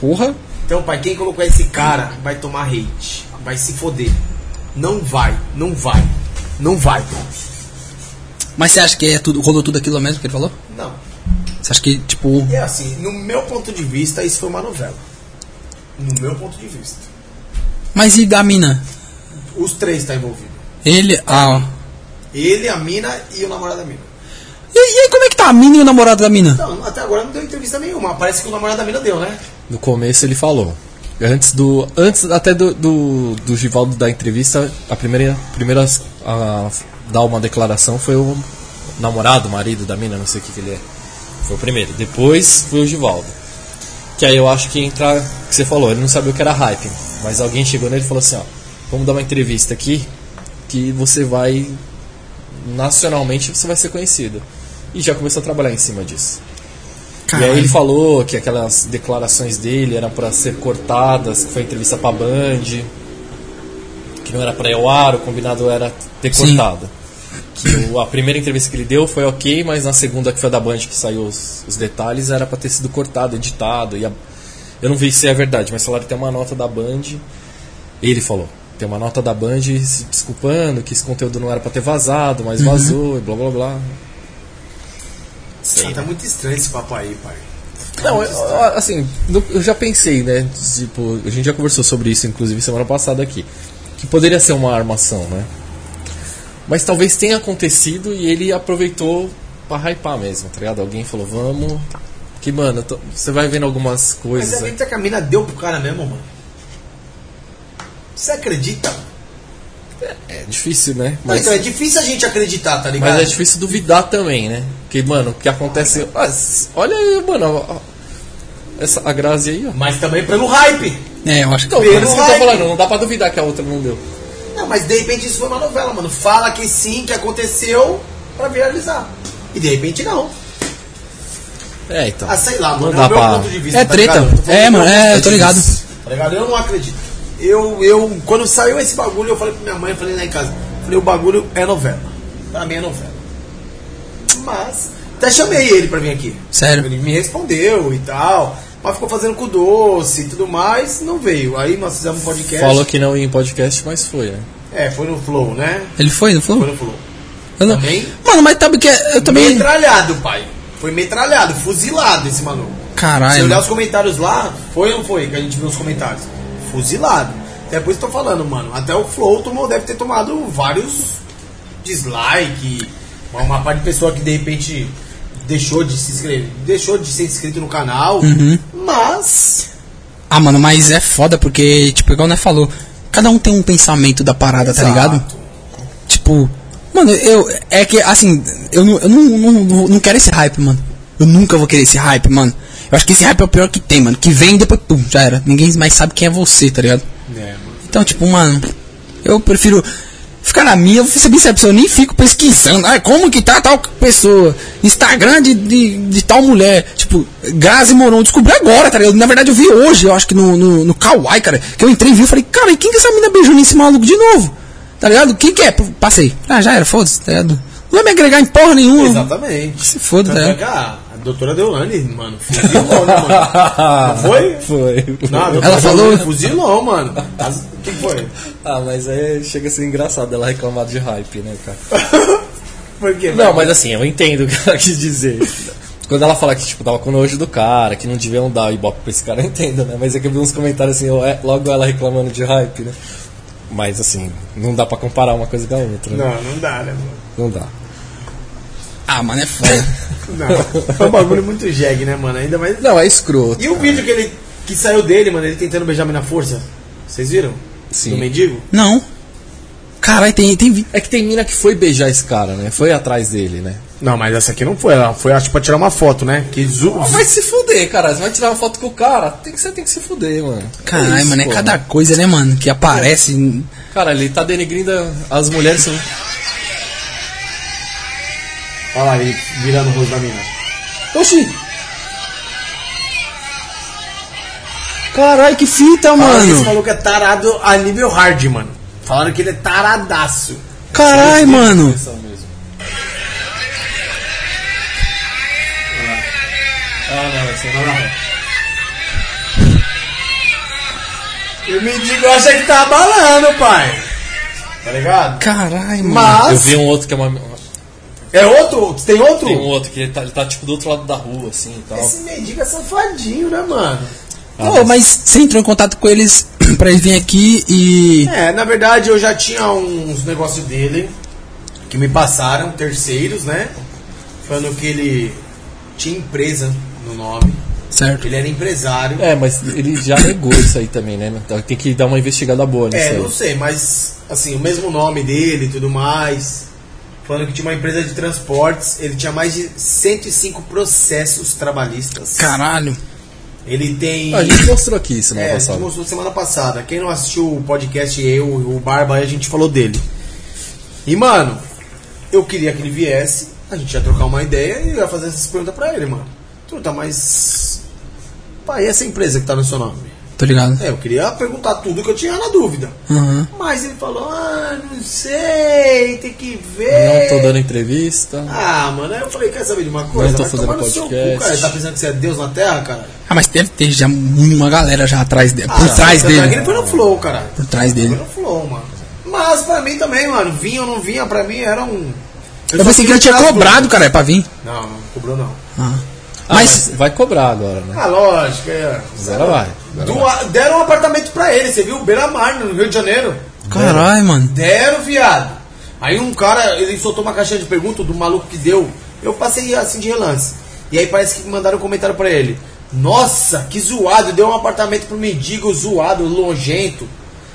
Porra. Então, pai, quem colocou esse cara vai tomar hate. Vai se foder. Não vai, não vai. Não vai. Mas você acha que é tudo, rolou tudo aquilo mesmo que ele falou? Não. Você acha que, tipo. É assim, no meu ponto de vista, isso foi uma novela. No meu ponto de vista. Mas e da mina? Os três estão envolvidos. Ele. Ah. Ele, a mina e o namorado da mina. E, e aí, como é que tá a mina e o namorado da mina? Não, até agora não deu entrevista nenhuma. Parece que o namorado da mina deu, né? No começo ele falou. Antes do. Antes até do, do, do Givaldo da entrevista, a primeira, primeira a dar uma declaração foi o namorado, marido da mina, não sei o que, que ele é. Foi o primeiro. Depois foi o Givaldo. Que aí eu acho que entra. que você falou, ele não sabia o que era hype. Mas alguém chegou nele e falou assim, ó, vamos dar uma entrevista aqui que você vai. Nacionalmente você vai ser conhecido. E já começou a trabalhar em cima disso. E aí ele falou que aquelas declarações dele eram para ser cortadas, que foi entrevista pra Band, que não era pra ir ao ar, o combinado era ter Sim. cortado. Que o- a primeira entrevista que ele deu foi ok, mas na segunda que foi da Band que saiu os, os detalhes era pra ter sido cortado, editado. E a- eu não vi se é verdade, mas falaram que tem uma nota da Band. Ele falou tem uma nota da Band se desculpando que esse conteúdo não era pra ter vazado, mas vazou e blá blá blá. Sei, tá muito estranho esse papo aí, pai. Não, eu- assim, eu já pensei, né? Tipo, a gente já conversou sobre isso, inclusive, semana passada aqui. Que poderia ser uma armação, né? Mas talvez tenha acontecido e ele aproveitou pra hypar mesmo, tá ligado? Alguém falou, vamos. Que, mano, tô- você vai vendo algumas Mas coisas. é né? que a mina deu pro cara mesmo, mano. Você acredita? É difícil, né? Mas então, é difícil a gente acreditar, tá ligado? mas é difícil duvidar também, né? Porque, mano, o que acontece. Ah, olha aí, mano. ó, Essa, a Grazi aí, ó. Mas também pelo hype. É, eu acho que. Então, por Pelo isso que eu tô falando, não dá pra duvidar que a outra não deu. Não, mas de repente isso foi uma novela, mano. Fala que sim, que aconteceu pra viralizar. E de repente não. É, então. Ah, sei lá, Não mano. dá é o meu pra- ponto de vista. É tá treta. É, mano, é, eu tô ligado. Tá ligado? Eu não acredito. Eu, eu, quando saiu esse bagulho, eu falei pra minha mãe, eu falei lá em casa, falei, o bagulho é novela. Pra mim é novela. Mas, até chamei ele pra vir aqui. Sério? Ele me respondeu e tal. Mas ficou fazendo com doce e tudo mais, não veio. Aí nós fizemos um podcast. Falou que não ia em podcast, mas foi, né? É, foi no Flow, né? Ele foi, não Foi foi? no Flow. Eu não- Também? Mano, mas sabe que é- eu também. Metralhado, pai. Foi metralhado, fuzilado esse maluco. Se Caralho. olhar mano. os comentários lá, foi ou não foi que a gente viu os comentários? Fuzilado. Até por isso tô falando, mano. Até o Flow tomou, deve ter tomado vários dislike. Uma, parte de pessoa que de repente deixou de se inscrever, deixou de ser inscrito no canal. Uhum. Mas. Ah, mano, mas é foda porque, tipo, igual o Né falou, cada um tem um pensamento da parada, tá ligado? Exato. Tipo, mano, eu. É que, assim, eu, não, eu não, não, não quero esse hype, mano. Eu nunca vou querer esse hype, mano. Eu acho que esse hype é o pior que tem, mano. Que vem e depois, pum, já era. Ninguém mais sabe quem é você, tá ligado? É, mano. Então, tipo, mano, eu prefiro ficar na minha, eu vou ser bem sincero, eu nem fico pesquisando, ah, como que tá tal pessoa, Instagram de, de, de tal mulher, tipo, Grazi Moron, descobri agora, tá ligado? Na verdade eu vi hoje, eu acho que no, no, no Kawaii, cara, que eu entrei e vi, eu falei, cara, e quem que essa mina beijou nesse maluco de novo? Tá ligado? Quem que é? Passei. Ah, já era, foda-se, tá ligado? Não vai me agregar em porra nenhuma. Exatamente. Se foda, Tanto né? Doutora Deolane, mano, fuzilou, né, mano? Não foi? Foi. Não, Ela falou- Deolane fuzilou, mano. O que foi? Ah, mas aí chega a ser engraçado ela reclamar de hype, né, cara? Por quê? Não, mas assim, eu entendo o que ela quis dizer. Quando ela fala que, tipo, tava com nojo do cara, que não deviam dar ibope pra esse cara, eu entendo, né? Mas é que eu vi uns comentários assim, logo ela reclamando de hype, né? Mas assim, não dá pra comparar uma coisa com a outra, né? Não, não dá, né, mano? Não dá. Ah, mano, é foda. Não. É um bagulho muito jegue, né, mano? Ainda mais. Não, é escroto. E o vídeo que ele que saiu dele, mano, ele tentando beijar a mina na força? Vocês viram? Sim. Do mendigo? Não. Caralho, tem, tem É que tem mina que foi beijar esse cara, né? Foi atrás dele, né? Não, mas essa aqui não foi. Ela foi, acho, pra tirar uma foto, né? Que zu... Ah, Vai se fuder, cara. Você vai tirar uma foto com o cara. Tem que, você tem que se fuder, mano. Caralho, isso, mano, é cada coisa, né, mano, que aparece. Cara, ele tá denegrindo as mulheres. Olha lá, ele virando o rosto da mina. Oxi! Caralho, que fita, Falaram que esse mano! maluco é tarado a nível hard, mano. Falaram que ele é taradaço. Caralho, mano! Ah, não, esse não. E o mendigo acha que tá abalando, pai. Tá ligado? Caralho, mano! Mas. Eu vi um outro que é uma. É outro? Tem outro? Tem um outro que ele tá, ele tá tipo do outro lado da rua, assim e tal. Esse mendigo é safadinho, né, mano? Ô, mas você entrou em contato com eles pra eles virem aqui e. É, na verdade eu já tinha uns negócios dele que me passaram, terceiros, né? Falando que ele tinha empresa no nome, Certo. ele era empresário. É, mas ele já negou isso aí também, né? Então tem que dar uma investigada boa nisso É, aí. não sei, mas assim, o mesmo nome dele e tudo mais. Falando que tinha uma empresa de transportes, ele tinha mais de 105 processos trabalhistas. Caralho. Ele tem. A gente mostrou aqui semana É, a gente passada. mostrou semana passada. Quem não assistiu o podcast, eu, o Barba, a gente falou dele. E, mano, eu queria que ele viesse, a gente ia trocar uma ideia e eu ia fazer essas perguntas pra ele, mano. Truta, mas. Pai, e essa empresa que tá no seu nome? Tô ligado. É, eu queria perguntar tudo que eu tinha na dúvida. Uhum. Mas ele falou, ah, não sei, tem que ver. Não tô dando entrevista. Ah, mano, aí eu falei, quer saber de uma coisa? Não tô Vai fazendo podcast. Cu, cara. Tá pensando que você é Deus na Terra, cara? Ah, mas deve ter já uma galera já atrás dele. Por Ah, trás você dele. Ele foi no flow, cara. Por trás Foi dele. no flow, mano. Mas pra mim também, mano, vinha ou não vinha, pra mim era um... Eu só pensei que ele tinha cobrado, cara, pra vir. Não, não cobrou não. Ah. Ah, Mas, mas vai cobrar agora, né? Ah, lógico, é. Agora vai. Agora vai. Deram um apartamento pra ele, você viu? Beira-mar, no Rio de Janeiro. caralho, mano. Deram, viado. Aí um cara, ele soltou uma caixinha de perguntas do maluco que deu. Eu passei assim de relance. E aí parece que mandaram um comentário pra ele. Nossa, que zoado, deu um apartamento pro mendigo zoado, nojento.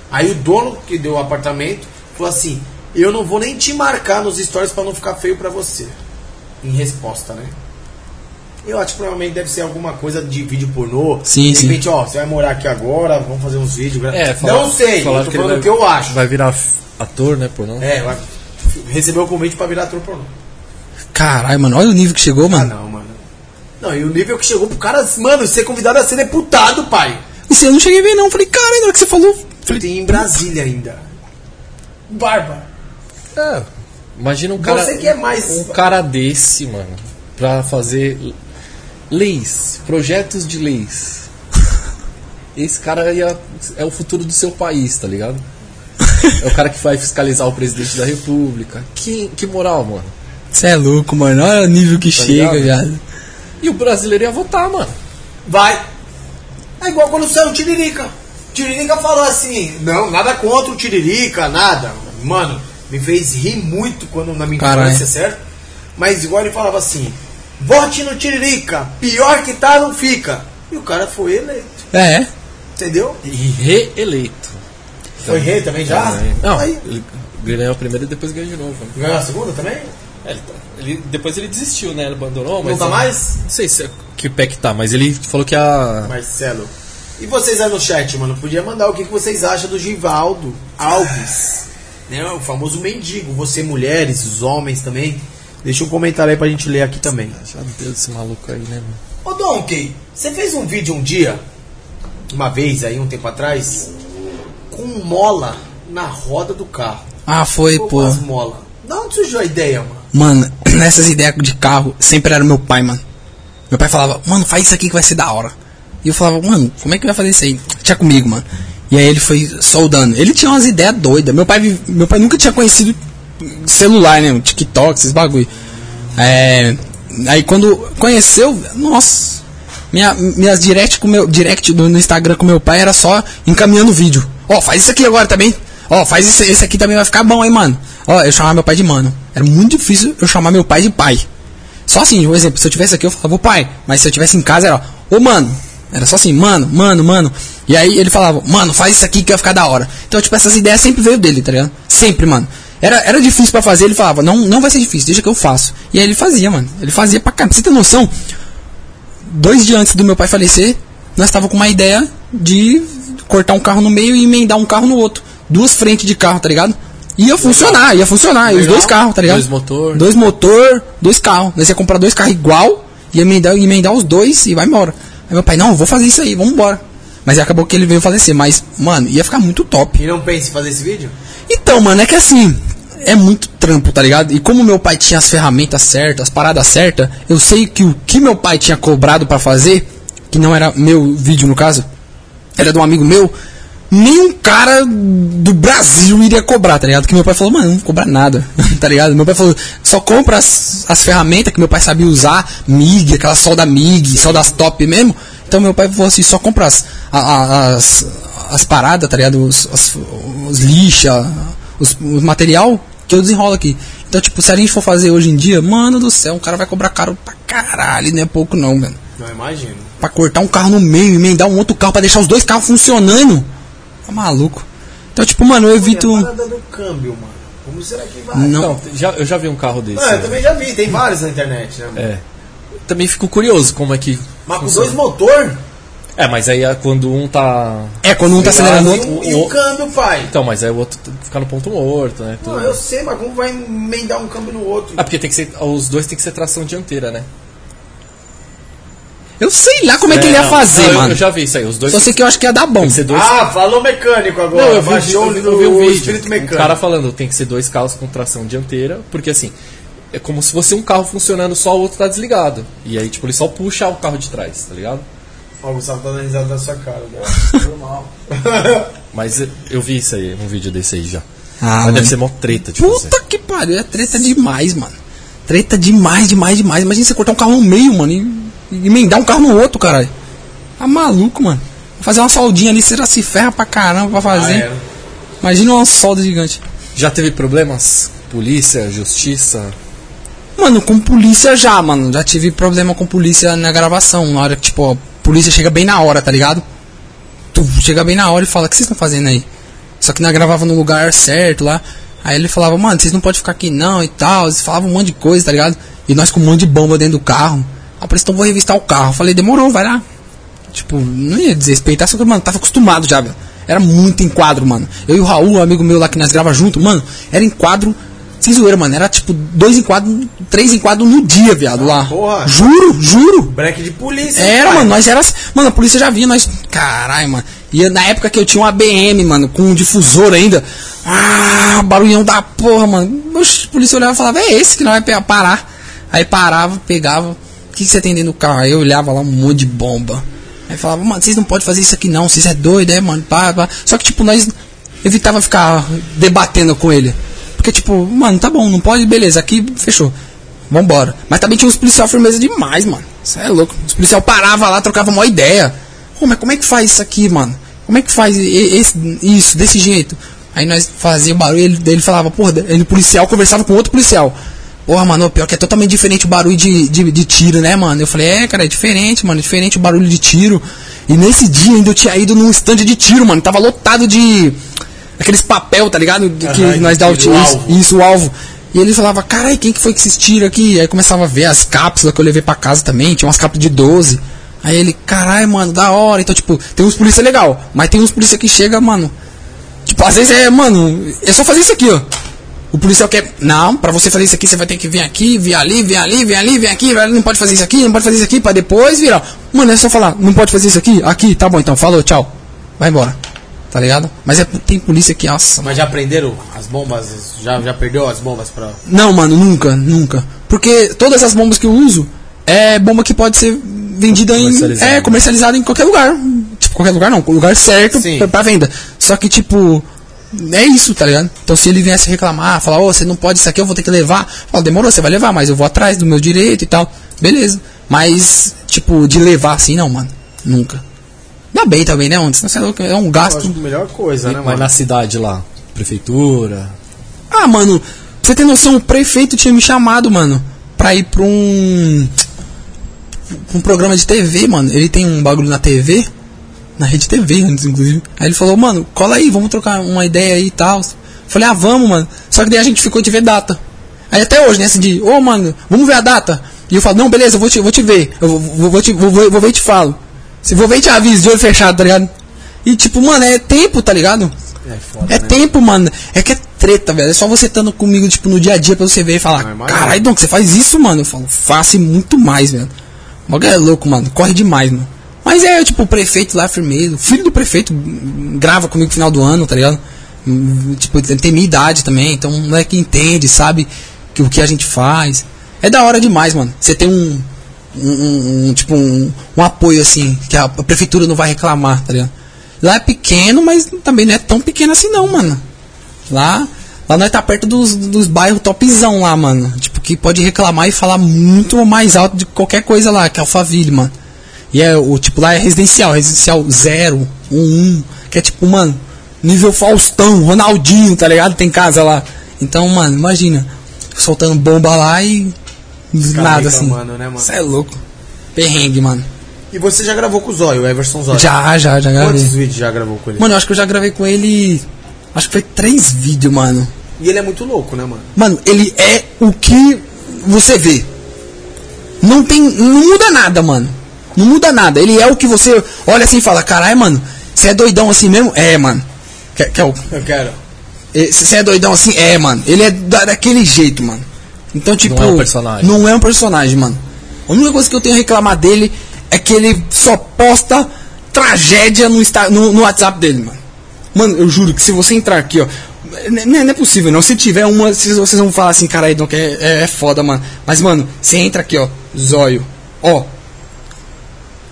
Aí o dono que deu o apartamento falou assim: Eu não vou nem te marcar nos stories pra não ficar feio pra você. Em resposta, né? Eu acho que provavelmente deve ser alguma coisa de vídeo pornô. Sim, de sim. repente, ó, você vai morar aqui agora, vamos fazer uns vídeos. É, fala- não sei, eu falaram tô falando o que eu acho. Vai virar ator, né, por não? É, vai- recebeu o convite pra virar ator pornô. Caralho, mano. Olha o nível que chegou, Ah, mano. não, mano. Não, e o nível que chegou pro cara, mano, ser convidado a ser deputado, pai. Isso eu não cheguei a ver, não. Falei, caralho, na hora que você falou. Falei, Tem em Brasília ainda. Barba. É. Imagina um cara. Você que é mais- Um cara desse, mano, pra fazer leis, projetos de leis. Esse cara ia, é o futuro do seu país, tá ligado? É o cara que vai fiscalizar o presidente da república. Que, que moral, mano. Você é louco, mano. Olha o nível que chega, ligado? viado. E o brasileiro ia votar, mano. Vai. É igual quando saiu o Tiririca. Tiririca falou assim, não, nada contra o Tiririca, nada. Mano, me fez rir muito quando na minha Caralho. infância, certo? Mas igual ele falava assim, vote no Tiririca, pior que tá, não fica. E o cara foi eleito, É. entendeu? E reeleito. Foi rei também já? Não, Aí, ele ganhou a primeira e depois ganhou de novo. ganhou a segunda também? É, ele, ele- depois ele desistiu, né? Ele abandonou, mas. Não tá mais? Não sei se, que pé que tá, mas ele falou que a. Marcelo. E vocês aí no chat, mano, podia mandar o que, que vocês acham do Givaldo Alves, né? O famoso mendigo. Você, mulheres, os homens também. Deixa um comentário aí pra gente ler aqui também. Já deu esse maluco aí, né, mano? Ô Donkey, você fez um vídeo um dia, uma vez aí, um tempo atrás, com mola na roda do carro. Ah, foi, Pô, pô. as mola. Da onde surgiu a ideia, mano? Mano, nessas ideias de carro, sempre era meu pai, mano. Meu pai falava, mano, faz isso aqui que vai ser da hora. E eu falava, mano, como é que vai fazer isso aí? Tinha comigo, mano. E aí ele foi soldando. Ele tinha umas ideias doidas. Meu pai, meu pai nunca tinha conhecido celular, né? TikTok, esses bagulho. É, aí quando conheceu, nossa, minha, minhas direct, com meu, direct no, no Instagram com meu pai era só encaminhando vídeo. Ó, faz isso aqui agora também. Ó, faz isso, esse aqui também vai ficar bom, hein, mano. Ó, eu chamava meu pai de mano. Era muito difícil eu chamar meu pai de pai. Só assim, por exemplo, se eu tivesse aqui eu falava, ô pai, mas se eu tivesse em casa era, ô mano. Era só assim, mano, mano, mano. E aí ele falava, mano, faz isso aqui que vai ficar da hora. Então, tipo, essas ideias sempre veio dele, tá ligado? Sempre, mano. Era, era difícil pra fazer, ele falava, não, não vai ser difícil, deixa que eu faço. E aí ele fazia, mano. Ele fazia pra caramba. Você ter noção, dois dias antes do meu pai falecer, nós tava com uma ideia de cortar um carro no meio e emendar um carro no outro. Duas frentes de carro, tá ligado? Ia funcionar, ia funcionar. E os Legal. dois carros, tá ligado? Dois motor. Dois motor, dois carros. Nós ia comprar dois carros igual, ia emendar, emendar os dois e vai embora. Aí meu pai, não, eu vou fazer isso aí, vamos embora. Mas aí acabou que ele veio falecer. Mas, mano, ia ficar muito top. E não pense em fazer esse vídeo? Então, mano, é que assim, é muito trampo, tá ligado? E como meu pai tinha as ferramentas certas, as paradas certas, eu sei que o que meu pai tinha cobrado pra fazer, que não era meu vídeo no caso, era de um amigo meu, nenhum cara do Brasil iria cobrar, tá ligado? Que meu pai falou, mano, não vou cobrar nada, tá ligado? Meu pai falou, só compra as, as ferramentas que meu pai sabia usar, MIG, aquela solda MIG, soldas top mesmo. Então meu pai falou assim, só compra as, as, as paradas, tá ligado? Os, as- os lixa, os, os material que eu desenrolo aqui. Então, tipo, se a gente for fazer hoje em dia, mano do céu, um cara vai cobrar caro pra caralho, não é pouco não, velho. Não imagino. Pra cortar um carro no meio, emendar um outro carro pra deixar os dois carros funcionando. Tá maluco. Então, tipo, mano, eu evito. A parada do câmbio, mano. Como será que vai? Não. Não, já, eu já vi um carro desse. Ah, eu também já vi, tem vários na internet, né? mano? É. Também fico curioso como é que. Mas com dois motor É, mas aí é quando um tá. É, quando um tá acelerando o e, outro. um, e o câmbio, pai. Então, mas aí o outro fica no ponto morto, né? Não, tudo. eu sei, mas como vai emendar um câmbio no outro? Ah, porque tem que ser. Os dois tem que ser tração dianteira, né? Eu sei lá como é, que ele ia não, fazer, não, eu- mano. Eu já vi isso aí, os dois. Só sei que eu acho que ia dar bom. Tem que ser dois. Ah, falou mecânico agora. Não, eu vi, Baixou eu, eu vi um o vídeo. espírito mecânico. cara falando, tem que ser dois carros com tração dianteira, porque assim, é como se fosse um carro funcionando só o outro tá desligado. E aí, tipo, ele só puxa o carro de trás, tá ligado? O Gustavo tá dando risada da sua cara. né? Normal. Mas eu- vi isso aí, um vídeo desse aí já. Ah, Mas mano. deve ser mó treta, tipo assim. Puta que pariu, é treta demais, mano. Treta demais, demais, demais. Imagina você cortar um carro no meio, mano, e, e emendar um carro no outro, caralho. Tá maluco, mano. Fazer uma soldinha ali, você já se ferra pra caramba pra Ah, fazer. é. Imagina uma solda gigante. Já teve problemas? Polícia, justiça? Mano, com polícia já, mano. Já tive problema com polícia na gravação. Na hora que, tipo, polícia chega bem na hora, tá ligado? Tu chega bem na hora e fala, o que vocês estão fazendo aí? Só que nós gravava no lugar certo lá. Aí ele falava, mano, vocês não podem ficar aqui não e tal. Eles falavam um monte de coisa, tá ligado? E nós com um monte de bomba dentro do carro. Aí eu falei, então vou revistar o carro. Eu falei, demorou, vai lá. Tipo, não ia desrespeitar, só que, mano, tava acostumado já, velho. Era muito enquadro, mano. Eu e o Raul, amigo meu lá que nós grava junto, mano, era enquadro. Sem zoeira, mano. Era tipo dois enquadros, três enquadros no dia, viado, lá. porra. Juro, juro. Break de polícia. Era, mano, nós era. Mano, a polícia já vinha, nós. Caralho, mano. E na época que eu tinha um ABM, mano, com um difusor ainda. Ah, barulhão da porra, mano. Oxi, a polícia olhava e falava, é esse que não vai parar. Aí parava, pegava. O que, que você tem dentro do carro? Aí eu olhava lá um monte de bomba. Aí falava, mano, vocês não podem fazer isso aqui não, vocês é doido, é, mano. Pá, pá. Só que, tipo, nós evitava ficar debatendo com ele. Porque, tipo, mano, tá bom, não pode, beleza, aqui fechou. Vambora. Mas também tinha uns policial firmeza demais, mano. Isso é louco. Os policial parava lá, trocava uma ideia. Pô, mas como é que faz isso aqui, mano? Como é que faz esse- isso, desse jeito? Aí nós fazia o barulho, ele, ele falava, porra, ele policial conversava com outro policial. Porra, mano, pior que é totalmente diferente o barulho de, de, de tiro, né, mano? Eu falei, é, cara, é diferente, mano, é diferente o barulho de tiro. E nesse dia ainda eu tinha ido num stand de tiro, mano. Tava lotado de. Aqueles papel, tá ligado? Que de nós dá o tiro. Isso, o alvo. E ele falava, carai, quem que foi que esses tiros aqui? Aí começava a ver as cápsulas que eu levei pra casa também, tinha umas cápsulas de 12. Aí ele, carai, mano, da hora. Então, tipo, tem uns polícia legal, mas tem uns polícia que chega, mano. Tipo, às vezes é, mano, é só fazer isso aqui, ó. O policial quer. Não, pra você fazer isso aqui, você vai ter que vir aqui, vir ali, vir ali, vir ali, vir aqui, não pode fazer isso aqui, não pode fazer isso aqui, pra depois virar. Mano, é só falar, não pode fazer isso aqui, aqui, tá bom então, falou, tchau. Vai embora. Tá ligado? Mas é, tem polícia que, nossa, Mas já aprenderam as bombas? Já, já perdeu as bombas pra. Não, mano, nunca, nunca. Porque todas as bombas que eu uso é bomba que pode ser vendida em. É, comercializada em qualquer lugar. Tipo, qualquer lugar não, lugar certo Sim. pra, pra venda. Só que, tipo. É isso, tá ligado? Então se ele viesse reclamar, falar, ô, você não pode isso aqui, eu vou ter que levar. Fala, demorou, você vai levar, mas eu vou atrás do meu direito e tal. Beleza. Mas, tipo, de levar assim, não, mano. Nunca. Ainda bem também, né? Senão você é louco, é um Eu gasto. a melhor coisa, né, Mas mano? na cidade lá, prefeitura. Ah, mano, pra você ter noção, o prefeito tinha me chamado, mano, pra ir pra um. um programa de TV, mano. Ele tem um bagulho na TV, na rede TV antes, inclusive. Aí ele falou, mano, cola aí, vamos trocar uma ideia aí e tal. Falei, ah, vamos, mano. Só que daí a gente ficou de ver data. Aí até hoje, nesse dia, ô, mano, vamos ver a data. E eu falo, não, beleza, eu vou te, vou te ver. Eu vou, vou, vou te, vou, vou, vou ver e te falo. Se vou ver te aviso, de olho fechado, tá ligado? E tipo, mano, é tempo, tá ligado? É foda, É né? tempo, mano. É que é treta, velho. É só você estando comigo, tipo, no dia a dia pra você ver e falar, imagina. caralho, Dom, você faz isso, mano. Eu falo, faço e muito mais, velho. O bagulho é louco, mano. Corre demais, mano. Mas é, tipo, o prefeito lá, firmeza. O filho do prefeito grava comigo no final do ano, tá ligado? Tipo, ele tem minha idade também, então não é que entende, sabe? Que o que a gente faz. É da hora demais, mano. Você tem um. Um, um- um, tipo, um, um apoio assim, que a, prefeitura não vai reclamar, tá ligado? Lá é pequeno, mas também não é tão pequeno assim não, mano. Lá, lá nós tá perto dos, dos bairros topzão lá, mano. Tipo, que pode reclamar e falar muito mais alto de qualquer coisa lá, que é Alphaville, mano. E é o tipo lá é residencial, residencial 0, 1, 1, que é tipo, mano, nível Faustão, Ronaldinho, tá ligado? Tem casa lá. Então, mano, imagina, soltando bomba lá e nada assim. né, mano? Isso é louco. Perrengue, mano. E você já gravou com o Zóio, o Everson Zóio? Já, já, já gravei. Quantos vídeos já gravou com ele? Mano, eu acho que eu já gravei com ele. Acho que foi três vídeos, mano. E ele é muito louco, né, mano? Mano, ele é o que você vê. Não tem. Não muda nada, mano. Não muda nada. Ele é o que você olha assim e fala: caralho, mano, você é doidão assim mesmo? É, mano. Quer, quer o- Eu quero. Você é doidão assim? É, mano. Ele é da- daquele jeito, mano. Então, tipo. é um personagem. Não é um personagem, mano. A única coisa que eu tenho a reclamar dele é que ele só posta tragédia no, Insta- no, no WhatsApp dele, mano. Mano, eu juro que se você entrar aqui, ó. Não é, não possível, não. Se tiver uma, se vocês vão falar assim, cara, Edon, que é, é, é foda, mano. Mas, mano, você entra aqui, ó. Zóio. Ó.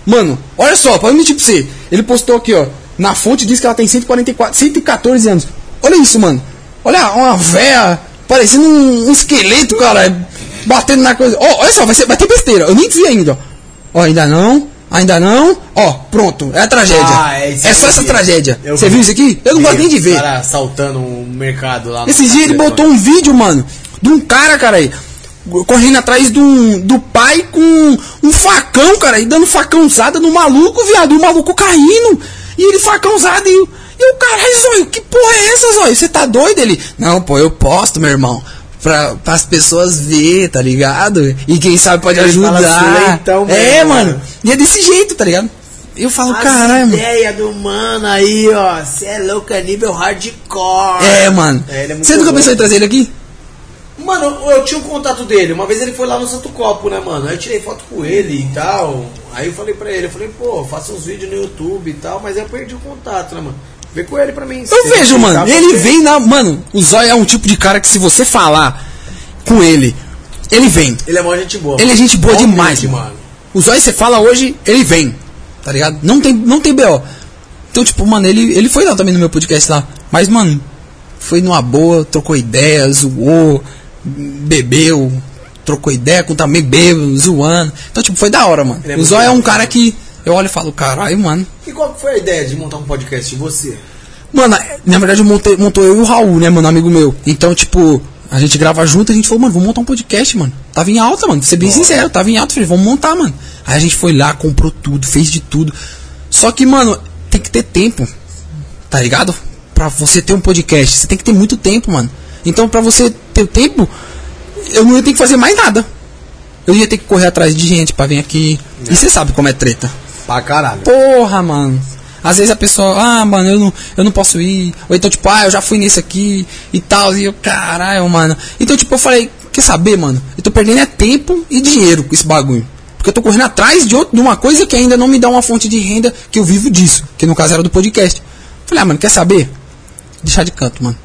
Mano, olha só, pode mentir pra você. Ele postou aqui, ó. Na fonte diz que ela tem 144, 114 anos. Olha isso, mano. Olha uma véia parecendo um, um esqueleto, cara. Batendo na coisa. Ó, olha só, vai, ser, vai ter besteira. Eu nem vi ainda, ó. Ó, ainda não. Ainda não. Ó, pronto. É a tragédia. Ah, é eu só essa vi. tragédia. Você vi. viu isso aqui? Eu não gosto nem de ver. O cara assaltando um mercado lá. Esse dia ele botou um vídeo, mano, de um cara, cara aí, correndo atrás do, do pai com um facão, cara, e dando facãozada no maluco, viado, e o maluco caindo, e ele facãozada, e, e o cara, "Ai, Zóio, que porra é essa, Zóio? Você tá doido? Ele, não, pô, eu posto, meu irmão. Pra, as pessoas ver, tá ligado? E quem sabe pode Ele ajudar. suleitão é, mesmo, mano. mano. E é desse jeito, tá ligado? Eu falo, caralho, mano. ideia do mano aí, ó. Você é louco, é nível hardcore. É, mano. É, é Você nunca louco. pensou em trazer ele aqui? Mano, eu tinha um contato dele. Uma vez ele foi lá no Santo Copo, né, mano? Aí eu tirei foto com ele e tal. Aí eu falei pra ele, eu falei, pô, faça uns vídeos no YouTube e tal, mas eu perdi o contato, né, mano? Vê com ele pra mim. Eu vejo, mano. Ele vem na. Mano, o Zóio é um tipo de cara que se você falar com ele, ele vem. Ele é mó gente boa. Ele é gente boa demais, humilde, mano. O Zóio você fala hoje, ele vem. Tá ligado? Não tem, não tem BO. Então, tipo, mano, ele, ele foi lá também no meu podcast lá. Mas, mano, foi numa boa, trocou ideia, zoou, bebeu, trocou ideia com também bebeu, zoando. Então, tipo, foi da hora, mano. É o Zóio é um cara que eu olho e falo, caralho, mano. E qual foi a ideia de montar um podcast de você? Mano, na verdade eu montei, montou eu e o Raul, né, mano, amigo meu. Então, tipo, a gente grava junto, a gente falou, mano, vamos montar um podcast, mano. Tava em alta, mano, vou ser bem sincero, tava em alta, falei, vamos montar, mano. Aí a gente foi lá, comprou tudo, fez de tudo. Só que, mano, tem que ter tempo, tá ligado? Pra você ter um podcast, você tem que ter muito tempo, mano. Então, pra você ter o tempo, eu não ia ter que fazer mais nada. Eu ia ter que correr atrás de gente pra vir aqui. E você sabe como é treta. Pra caralho. Porra, mano. Às vezes a pessoa, ah, mano, eu não, eu não posso ir. Ou então, tipo, ah, eu já fui nesse aqui e tal. E eu, caralho, mano. Então, tipo, eu falei, quer saber, mano? Eu tô perdendo é tempo e dinheiro com esse bagulho. Porque eu tô correndo atrás de, outro, de uma coisa que ainda não me dá uma fonte de renda que eu vivo disso. Que no caso era do podcast. Falei, ah, mano, quer saber? Deixar de canto, mano.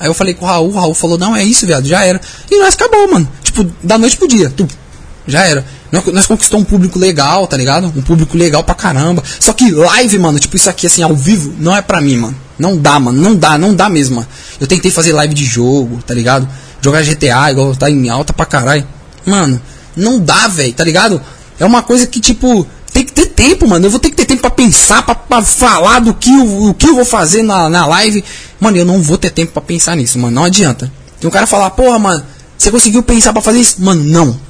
Aí eu falei com o Raul, o Raul falou, não, é isso, viado, já era. E nós acabou, mano. Tipo, da noite pro dia. Tu, já era. Nós, conquistamos um público legal, tá ligado? Um público legal pra caramba. Só que live, mano, tipo isso aqui, assim, ao vivo, não é pra mim, mano. Não dá, mano. Não dá, não dá mesmo, mano. Eu tentei fazer live de jogo, tá ligado? Jogar GTA, igual tá em alta pra caralho. Mano, não dá, velho, tá ligado? É uma coisa que, tipo, tem que ter tempo, mano. Eu vou ter que ter tempo pra pensar, pra, pra falar do que, eu, o que eu vou fazer na, na live. Mano, eu não vou ter tempo pra pensar nisso, mano. Não adianta. Tem um cara falar, porra, mano, você conseguiu pensar pra fazer isso? Mano, não.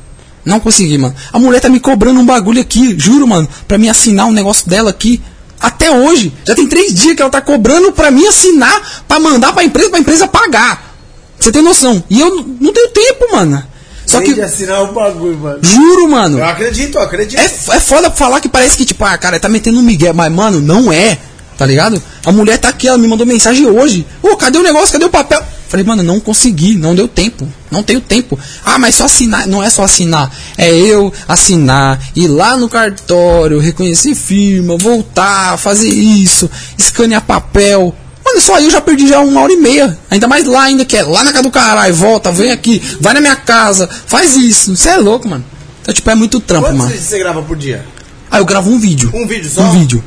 Não consegui, mano. A mulher tá me cobrando um bagulho aqui, juro, mano, pra me assinar um negócio dela aqui. Até hoje. Já tem três dias que ela tá cobrando pra mim assinar, pra mandar pra empresa, pra empresa pagar. Você tem noção? E eu não tenho tempo, mano. Só que. assinar o bagulho, mano. Juro, mano. Eu acredito, eu acredito. É, é foda falar que parece que, tipo, ah, cara, tá metendo um migué, mas, mano, não é, tá ligado? A mulher tá aqui, ela me mandou mensagem hoje. Ô, cadê o negócio? Cadê o papel? Falei, mano, não consegui, não deu tempo, não tenho tempo. Ah, mas só assinar, não é só assinar, é eu assinar, ir lá no cartório, reconhecer firma, voltar, fazer isso, escanear papel. Mano, só aí eu já perdi já uma hora e meia. Ainda mais lá ainda, que é lá na casa do caralho, volta, vem aqui, vai na minha casa, faz isso. Você é louco, mano. Então, tipo, é muito trampo, Quantos mano. vídeos você grava por dia? Ah, eu gravo um vídeo. Um vídeo só? Um vídeo.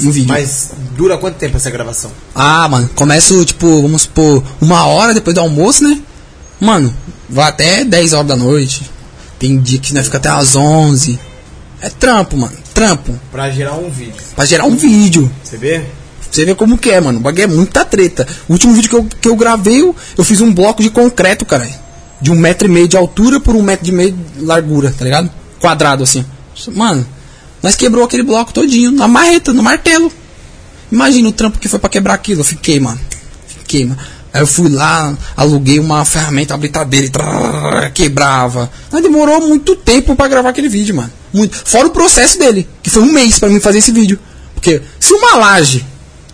Um vídeo. Mas dura quanto tempo essa gravação? Ah, mano, começo, tipo, vamos supor, uma hora depois do almoço, né? Mano, vai até 10 horas da noite. Tem dia que né, fica até às 11. É trampo, mano. Trampo. Pra gerar um vídeo. Pra gerar um vídeo. Você vê? Você ver como que é, mano. O bagulho é muita treta. O último vídeo que eu, que eu gravei, eu, eu fiz um bloco de concreto, cara. De um metro e meio de altura por um metro e meio de largura, tá ligado? Quadrado, assim. Mano, nós quebrou aquele bloco todinho, na marreta, no martelo. Imagina o trampo que foi pra quebrar aquilo. Eu fiquei, mano. Fiquei, mano. Aí eu fui lá, aluguei uma ferramenta, uma britadeira quebrava. Mas demorou muito tempo pra gravar aquele vídeo, mano. Muito. Fora o processo dele, que foi um mês pra mim fazer esse vídeo. Porque se uma laje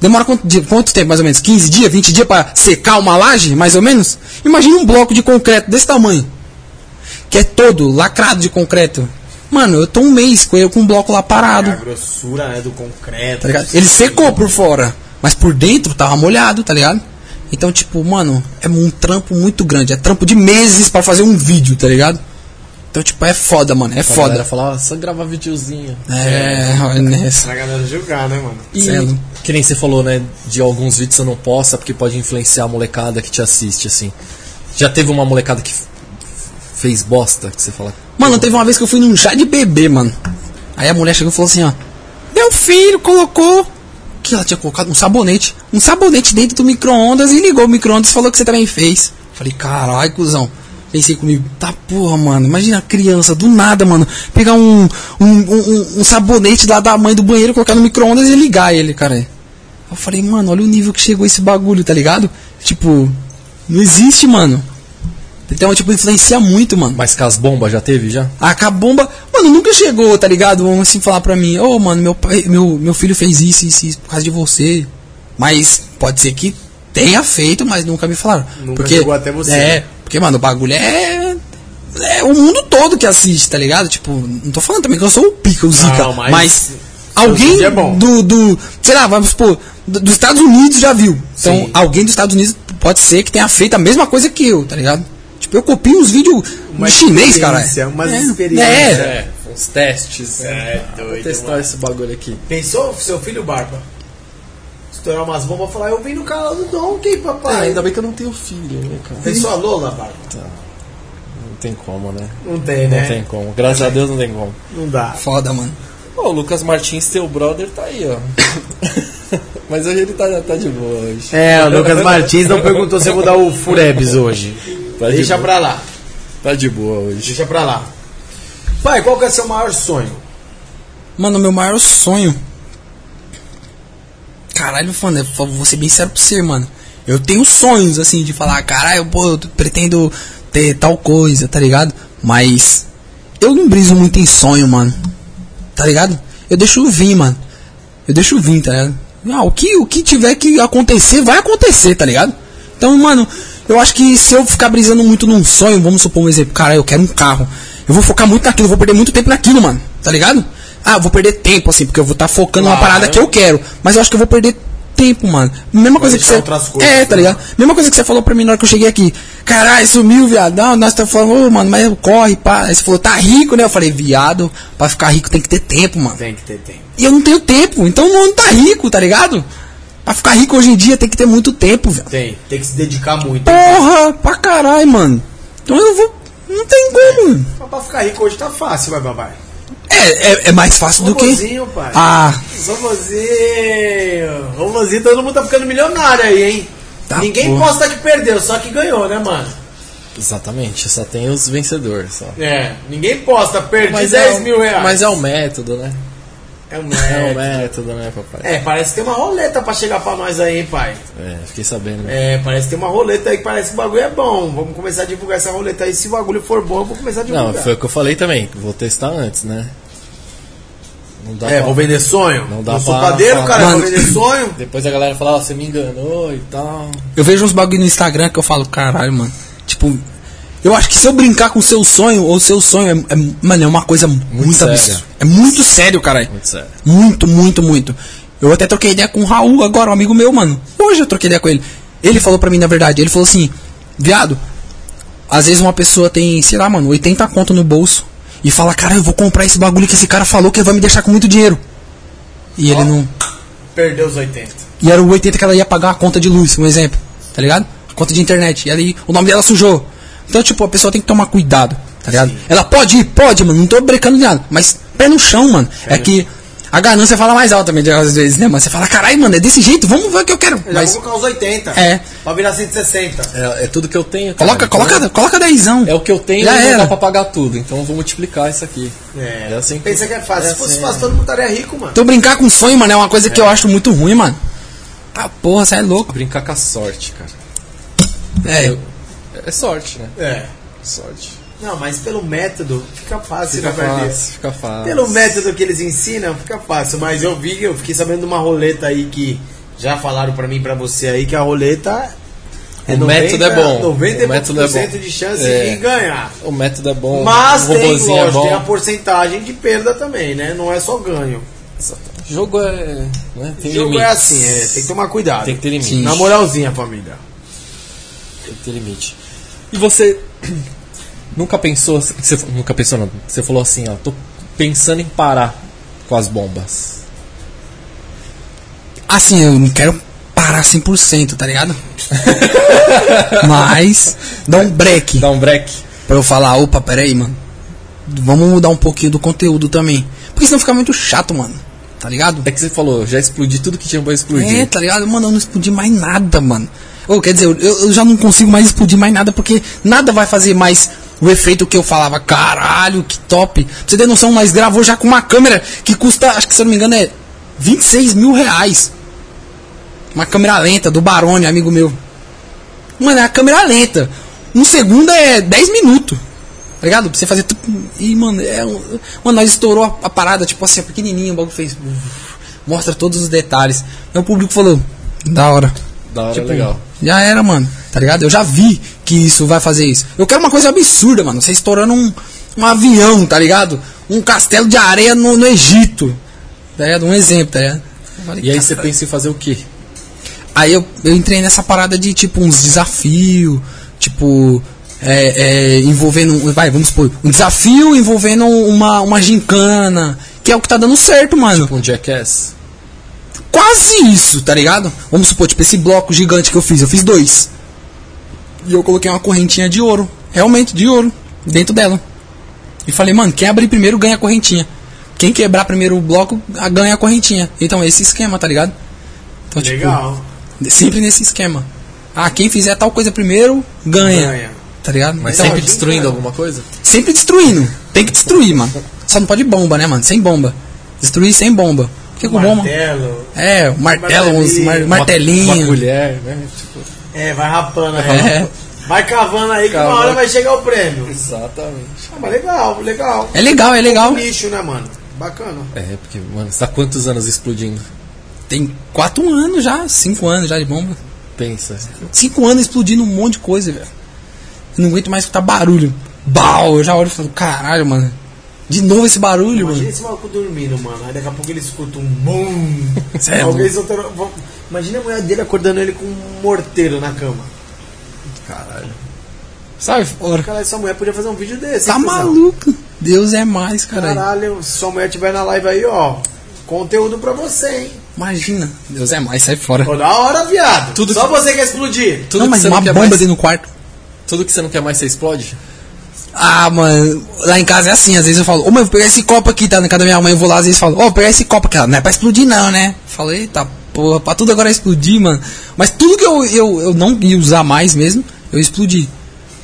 demora quanto, dia- quanto tempo mais ou menos? 15 dias, 20 dias pra secar uma laje, mais ou menos? Imagina um bloco de concreto desse tamanho. Que é todo lacrado de concreto. Mano, eu tô um mês com ele com um bloco lá parado. É a grossura né, do concreto. Tá ligado? Ele secou por fora, mas por dentro tava molhado, tá ligado? Então, tipo, mano, é um trampo muito grande. É trampo de meses pra fazer um vídeo, tá ligado? Então, tipo, é foda, mano. É A galera foda. fala, ó, só gravar videozinho. É, olha nessa. Pra galera julgar, né, mano? E Cê é que nem você falou, né? De alguns vídeos você não posta porque pode influenciar a molecada que te assiste, assim. Já teve uma molecada que fez bosta, que você fala. Mano, teve uma vez que eu fui num chá de bebê, mano. Aí a mulher chegou e falou assim, ó. Meu filho colocou. Que ela tinha colocado um sabonete. Um sabonete dentro do micro-ondas e ligou o micro-ondas e falou que você também fez. Falei, caralho, cuzão. Pensei comigo, tá porra, mano. Imagina a criança, do nada, mano. Pegar um, um, um, um sabonete lá da mãe do banheiro, colocar no micro-ondas e ligar ele, cara. Eu falei, mano, olha o nível que chegou esse bagulho, tá ligado? Tipo, não existe, mano. Então, tipo, influencia muito, mano. Mas com as bombas já teve já? Ah, com a bomba, mano, nunca chegou, tá ligado? Vamos assim falar pra mim, ô mano, meu, pai, meu, meu filho fez isso, isso, isso por causa de você. Mas pode ser que tenha feito, mas nunca me falaram. Nunca porque, chegou até você, É, né? porque, mano, o bagulho é. É o mundo todo que assiste, tá ligado? Tipo, não tô falando também que eu sou o pica, o zica, Não, mas- mas, alguém é bom. do, do. Sei lá, vamos supor, do- dos Estados Unidos já viu. Então, Sim. alguém dos Estados Unidos pode ser que tenha feito a mesma coisa que eu, tá ligado? Tipo, eu copio uns vídeos Uma de chinês, cara. experiência, umas é, experiências. É, uns testes. É, Vou doido, testar mano. esse bagulho aqui. Pensou, seu filho Barba? Estourar umas bombas e falar, eu vim no canal do Donkey, papai. ainda bem que eu não tenho filho, né, cara? Pensou a Lola, Barba? Não tem como, né? Não tem, né? Não tem como. Graças a Deus não tem como. Não dá. Foda, mano. Ó, o Lucas Martins, teu brother, tá aí, ó. Mas hoje ele tá, tá de boa hoje. É, o Lucas Martins não perguntou se eu vou dar o Furebs hoje. Tá de Deixa boa. pra lá. Tá de boa hoje. Deixa pra lá. Pai, qual que é o seu maior sonho? Mano, meu maior sonho. Caralho, mano, eu vou ser bem sério pra você, mano. Eu tenho sonhos, assim, de falar, caralho, pô, eu pretendo ter tal coisa, tá ligado? Mas eu não briso muito em sonho, mano. Tá ligado? Eu deixo vir, mano. Eu deixo vir, tá ligado? Ah, o, que, o que tiver que acontecer, vai acontecer, tá ligado? Então, mano, eu acho que se eu ficar brisando muito num sonho, vamos supor um exemplo, cara, eu quero um carro. Eu vou focar muito naquilo, eu vou perder muito tempo naquilo, mano. Tá ligado? Ah, eu vou perder tempo, assim, porque eu vou estar focando numa Claro. parada que eu quero. Mas eu acho que eu vou perder tempo, mano. Mesma coisa que você. coisas, é, tá né? ligado? Mesma coisa que você falou pra mim na hora que eu cheguei aqui. Caralho, sumiu, viado. Não, nós tá falando, ô, mano, mas corre, pá. Aí você falou, tá rico, né? Eu falei, viado, pra ficar rico tem que ter tempo, mano. Tem que ter tempo. E eu não tenho tempo, então não tá rico, tá ligado? Pra ficar rico hoje em dia tem que ter muito tempo, velho. Tem. Tem que se dedicar muito. Porra, pra caralho, mano. Então eu vou. Não tem como. Mas pra ficar rico hoje tá fácil, vai, babai. É, é, é mais fácil do que. Robozinho, pai. Ah, Robozinho. Robozinho, todo mundo tá ficando milionário aí, hein? Tá, Ninguém porra. posta que perdeu, só que ganhou, né, mano? Exatamente, só tem os vencedores. Só. É. Ninguém posta, perdi Mas 10 é o- mil reais. Mas é o método, né? É um É o método. método, né, papai? É, parece que tem uma roleta pra chegar pra nós aí, hein, pai. É, fiquei sabendo. né? É, parece que tem uma roleta aí que parece que o bagulho é bom. Vamos começar a divulgar essa roleta aí. Se o bagulho for bom, eu vou começar a divulgar. Não, foi o que eu falei também. Vou testar antes, né? Não dá É, pra- vou vender sonho. Não dá eu sou pra padeiro, falar. cara, vou vender sonho. Depois a galera fala, ó, você me enganou e tal. eu vejo uns bagulho no Instagram que eu falo, caralho, mano. Tipo, eu acho que se eu brincar com o seu sonho, ou seu sonho é, é- mano, é uma coisa muito, séria. absurda. É muito sério, caralho. Muito sério. Muito, muito, muito. Eu até troquei ideia com o Raul agora, um amigo meu, mano. Hoje eu troquei ideia com ele. Ele falou pra mim, na verdade, ele falou assim, viado, às vezes uma pessoa tem, sei lá, mano, 80 conto no bolso e fala, cara, eu vou comprar esse bagulho que esse cara falou que vai me deixar com muito dinheiro. E ele Ó. não. Perdeu os 80. E era o 80 que ela ia pagar a conta de luz, um exemplo. Tá ligado? Conta de internet. E ali o nome dela sujou. Então, tipo, a pessoa tem que tomar cuidado, tá ligado? Ela pode ir, pode, mano. Não tô brecando de nada. Mas pé no chão, mano. é que a ganância fala mais alto também, às vezes, né, mano? Você fala, caralho, mano, é desse jeito, vamos ver o que eu quero. Eu já Mas vou colocar os 80. É. Pra virar 160. É, é tudo que eu tenho. cara. coloca, Então, coloca, coloca dezão. É o que eu tenho Já e não era. dá pra pagar tudo. Então eu vou multiplicar isso aqui. É. É assim que- Pensa que é fácil. é Se fosse assim, fácil, é. todo mundo estaria rico, mano. Então brincar com sonho, mano, é uma coisa que eu acho muito ruim, mano. Ah, porra, você é louco. Brincar com a sorte, cara. É. Eu- é sorte, né? É. Sorte. Não, mas pelo método fica fácil, Fica né, perder. fácil, fica fácil. Pelo método que eles ensinam, fica fácil. Mas eu vi, eu fiquei sabendo de uma roleta aí que já falaram pra mim, pra você aí, que a roleta É O método é bom. 90% O método é bom. de chance É. de ganhar. O método é bom. Mas o tem, é lógico, bom. tem a porcentagem de perda também, né? Não é só ganho. O jogo é. Né? Tem jogo limites. é assim, é, tem que tomar cuidado. Tem que ter limite. Na moralzinha, família. Tem que ter limite. E você nunca pensou. Você, nunca pensou, não. Você falou assim, ó. Tô pensando em parar com as bombas. Assim, eu não quero parar 100%, tá ligado? Mas, dá um break. Dá um break. Pra eu falar, opa, peraí, mano. Vamos mudar um pouquinho do conteúdo também. Porque senão fica muito chato, mano. Tá ligado? É que você falou, já explodi tudo que tinha pra explodir. É, tá ligado? Mano, eu não explodi mais nada, mano. Ou quer dizer, eu, eu já não consigo mais explodir mais nada porque nada vai fazer mais o efeito que eu falava. Caralho, que top. Pra você ter noção, nós gravou já com uma câmera que custa, acho que se eu não me engano, é 26 mil reais. Uma câmera lenta do Barone, amigo meu. Mano, é a câmera lenta. Um segundo é 10 minutos. Tá ligado? Pra você fazer. tudo. E, mano, é. Mano, nós estourou a, a parada, tipo assim, pequenininho, o bagulho fez. Mostra todos os detalhes. Aí o público falou: Da hora. Da hora, Tipo, legal. Já era, mano. Tá ligado? Eu já vi que isso vai fazer isso. Eu quero uma coisa absurda, mano. Você estourando um, um avião, tá ligado? Um castelo de areia no, no Egito. Tá ligado? Um exemplo, tá ligado? Falei, E aí você pensa em fazer o quê? Aí eu, eu entrei nessa parada de tipo uns desafios, tipo. É, é, envolvendo. Vai, vamos supor. Um desafio envolvendo uma, uma gincana. Que é o que tá dando certo, mano. Um Jackass? Quase isso, tá ligado? Vamos supor, tipo, esse bloco gigante que eu fiz, eu fiz dois. E eu coloquei uma correntinha de ouro. Realmente, de ouro. Dentro dela. E falei, mano, quem abrir primeiro ganha a correntinha. Quem quebrar primeiro o bloco ganha a correntinha. Então, esse esquema, tá ligado? Então, tipo, Legal. sempre nesse esquema. Ah, quem fizer tal coisa primeiro, ganha. Ganha. Tá ligado? Mas Então, sempre gente destruindo ganha. alguma coisa? sempre destruindo. Tem que destruir, mano. Só não pode bomba, né, mano? Sem bomba. Destruir sem bomba. Porque com bomba. Martelo. É, o martelo, uns mar- Martelinho. martelinho. Uma, uma colher, né? Tipo, É, vai rapando aí. É. Vai cavando aí que Cavando. uma hora vai chegar o prêmio. exatamente. Ah, mas legal, legal. É legal, é legal. Um nicho, né, mano? Bacana. É, porque, mano, você tá quantos anos explodindo? Tem quatro anos já, cinco anos já de bomba. Pensa. Cinco anos explodindo um monte de coisa, velho. Eu Não aguento mais escutar barulho. Bau, eu já olho e falo, caralho, mano. De novo esse barulho, Imagina mano. esse maluco dormindo, mano. Aí daqui a pouco ele escuta um bum. É Alguém soltando. Imagina a mulher dele acordando ele com um morteiro na cama. Caralho. Sai fora. Cara, essa mulher podia fazer um vídeo desse. Tá maluco. Deus é mais, caralho. Caralho, se sua mulher estiver na live aí, ó. Conteúdo pra você, hein? Imagina. Deus é mais, sai fora. Pô, da hora, viado. Tudo Só que- você quer explodir. Tudo não, que mas você uma não quer bomba mais, dentro do quarto. Tudo que você não quer mais, você explode? Ah, mano, lá em casa é assim, às vezes eu falo, ô mãe, vou pegar esse copo aqui, tá na casa da minha mãe, eu vou lá, às vezes falo, ô, vou pegar esse copo aqui, ela, não é pra explodir não, né? Falei, eita porra, pra tudo agora explodir, mano. Mas tudo que eu, eu, eu não ia usar mais mesmo, eu explodi.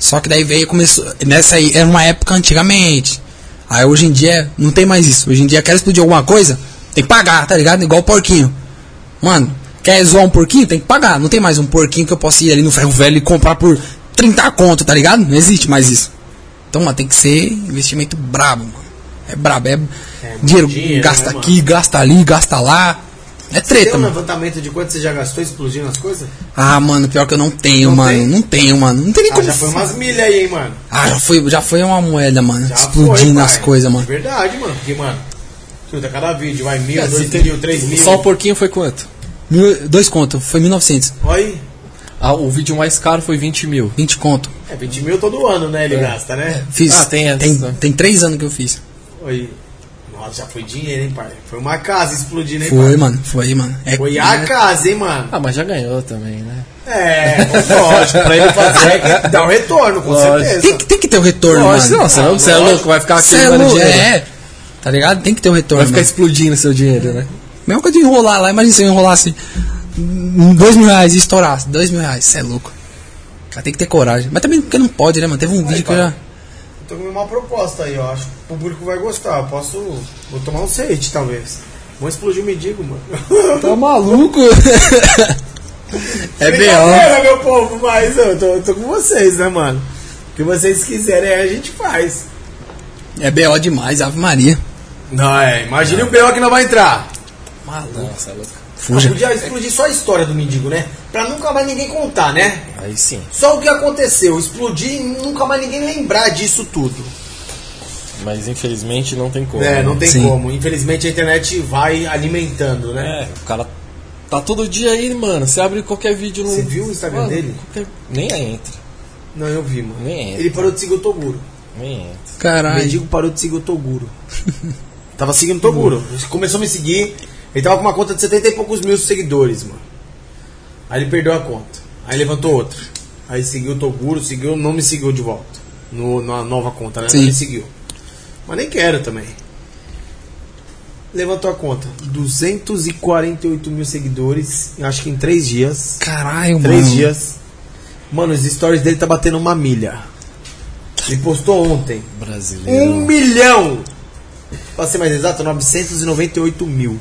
Só que daí veio, começou, nessa aí, era uma época antigamente. Aí hoje em dia, não tem mais isso. Hoje em dia, quer explodir alguma coisa, tem que pagar, tá ligado? Igual o porquinho. Mano, quer zoar um porquinho? Tem que pagar. Não tem mais um porquinho que eu possa ir ali no ferro velho e comprar por 30 conto, tá ligado? Não existe mais isso. Então, mano, tem que ser investimento brabo, mano. É brabo, é, dinheiro, dinheiro, gasta né, aqui, gasta ali, gasta lá. É treta, Tem um mano. levantamento de quanto você já gastou explodindo as coisas? Ah, mano, pior que eu não tenho, Não mano. tem? Não tenho, mano. Não tem nem Ah, como. já foi umas milhas aí, hein, mano. Ah, já foi, já foi uma moeda, mano. Já explodindo foi, as coisas, mano. De verdade, mano. Porque, mano, tudo, cada vídeo vai mil, É, dois mil, três mil. Só um porquinho foi quanto? Mil, dois conto, foi 1900. Olha aí. Ah, o vídeo mais caro foi 20 mil. 20 conto. É 20 mil todo ano, né? Ele gasta, né? Fiz. Ah, tem essa. tem, tem três anos que eu fiz. Oi. Nossa, já foi dinheiro, hein, pai? Foi uma casa explodindo, hein, Foi, pai? mano. Foi, mano. É, Foi a casa, hein, mano? Ah, mas já ganhou também, né? É, lógico, pra ele fazer é que dá um retorno, com Lógico. certeza. Tem, que- tem que ter o retorno, Lógico, mano. não, você é louco, vai ficar é mano louco, dinheiro. É. Tá ligado? Tem que ter o retorno. Vai ficar mano. explodindo seu dinheiro, né? Mesma coisa de enrolar lá. Imagina se eu enrolasse dois mil reais e estourasse. Dois mil reais, cê é louco. Cara, tem que ter coragem. Mas também porque não pode, né, mano? Teve um vídeo que eu já. Tô com uma proposta aí, ó. Acho que o público vai gostar. Eu posso. Vou tomar um hate, talvez. Vamos explodir o mendigo, mano. Tá maluco? é B.O. Meu povo, mas eu tô, eu tô com vocês, né, mano? O que vocês quiserem aí a gente faz. É B.O. demais, Ave Maria. Não, é. Imagine o B.O. que não vai entrar. Maluco. Nossa, é louco. Fuja. Podia explodir só a história do mendigo, né? Pra nunca mais ninguém contar, né? Aí sim. Só o que aconteceu, explodir e nunca mais ninguém lembrar disso tudo. Mas infelizmente não tem como. É, não tem Sim. como. Infelizmente a internet vai alimentando, né? É, o cara tá todo dia aí, mano. Você abre qualquer vídeo no. Você viu o Instagram Mano, dele? qualquer- Nem entra. Não, eu vi, mano. Nem entra. Ele parou de seguir o Toguro. Nem entra. O Caralho. mendigo parou de seguir o Toguro. tava seguindo o Toguro. Começou a me seguir. Ele tava com uma conta de 70 e poucos mil seguidores, mano. Aí ele perdeu a conta. Aí levantou outra. Aí seguiu o Toguro, seguiu, não me seguiu de volta. No, na nova conta, né? Sim. Não me seguiu. Mas nem quero também. Levantou a conta. 248 mil seguidores. Acho que em 3 dias. Caralho, mano. Três dias. Mano, os stories dele tá batendo uma milha. Ele postou ontem. Brasileiro. Um milhão! Pra ser mais exato, 998 mil.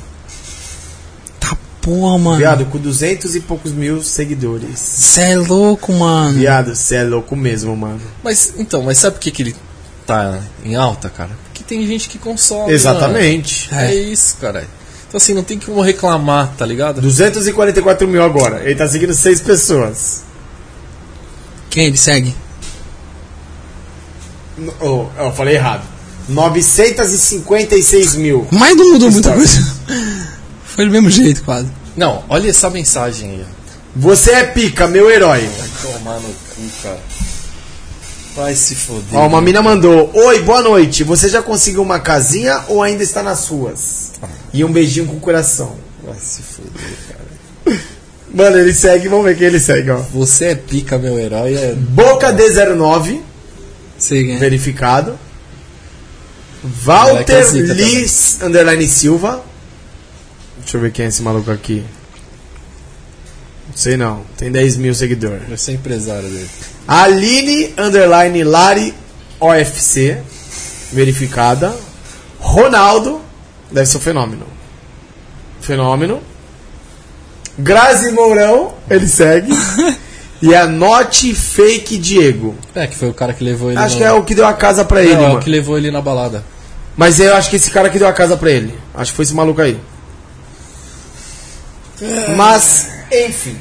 Porra, mano. Viado, com 200 e poucos mil seguidores. Cê é louco, mano. Viado, você é louco mesmo, mano. Mas então, mas sabe por que, que ele tá em alta, cara? Porque tem gente que consome. Exatamente. mano. É. isso, cara. Então assim, não tem como reclamar, tá ligado? 244 mil agora. Ele tá seguindo seis pessoas. Quem ele segue? Oh, eu falei errado. 956 mil. Mas não mudou muita coisa. Foi do mesmo jeito, quase. Não, olha essa mensagem aí. ó. Você é pica, meu herói. Vai tomar no cu, cara. Vai se foder. Ó, uma mina mandou: Oi, boa noite. Você já conseguiu uma casinha ou ainda está nas suas? E um beijinho com o coração. Vai se foder, cara. Mano, ele segue, vamos ver quem ele segue, ó. Você é pica, meu herói. É... Boca D09, Sei quem é. verificado. Walter é Liz, underline Silva. Deixa eu ver quem é esse maluco aqui. Não sei não, tem 10 mil seguidores. Vai ser empresário dele. Aline, underline Lari OFC, verificada. Ronaldo, deve ser o fenômeno. Fenômeno. Grazi Mourão, ele segue. e a Note Fake Diego. É, que foi o cara que levou ele Acho no... que é o que deu a casa pra ele, Não, é mano. o que levou ele na balada. Mas eu acho que esse cara que deu a casa pra ele. Acho que foi esse maluco aí. Mas, enfim.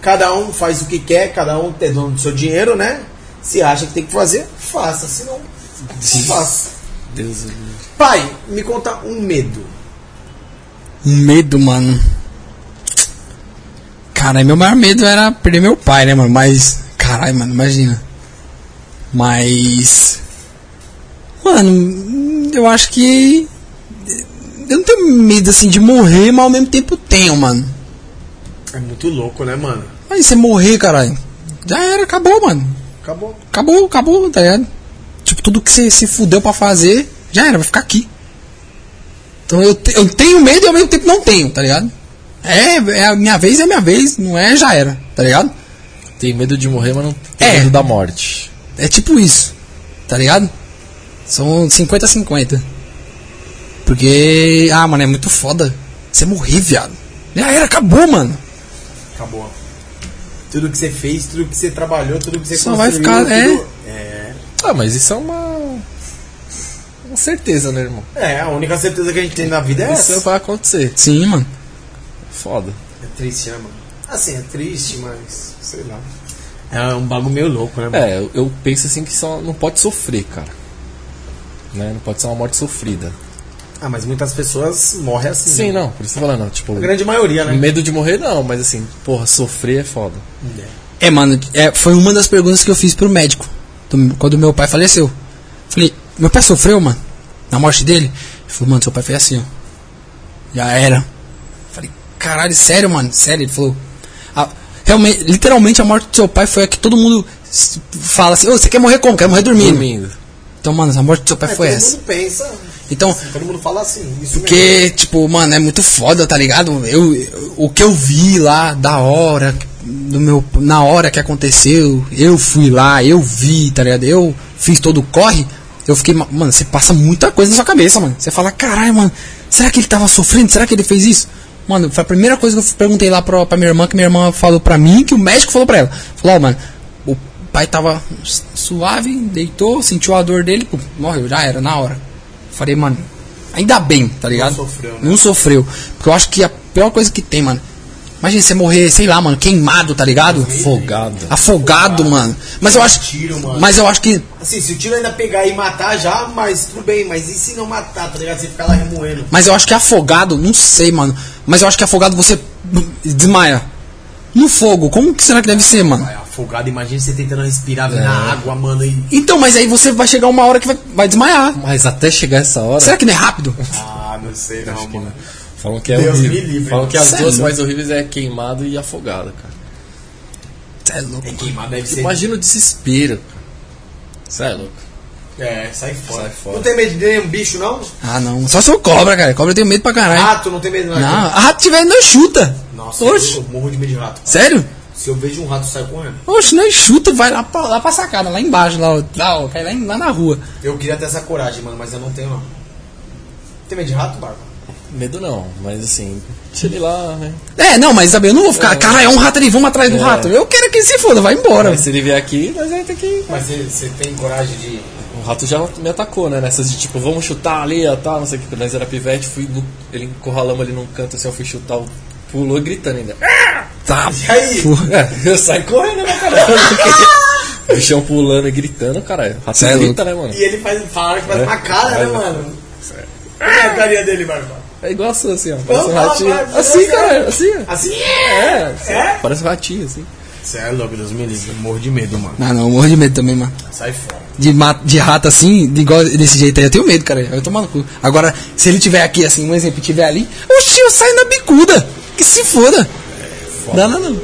Cada um faz o que quer, cada um tem dono do seu dinheiro, né? Se acha que tem que fazer, faça. Se não, não faça. Deus do Pai, me conta um medo. Um medo, mano. Cara, meu maior medo era perder meu pai, né, mano? Mas. Caralho, mano, imagina. Mas. Mano, eu acho que. Eu não tenho medo, assim, de morrer, mas ao mesmo tempo tenho, mano. É muito louco, né, mano? Mas você morrer, caralho. Já era, acabou, mano. Acabou. Acabou, acabou, tá ligado? Tipo, tudo que você se fudeu pra fazer, já era, vai ficar aqui. Então eu, te- eu tenho medo e ao mesmo tempo não tenho, tá ligado? É, é a minha vez, é a minha vez, não é, já era, tá ligado? Tem medo de morrer, mas não tem É. medo da morte. É tipo isso, tá ligado? São 50-50. Porque, ah, mano, é muito foda. Você morrer, viado. Já era, acabou, mano. Acabou. Tudo que você fez, tudo que você trabalhou, tudo que você Só vai ficar- é. tudo- é. Ah, mas isso é uma. Uma certeza, né, irmão? É, a única certeza que a gente tem na vida é Isso essa. vai acontecer. Sim, mano. Foda. É triste, né, mano? Assim, é triste, mas sei lá. É um bagulho meio louco, né, mano? É, eu, eu penso assim que só não pode sofrer, cara. Né? Não pode ser uma morte sofrida. Ah, mas muitas pessoas morrem assim. Sim, né? não, por isso que eu tô falando, tipo. A grande maioria, né? Medo de morrer não, mas assim, porra, sofrer é foda. É, mano, é, foi uma das perguntas que eu fiz pro médico do- quando meu pai faleceu. Falei, meu pai sofreu, mano, na morte dele? Ele falou, mano, seu pai foi assim, ó. Já era. Falei, caralho, sério, mano, sério. Ele falou, "A- realmente, literalmente a morte do seu pai foi a que todo mundo fala assim, ô, você quer morrer como? Quer morrer dormindo. Dormindo. Então, mano, a morte do seu pai É, foi todo essa. mundo pensa, Então, todo mundo fala assim. Isso mesmo. porque, tipo, mano, é muito foda, tá ligado? Eu, eu- o que eu vi lá da hora, do meu, na hora que aconteceu, eu fui lá, eu vi, tá ligado? Eu fiz todo o corre, eu fiquei, ma- mano, você passa muita coisa na sua cabeça, mano. Você fala, caralho, mano, será que ele tava sofrendo? Será que ele fez isso? Mano, foi a primeira coisa que eu perguntei lá pra, pra minha irmã, que minha irmã falou pra mim, que o médico falou pra ela. Falou, ó, mano, o pai tava suave, deitou, sentiu a dor dele, pum, morreu, já era, na hora. Falei, mano, ainda bem, tá ligado? sofreu, né? Não sofreu. Porque eu acho que a pior coisa que tem, mano. Imagina você morrer, sei lá, mano, queimado, tá ligado? Afogado. Afogado, mano. Mas eu acho. Tiro, mano. Mas eu acho que. Assim, se o tiro ainda pegar e matar já, mas tudo bem, mas e se não matar, tá ligado? Você ficar lá remoendo. Mas eu acho que afogado, não sei, mano. Mas eu acho que afogado você desmaia. No fogo, como que será que deve ser, mano? Afogado, imagina você tentando respirar na água, mano. E... Então, mas aí você vai chegar uma hora que vai, vai desmaiar. Mas até chegar essa hora. Será que não é rápido? Ah, não sei não, mano. Falam que é Deus horrível. me livre, Falam que as Sério? duas mais horríveis é queimado e afogado, cara. Cê é louco. É queimado, deve ser. Imagina o desespero, cara. Você é louco. É, sai fora. Sai fora. Não tem medo de nenhum bicho, não? Ah, não. Só se eu cobra, cara. Cobra eu tenho medo pra caralho. Rato, não tem medo, não. não, a rato tiver, não chuta. Nossa, Oxe. eu morro de medo de rato. Sério? Se eu vejo um rato, eu saio correndo. Oxe, não chuta, vai lá pra, lá pra sacada, lá embaixo, lá, ó, lá ó, cai lá, lá na rua. Eu queria ter essa coragem, mano, mas eu não tenho, não. Tem medo de rato, Barba? Medo não, mas assim, deixa ele lá, né? É, não, mas sabe, eu não vou ficar, caralho, é um rato ali, vamos atrás do É. rato. Eu quero que ele se foda, vai embora. Mas se ele vier aqui, nós vamos ter que. Mas você, tem coragem de. O rato já me atacou, né? Nessas de tipo, vamos chutar ali, ó, tal, não sei o que. Quando nós era pivete, fui ele encurralamos ali num canto assim, eu fui chutar, o- pulou gritando ainda. Tá. E aí? É, eu saí correndo, né, cara? o bichão pulando e gritando, cara. Cê é grita, né, mano? E ele faz, fala que faz É. uma cara, né, mano? Como é a carinha dele, Barba? É igual a sua, assim, ó. Parece um ratinho. Assim, cara, assim, ó. Assim? É, É? parece um ratinho, assim. Você é louco, Deus me livre. Eu morro de medo, mano. Não, não, eu morro de medo também, mano. Sai fora. De, de rato assim, de igual desse jeito aí, eu tenho medo, cara. Eu tô maluco. Agora, se ele tiver aqui, assim, um exemplo, tiver ali, oxi, eu saio na bicuda. Se foda. Não, não, não.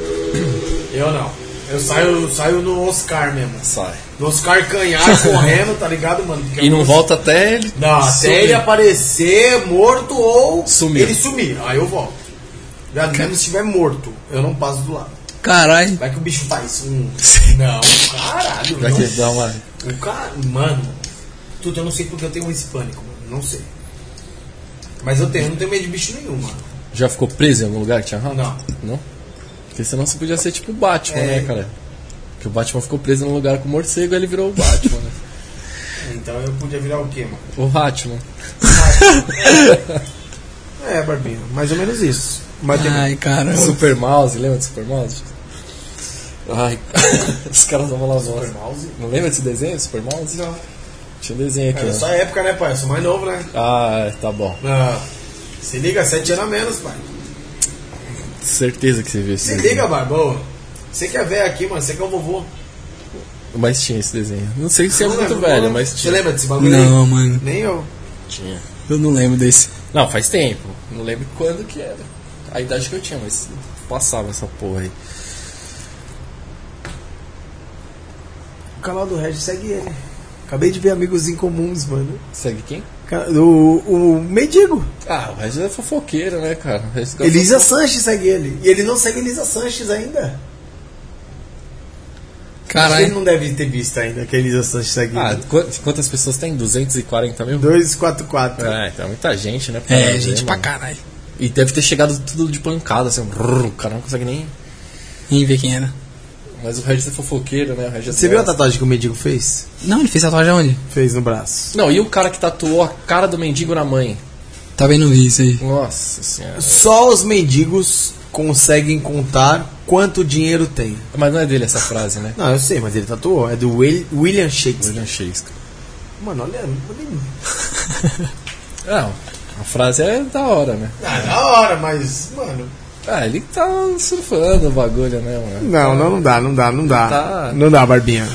Eu não. Eu saio, saio no Oscar mesmo. Sai. No Oscar canhar correndo, tá ligado, mano? Porque E não volta até ele. Não, até sumir. ele aparecer morto ou Sumir. ele sumir. Aí eu volto. Já mesmo se estiver morto, eu não passo do lado. Caralho. Vai que o bicho faz um. Não, caralho. Vai não. que dá uma. O cara. Mano, tudo eu não sei porque eu tenho esse pânico, mano. Não sei. Mas eu tenho, eu não tenho medo de bicho nenhum, mano. Já ficou preso em algum lugar que tinha rato? Não. Não? Porque senão você podia ser tipo o Batman, É. né, cara? Porque o Batman ficou preso num lugar com o morcego e ele virou o Batman, né? Então eu podia virar o quê, mano? O Batman. É, Barbinha, mais ou menos isso. Mas tem- Ai, cara. Super Mouse, lembra do Super Mouse? Ai, os caras vão lá Super. Mouse? Não lembra desse desenho, Super Mouse? Não. Tinha um desenho aqui, É da ó. sua época, né, pai? Eu sou mais novo, né? Ah, tá bom. Ah, se liga, sete anos a menos, pai. Certeza que você viu esse Se desenho. liga, Barbo. Você que é velho aqui, mano. Você que é o vovô. Mas tinha esse desenho. Não sei se é Não muito lembra, velho, não? mas Você tinha. lembra desse bagulho aí? Não, mano. Nem eu. Tinha. Eu não lembro desse. Não, faz tempo. Não lembro quando que era. A idade que eu tinha, mas passava essa porra aí. O canal do Regis segue ele. Acabei de ver amigos em comuns, mano. Segue quem? O, o Mendigo. Ah, o Regis é fofoqueiro, né, cara? Elisa Sanches segue ele. E ele não segue Elisa Sanches ainda. Que ele não deve ter visto ainda que Elisa Sanches segue Ah, ele. qu- quantas pessoas tem? 240 mil? 244. É, então é muita gente, né? pra É, ver, gente pra mano. caralho. E deve ter chegado tudo de pancada, assim, brrr, o cara não consegue nem. Nem ver quem era. Mas o Regis é fofoqueiro, né? O Regis Você viu a tatuagem que o Mendigo fez? Não, ele fez tatuagem onde? Fez no braço. Não, e o cara que tatuou a cara do mendigo na mãe? Não vi isso aí. Nossa senhora. Só os mendigos conseguem contar quanto dinheiro tem. Mas não é dele essa frase, né? Não, eu sei, mas ele tatuou. É do Will- William Shakespeare. William Shakespeare. Mano, olha. olha... Não, a frase é da hora, né? Ah, da hora, mas, mano. Ah, ele tá surfando o bagulho, né, mano? Não, não, não dá, não dá, não dá. Tá. Não dá, Barbinha.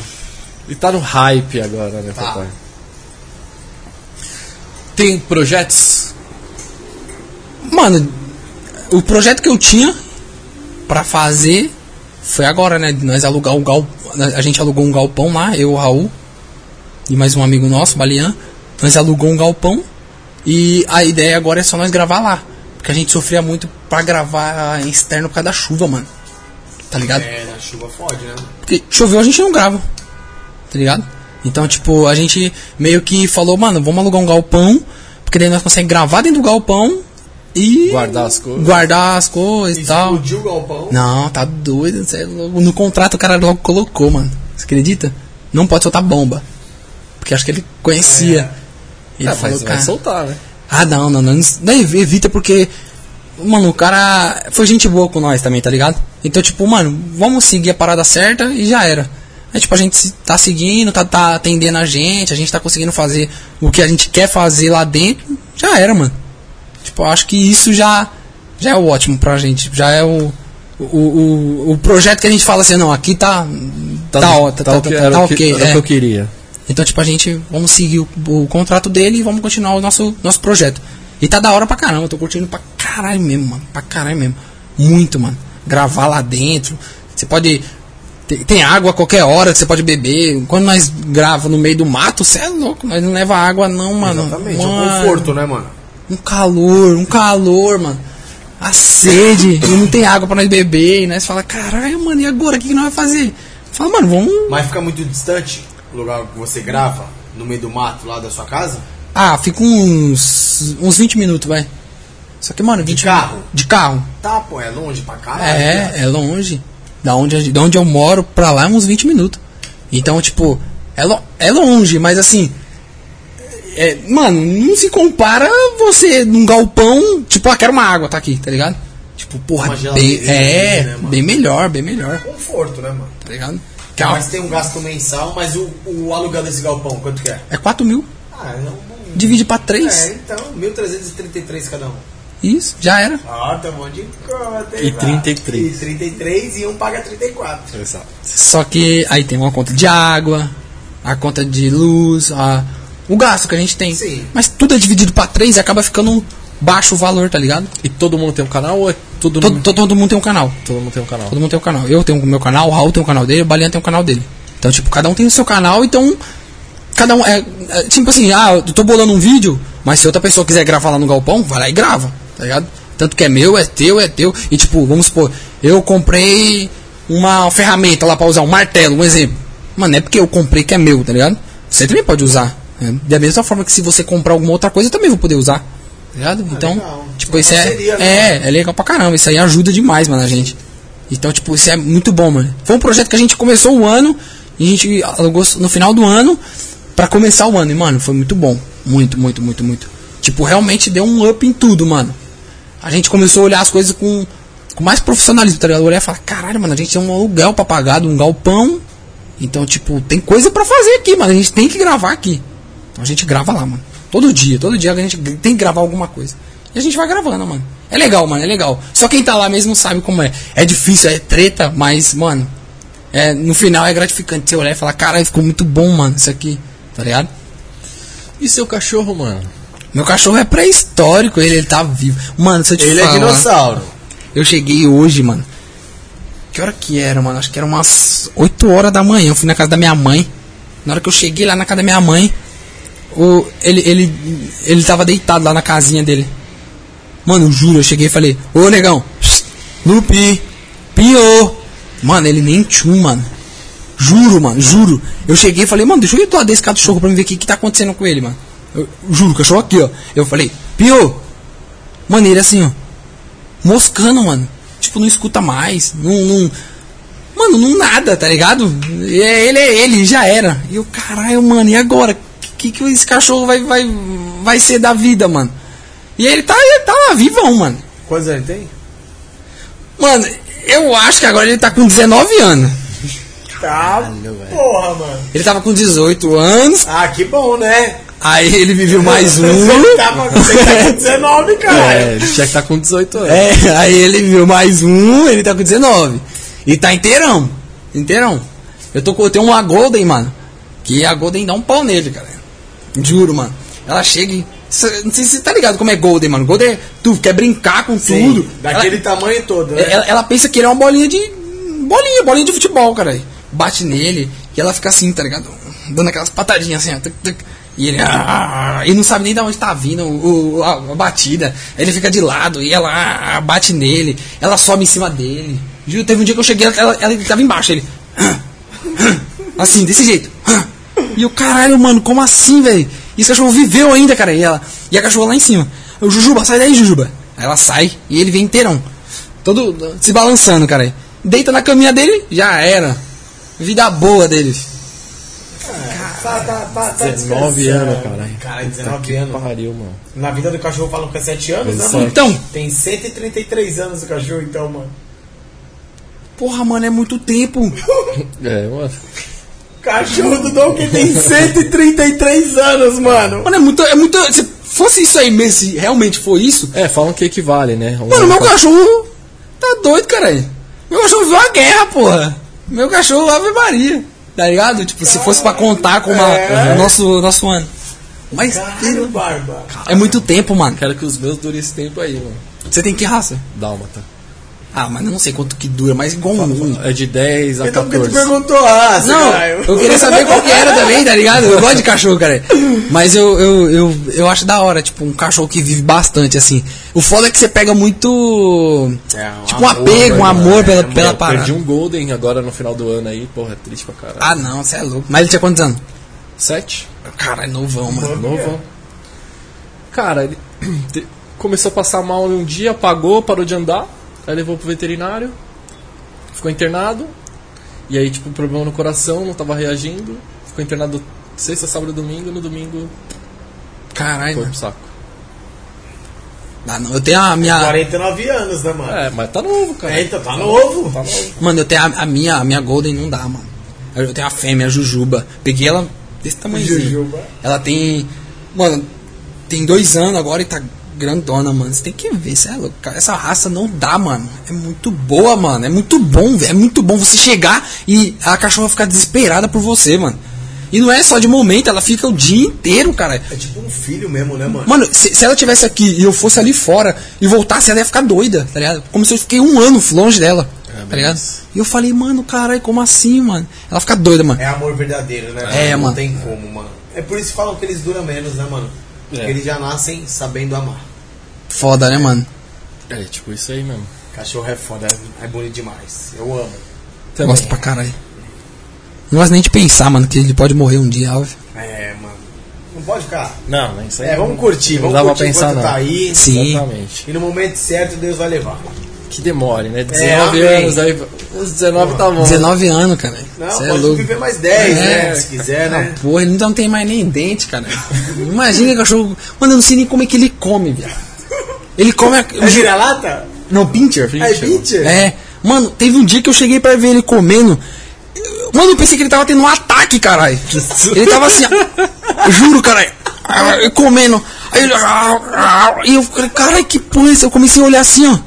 Ele tá no hype agora, né, Tá. papai? Tem projetos? Mano, o projeto que eu tinha pra fazer foi agora, né? Nós alugar o gal, a gente alugou um galpão lá, eu, o Raul e mais um amigo nosso, Balian. Nós alugou um galpão e a ideia agora é só nós gravar lá, porque a gente sofria muito pra gravar em externo por causa da chuva, mano. Tá ligado? É, na chuva fode, né? Porque choveu a gente não grava. Tá ligado? Então, tipo, a gente meio que falou, mano, vamos alugar um galpão, porque daí nós conseguimos gravar dentro do galpão e Guardar as coisas. guardar as coisas e tal. Explodiu o galpão. Não, tá doido. é. No contrato o cara logo colocou, mano. Você acredita? Não pode soltar bomba. Porque acho que ele conhecia. Ele É, falou, mas vai cara. soltar, né? Ah, não, não, não. Não evita porque Mano, o cara foi gente boa com nós também, tá ligado? Então, tipo, mano, vamos seguir a parada certa e já era. Aí, tipo, a gente tá seguindo, tá, tá atendendo a gente, a gente tá conseguindo fazer o que a gente quer fazer lá dentro, já era, mano. Tipo, eu acho que isso já, já é o ótimo pra gente. Já é o, o, o, o projeto que a gente fala assim, não, aqui tá. Tá, ó, tá, tá, o que- tá, era tá o que- ok. o é. que eu queria. Então, tipo, a gente vamos seguir o, o contrato dele e vamos continuar o nosso, nosso projeto. E tá da hora pra caramba, eu tô curtindo pra caralho mesmo, mano. Pra caralho mesmo. Muito, mano. Gravar lá dentro. Você pode. Tem, tem água a qualquer hora que você pode beber. Quando nós grava no meio do mato, você é louco, nós não leva água não, mano. Exatamente, é um Mano, conforto, né, mano? Um calor, um calor, mano. A sede, e não tem água pra nós beber. E nós fala, caralho, mano, e agora? O que, que nós vamos fazer? Fala, mano, vamos. Mas fica muito distante lugar que você grava, no meio do mato lá da sua casa? Ah, fica uns. uns 20 minutos, vai. Só que, mano, 20 carro? minutos- De carro. Tá, pô, é longe pra caralho. né? É, é longe. Da onde, da onde eu moro pra lá é uns 20 minutos. Então, tipo, é, lo- é longe, mas assim. é- mano, não se compara você num galpão, tipo, ah, quero uma água, tá aqui, tá ligado? Tipo, porra, bem, é, né, bem melhor, bem melhor, Conforto, né, mano? tá ligado? Que uma- Mas tem um gasto mensal, mas o, o aluguel desse galpão, quanto que é? É 4 mil, Ah, é um... divide pra 3. É, então, 1.333 cada um. Isso, já era. Ah, tá bom de conta, hein, E mano? 33. E 33 e um paga 34. Exato. Só que aí tem uma conta de água, a conta de luz, a, o gasto que a gente tem. Sim. Mas tudo é dividido pra três e acaba ficando baixo o valor, tá ligado? E todo mundo tem um canal ou é todo, Todo, mundo, todo, todo mundo tem um canal. todo mundo tem um canal? Todo mundo tem um canal. Eu tenho o meu canal, o Raul tem um canal dele, o Balian tem um canal dele. Então, tipo, cada um tem o seu canal, então. Cada um. É, é, tipo assim, ah, eu tô bolando um vídeo, mas se outra pessoa quiser gravar lá no galpão, vai lá e grava, tá ligado? Tanto que é meu, é teu, é teu. E tipo, vamos supor, eu comprei uma ferramenta lá pra usar, um martelo, um exemplo. Mano, é porque eu comprei que é meu, tá ligado? Você também pode usar. né? Da mesma forma que se você comprar alguma outra coisa, eu também vou poder usar. Ligado? então, legal. tipo, isso é. né, É, é legal pra caramba. Isso aí ajuda demais, mano, a gente. Então, tipo, isso é muito bom, mano. Foi um projeto que a gente começou o ano e a gente alugou no final do ano pra começar o ano. E, mano, foi muito bom. Muito, muito, muito, muito. Tipo, realmente deu um up em tudo, mano. A gente começou a olhar as coisas com, com mais profissionalismo, tá ligado? Olhar e falar, caralho, mano, a gente tem um aluguel pra pagar um galpão. Então, tipo, tem coisa pra fazer aqui, mano. A gente tem que gravar aqui. Então a gente grava lá, mano. Todo dia, todo dia a gente tem que gravar alguma coisa. E a gente vai gravando, mano. É legal, mano, é legal. Só quem tá lá mesmo sabe como é. É difícil, é treta, mas, mano, é, no final é gratificante você olhar e falar, caralho, ficou muito bom, mano, isso aqui. Tá ligado? E seu cachorro, mano? Meu cachorro é pré-histórico, ele, ele tá vivo. Mano, se eu te Ele falar, é dinossauro. Eu cheguei hoje, mano. Que hora que era, mano? Acho que era umas 8 horas da manhã. Eu fui na casa da minha mãe. Na hora que eu cheguei lá na casa da minha mãe, o, ele, ele, ele tava deitado lá na casinha dele. Mano, eu juro, eu cheguei e falei, ô negão, Lupi, Pio. Mano, ele nem tchum, mano. Juro, mano, juro. Eu cheguei e falei, mano, deixa eu ir do desse cachorro pra me ver o que, que tá acontecendo com ele, mano. Eu, juro, o cachorro aqui, ó. Eu falei, Pio. Mano, ele assim, ó moscando, mano. Tipo, não escuta mais. Não. não mano, não nada, tá ligado? É ele, é ele, já era. E eu, caralho, mano, e agora? O que, que esse cachorro vai, vai, vai ser da vida, mano? E ele tá, ele tá lá, vivão, mano. Quantos anos ele tem? Mano, eu acho que agora ele tá com 19 anos. Tá, porra, mano. Ele tava com 18 anos, Ah, que bom, né? aí ele viveu mais um. Tá, você tá com 19, cara. É, ele tinha que estar com 18 anos. É, aí ele viu mais um, ele tá com 19. E tá inteirão. Inteirão. Eu tô com eu tenho uma Golden, mano. Que a Golden dá um pau nele, cara. Juro, mano. Ela chega e. Não sei se você tá ligado como é Golden, mano. Golden é. Tu quer brincar com Sim, tudo. daquele Ela, tamanho todo, né? ela, ela pensa que ele é uma bolinha de. Bolinha, bolinha de futebol, cara. Bate nele e ela fica assim, tá ligado? Dando aquelas patadinhas assim, ó. tuc, tuc. E ele. ah, e não sabe nem de onde tá vindo o, a, a batida. Ele fica de lado e ela ah, bate nele. Ela sobe em cima dele. Juro, teve um dia que eu cheguei, ela, ela tava embaixo. Ele. ah, ah, Assim, desse jeito. E o caralho, mano, como assim, velho? E esse cachorro viveu ainda, cara. E, ela, e a cachorra lá em cima. Eu, Jujuba, sai daí, Jujuba. Aí ela sai e ele vem inteirão. Todo se balançando, cara. Deita na caminha dele, já era. Vida boa dele. Tá, tá, tá, tá 19 descansando. anos. Cara, Puta 19 que anos. Pariu, mano. Na vida do cachorro falam que é 7 anos, né, mano? Então, Tem 133 anos o cachorro, então, mano. porra, mano, é muito tempo. É, mano. Cachorro do Donkey tem 133 anos, mano. Mano, é muito. É muito se fosse isso aí mesmo, se realmente for isso. É, falam que equivale, né? Um Mano, meu pra- cachorro tá doido, caralho. Meu cachorro viu a guerra, porra. Meu cachorro Ave Maria. Tá ligado? Tipo, se fosse pra contar com uma, É. o nosso, nosso ano. Mas Caralho, barba. é muito tempo, mano. Quero que os meus durem esse tempo aí, mano. Você tem que raça? Dálmata. Ah, mas eu não sei quanto que dura, mas igual um. É de 10 a Então porque tu 14. perguntou a raça, Não, caralho. eu queria saber qual que era também, tá ligado? Eu gosto de cachorro, cara. Mas eu, eu, eu, eu acho da hora, tipo, um cachorro que vive bastante, assim. O foda é que você pega muito. É, um tipo, um amor, apego, um né? amor pela, É, pela Eu parada. perdi um Golden agora no final do ano aí. Porra, é triste pra caralho. Ah, não, você é louco. Mas ele tinha quantos anos? 7? Caralho, novão, mano. Novo. Cara, ele começou a passar mal um dia, apagou, parou de andar. Aí levou pro veterinário. Ficou internado. E aí, tipo, problema no coração, não tava reagindo. Ficou internado sexta, sábado e domingo. No domingo Caralho, foi mano. pro saco. Ah, não, eu tenho a minha. 49 anos, né, mano? É, mas tá novo, cara. É, então tá novo. Tá novo. Mano, eu tenho a, a minha, a minha Golden não dá, mano. Eu tenho a fêmea, a Jujuba. Peguei ela desse tamanhozinho. Jujuba. Ela tem. Mano, tem dois anos agora e tá grandona, mano. Você tem que ver, cê é louco. cara. Essa raça não dá, mano. É muito boa, mano. É muito bom, velho. É muito bom você chegar e a cachorra ficar desesperada por você, mano. E não é só de momento, ela fica o dia inteiro, cara. É tipo um filho mesmo, né, mano? Mano, se, se ela tivesse aqui e eu fosse ali fora e voltasse, ela ia ficar doida, tá ligado? Como se eu fiquei um ano longe dela, tá ligado? E eu falei, mano, caralho, como assim, mano? Ela fica doida, mano. É amor verdadeiro, né? É, não mano. tem como, mano. É por isso que falam que eles duram menos, né, mano? Porque É. eles já nascem sabendo amar. Foda, né, mano? É, tipo isso aí mesmo. Cachorro é foda, é, é bonito demais. Eu amo. Também. Gosto pra caralho. Não gosto nem de pensar, mano, que ele pode morrer um dia, óbvio. É, mano. Não pode ficar. Não, não, isso aí É, vamos curtir, não vamos dá pra curtir pensar, enquanto não. tá aí. Sim. Exatamente. E no momento certo Deus vai levar. Que demore, né? É, 19 amém. anos, aí os 19 tá bom. 19 anos, cara. Não, Cê é pode louco. viver mais 10, É. né? Se quiser, né? Ah, porra, ele não tem mais nem dente, cara. Imagina cachorro. Mano, eu não sei nem como é que ele come, viado. Ele come. A... É vira-lata? Não, pincher. É pincher? É. Mano, teve um dia que eu cheguei pra ver ele comendo. Mano, eu pensei que ele tava tendo um ataque, caralho. Ele tava assim, ó. Juro, caralho. Ah, Comendo. Aí ele. E eu falei, caralho, que porra é isso? Eu comecei a olhar assim, ó.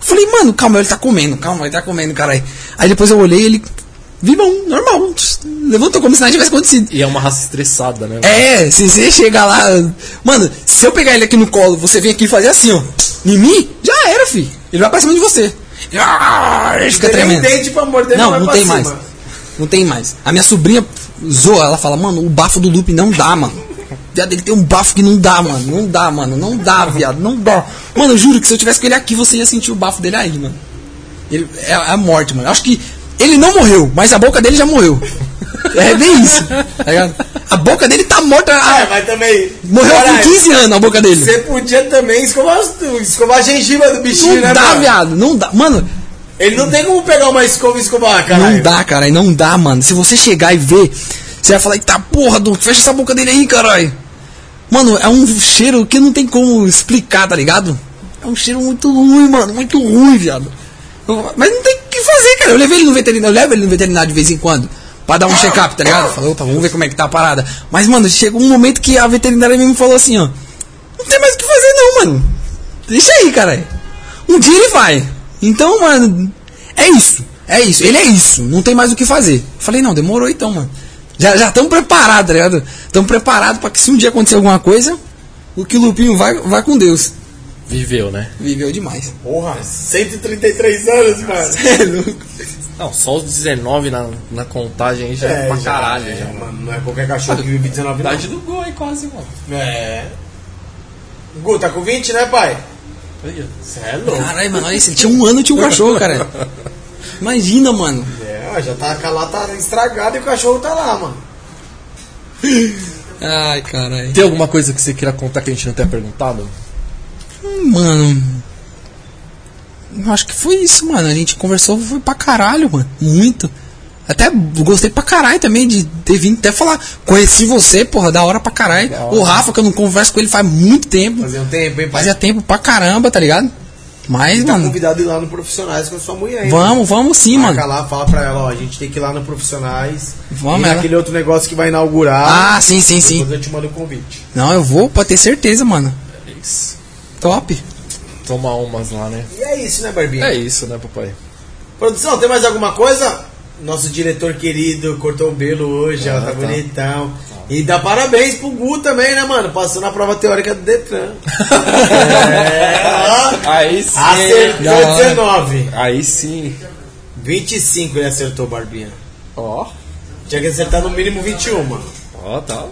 Falei, mano, calma, ele tá comendo, calma, ele tá comendo, caralho. Aí depois eu olhei e ele. Vivão, normal. Levantou como se nada tivesse acontecido. E é uma raça estressada, né? É, se você chegar lá. Mano, se eu pegar ele aqui no colo, você vem aqui e fazer assim, ó. Em mim, já era, filho. Ele vai pra cima de você. Ah, Ele fica tremendo. dente pra morder, Não, não tem cima. mais. Não tem mais. A minha sobrinha zoa, ela fala, mano, o bafo do Lupe não dá, mano. Viado, ele tem um bafo que não dá, mano. Não dá, mano. Não dá, viado. Não dá. Mano, eu juro que se eu tivesse com ele aqui, você ia sentir o bafo dele aí, mano. Ele, é, é a morte, mano. Eu acho que ele não morreu, mas a boca dele já morreu. É bem isso. Tá? A boca dele tá morta. a- É, mas também. Morreu Caralho, com 15 anos a boca dele. Você podia também escovar, escovar a gengiva do bichinho, Não né, dá, mano? viado. Não dá. Mano, Ele não tem como pegar uma escova e escovar, cara. não dá, cara. Não dá, mano. Se você chegar e ver, você vai falar, tá porra, Duque, fecha essa boca dele aí, caralho. Mano, é um cheiro que não tem como explicar, tá ligado? É um cheiro muito ruim, mano. Muito ruim, viado. Mas não tem o que fazer, cara. Eu levei ele no veterinário, eu levo ele no veterinário de vez em quando. Pra dar um check-up, tá ligado? Falei, opa, vamos ver como é que tá a parada. Mas, mano, chegou um momento que a veterinária mesmo falou assim, ó. Não tem mais o que fazer, não, mano. Deixa aí, caralho. Um dia ele vai. Então, mano, é isso. É isso. Ele é isso. Não tem mais o que fazer. Falei, não, demorou então, mano. Já estamos preparados, tá ligado? Estamos preparados pra que se um dia acontecer alguma coisa, o Quilupinho vai, vai com Deus. Viveu, né? Viveu demais. Porra, 133 anos, mano. É louco. Não, só os 19 na, na contagem aí já é, pra já, caralho. é, já. mano. Não é qualquer cachorro que vive 19 não. Idade do gol aí quase, mano. É. Gu, tá com 20, né, pai? Você é louco. Caralho, mano, olha isso. Ele tinha um ano, tinha um cachorro, cara. Imagina, mano. É, ó, já tá, a lata estragada e o cachorro tá lá, mano. Ai, caralho. Tem alguma coisa que você queira contar que a gente não tenha perguntado? Mano. Eu acho que foi isso, mano. A gente conversou foi pra caralho, mano. Muito. Até gostei pra caralho também de ter vindo até falar. Conheci você, porra, da hora pra caralho. O Rafa, que eu não converso com ele faz muito tempo. Fazia um tempo, hein, pai? Fazia tempo pra caramba, tá ligado? Mas, Tá mano, convidado ir lá no Profissionais com a sua mulher, hein? vamos, vamos sim, Marca mano. lá, fala pra ela, ó, a gente tem que ir lá no Profissionais. Vamos, ela. naquele outro negócio que vai inaugurar. Ah, sim, sim, sim. Depois eu te mando o convite. Não, eu vou, pode ter certeza, mano. É isso. Top. Tomar umas lá, né? E é isso, né, Barbinha? É isso, né, papai? Produção, tem mais alguma coisa? Nosso diretor querido cortou o pelo hoje, ó, tá, tá. bonitão. E dá parabéns pro Gu também, né, mano? Passou na prova teórica do Detran. é, ó. Aí sim. Acertou Da hora. 19. Aí sim. 25 ele acertou, Barbinha. Ó. Tinha que acertar no mínimo 21. Ó, tá.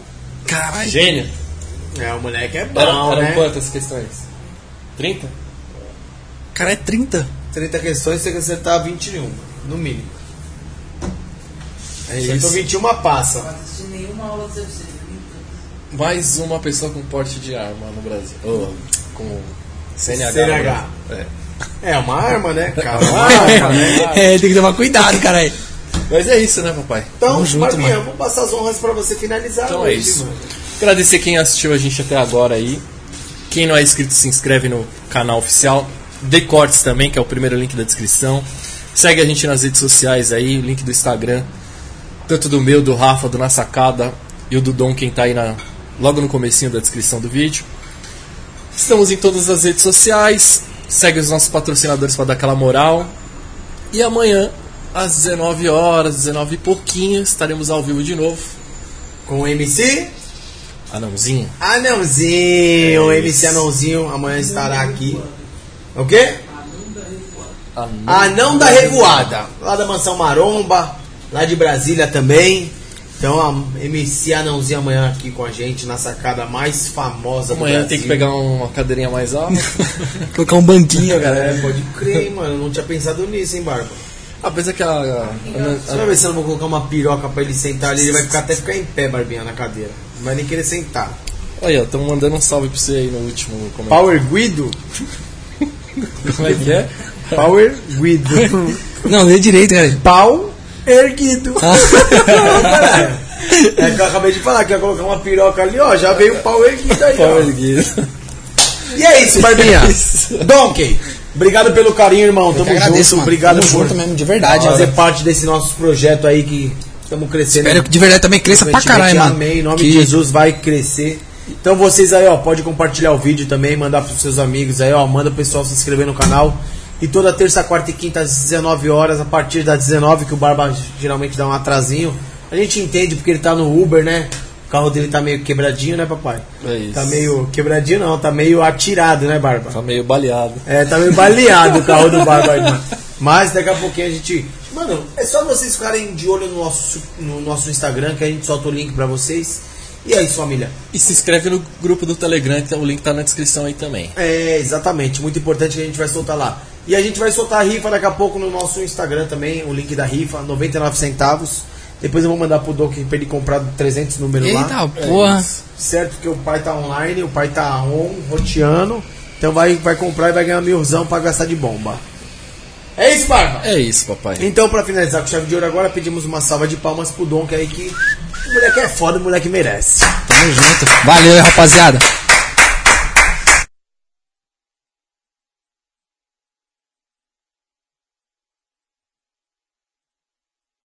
Caralho. Gênio. É, o moleque é bom, eram né? quantas questões? 30? Cara, é 30. 30 questões, você tem que acertar 21, no mínimo. É Acertou isso. 21, passa. nenhuma aula do CFC. Mais uma pessoa com porte de arma no Brasil. Ô, com CNH. CNH. É. É uma arma, né, cara? Uma arma, né? É, tem que tomar cuidado, caralho. Mas é isso, né, papai? Então, Tamo junto, Barbinha, mano. vou passar as honras pra você finalizar Então hoje, é isso. mano. Agradecer quem assistiu a gente até agora aí. Quem não é inscrito, se inscreve no canal oficial. The Cortes também, que é o primeiro link da descrição. Segue a gente nas redes sociais aí, o link do Instagram. Tanto do meu, do Rafa, do Na Sacada e o do Dom, quem tá aí na, logo no comecinho da descrição do vídeo. Estamos em todas as redes sociais. Segue os nossos patrocinadores para dar aquela moral. E amanhã, às 19 horas, 19 e pouquinho, estaremos ao vivo de novo. Com o MC Anãozinho. Anãozinho. o É MC. Anãozinho amanhã estará aqui. O quê? Anão. Anão da Revoada. Lá da Mansão Maromba. Lá de Brasília também. Então a MC Anãozinho amanhã aqui com a gente na sacada mais famosa do Amanhã tem que pegar uma cadeirinha mais alta. Colocar um banquinho, cara. É, pode crer, mano. Eu não tinha pensado nisso, hein, Barba. Apesar que a. a- Você vai ver se eu não vou colocar uma piroca pra ele sentar ali, ele vai ficar até ficar em pé, Barbinha, na cadeira. Não vai nem querer sentar. Aí, ó, estão mandando um salve pra você aí no último comentário. Power Guido? Como é que é? Power Guido. Não, lê direito, cara. Pau erguido. Caralho. é que eu acabei de falar que ia colocar uma piroca ali, ó. Já veio o pau erguido aí, ó. Power Guido. E é isso, Barbinha. Donkey, obrigado pelo carinho, irmão. Tamo Eu que agradeço, junto. mano. Obrigado Tamo por junto mesmo, de verdade. fazer mano. parte desse nosso projeto aí que estamos crescendo. Espero que de verdade também cresça pra caralho, mano. Amém. Em nome Que- de Jesus vai crescer. Então vocês aí, ó, pode compartilhar o vídeo também, mandar pros seus amigos aí, ó, manda o pessoal se inscrever no canal. E toda terça, quarta e quinta às 19 horas, a partir das 19 que o Barba geralmente dá um atrasinho. A gente entende porque ele tá no Uber, né? O carro dele tá meio quebradinho, né, papai? É isso. Tá meio quebradinho não, tá meio atirado, né, Barba? Tá meio baleado. É, tá meio baleado o carro do Barba aí, mano. Mas daqui a pouquinho a gente. Mano, é só vocês ficarem de olho no nosso, no nosso Instagram que a gente solta o link pra vocês. E é isso, família. E se inscreve no grupo do Telegram, que o link tá na descrição aí também. É, exatamente. Muito importante que a gente vai soltar lá. E a gente vai soltar a rifa daqui a pouco no nosso Instagram também, o link da rifa, 99 centavos. Depois eu vou mandar pro Doc pra ele comprar 300 números lá. Eita, porra. Certo que o pai tá online, o pai tá on, roteando. Então vai, vai comprar e vai ganhar milzão pra gastar de bomba. É isso, Barba? É isso, papai. Então, pra finalizar com chave de ouro agora, pedimos uma salva de palmas pro que aí que o moleque é foda, o moleque merece. Tamo junto. Valeu, rapaziada.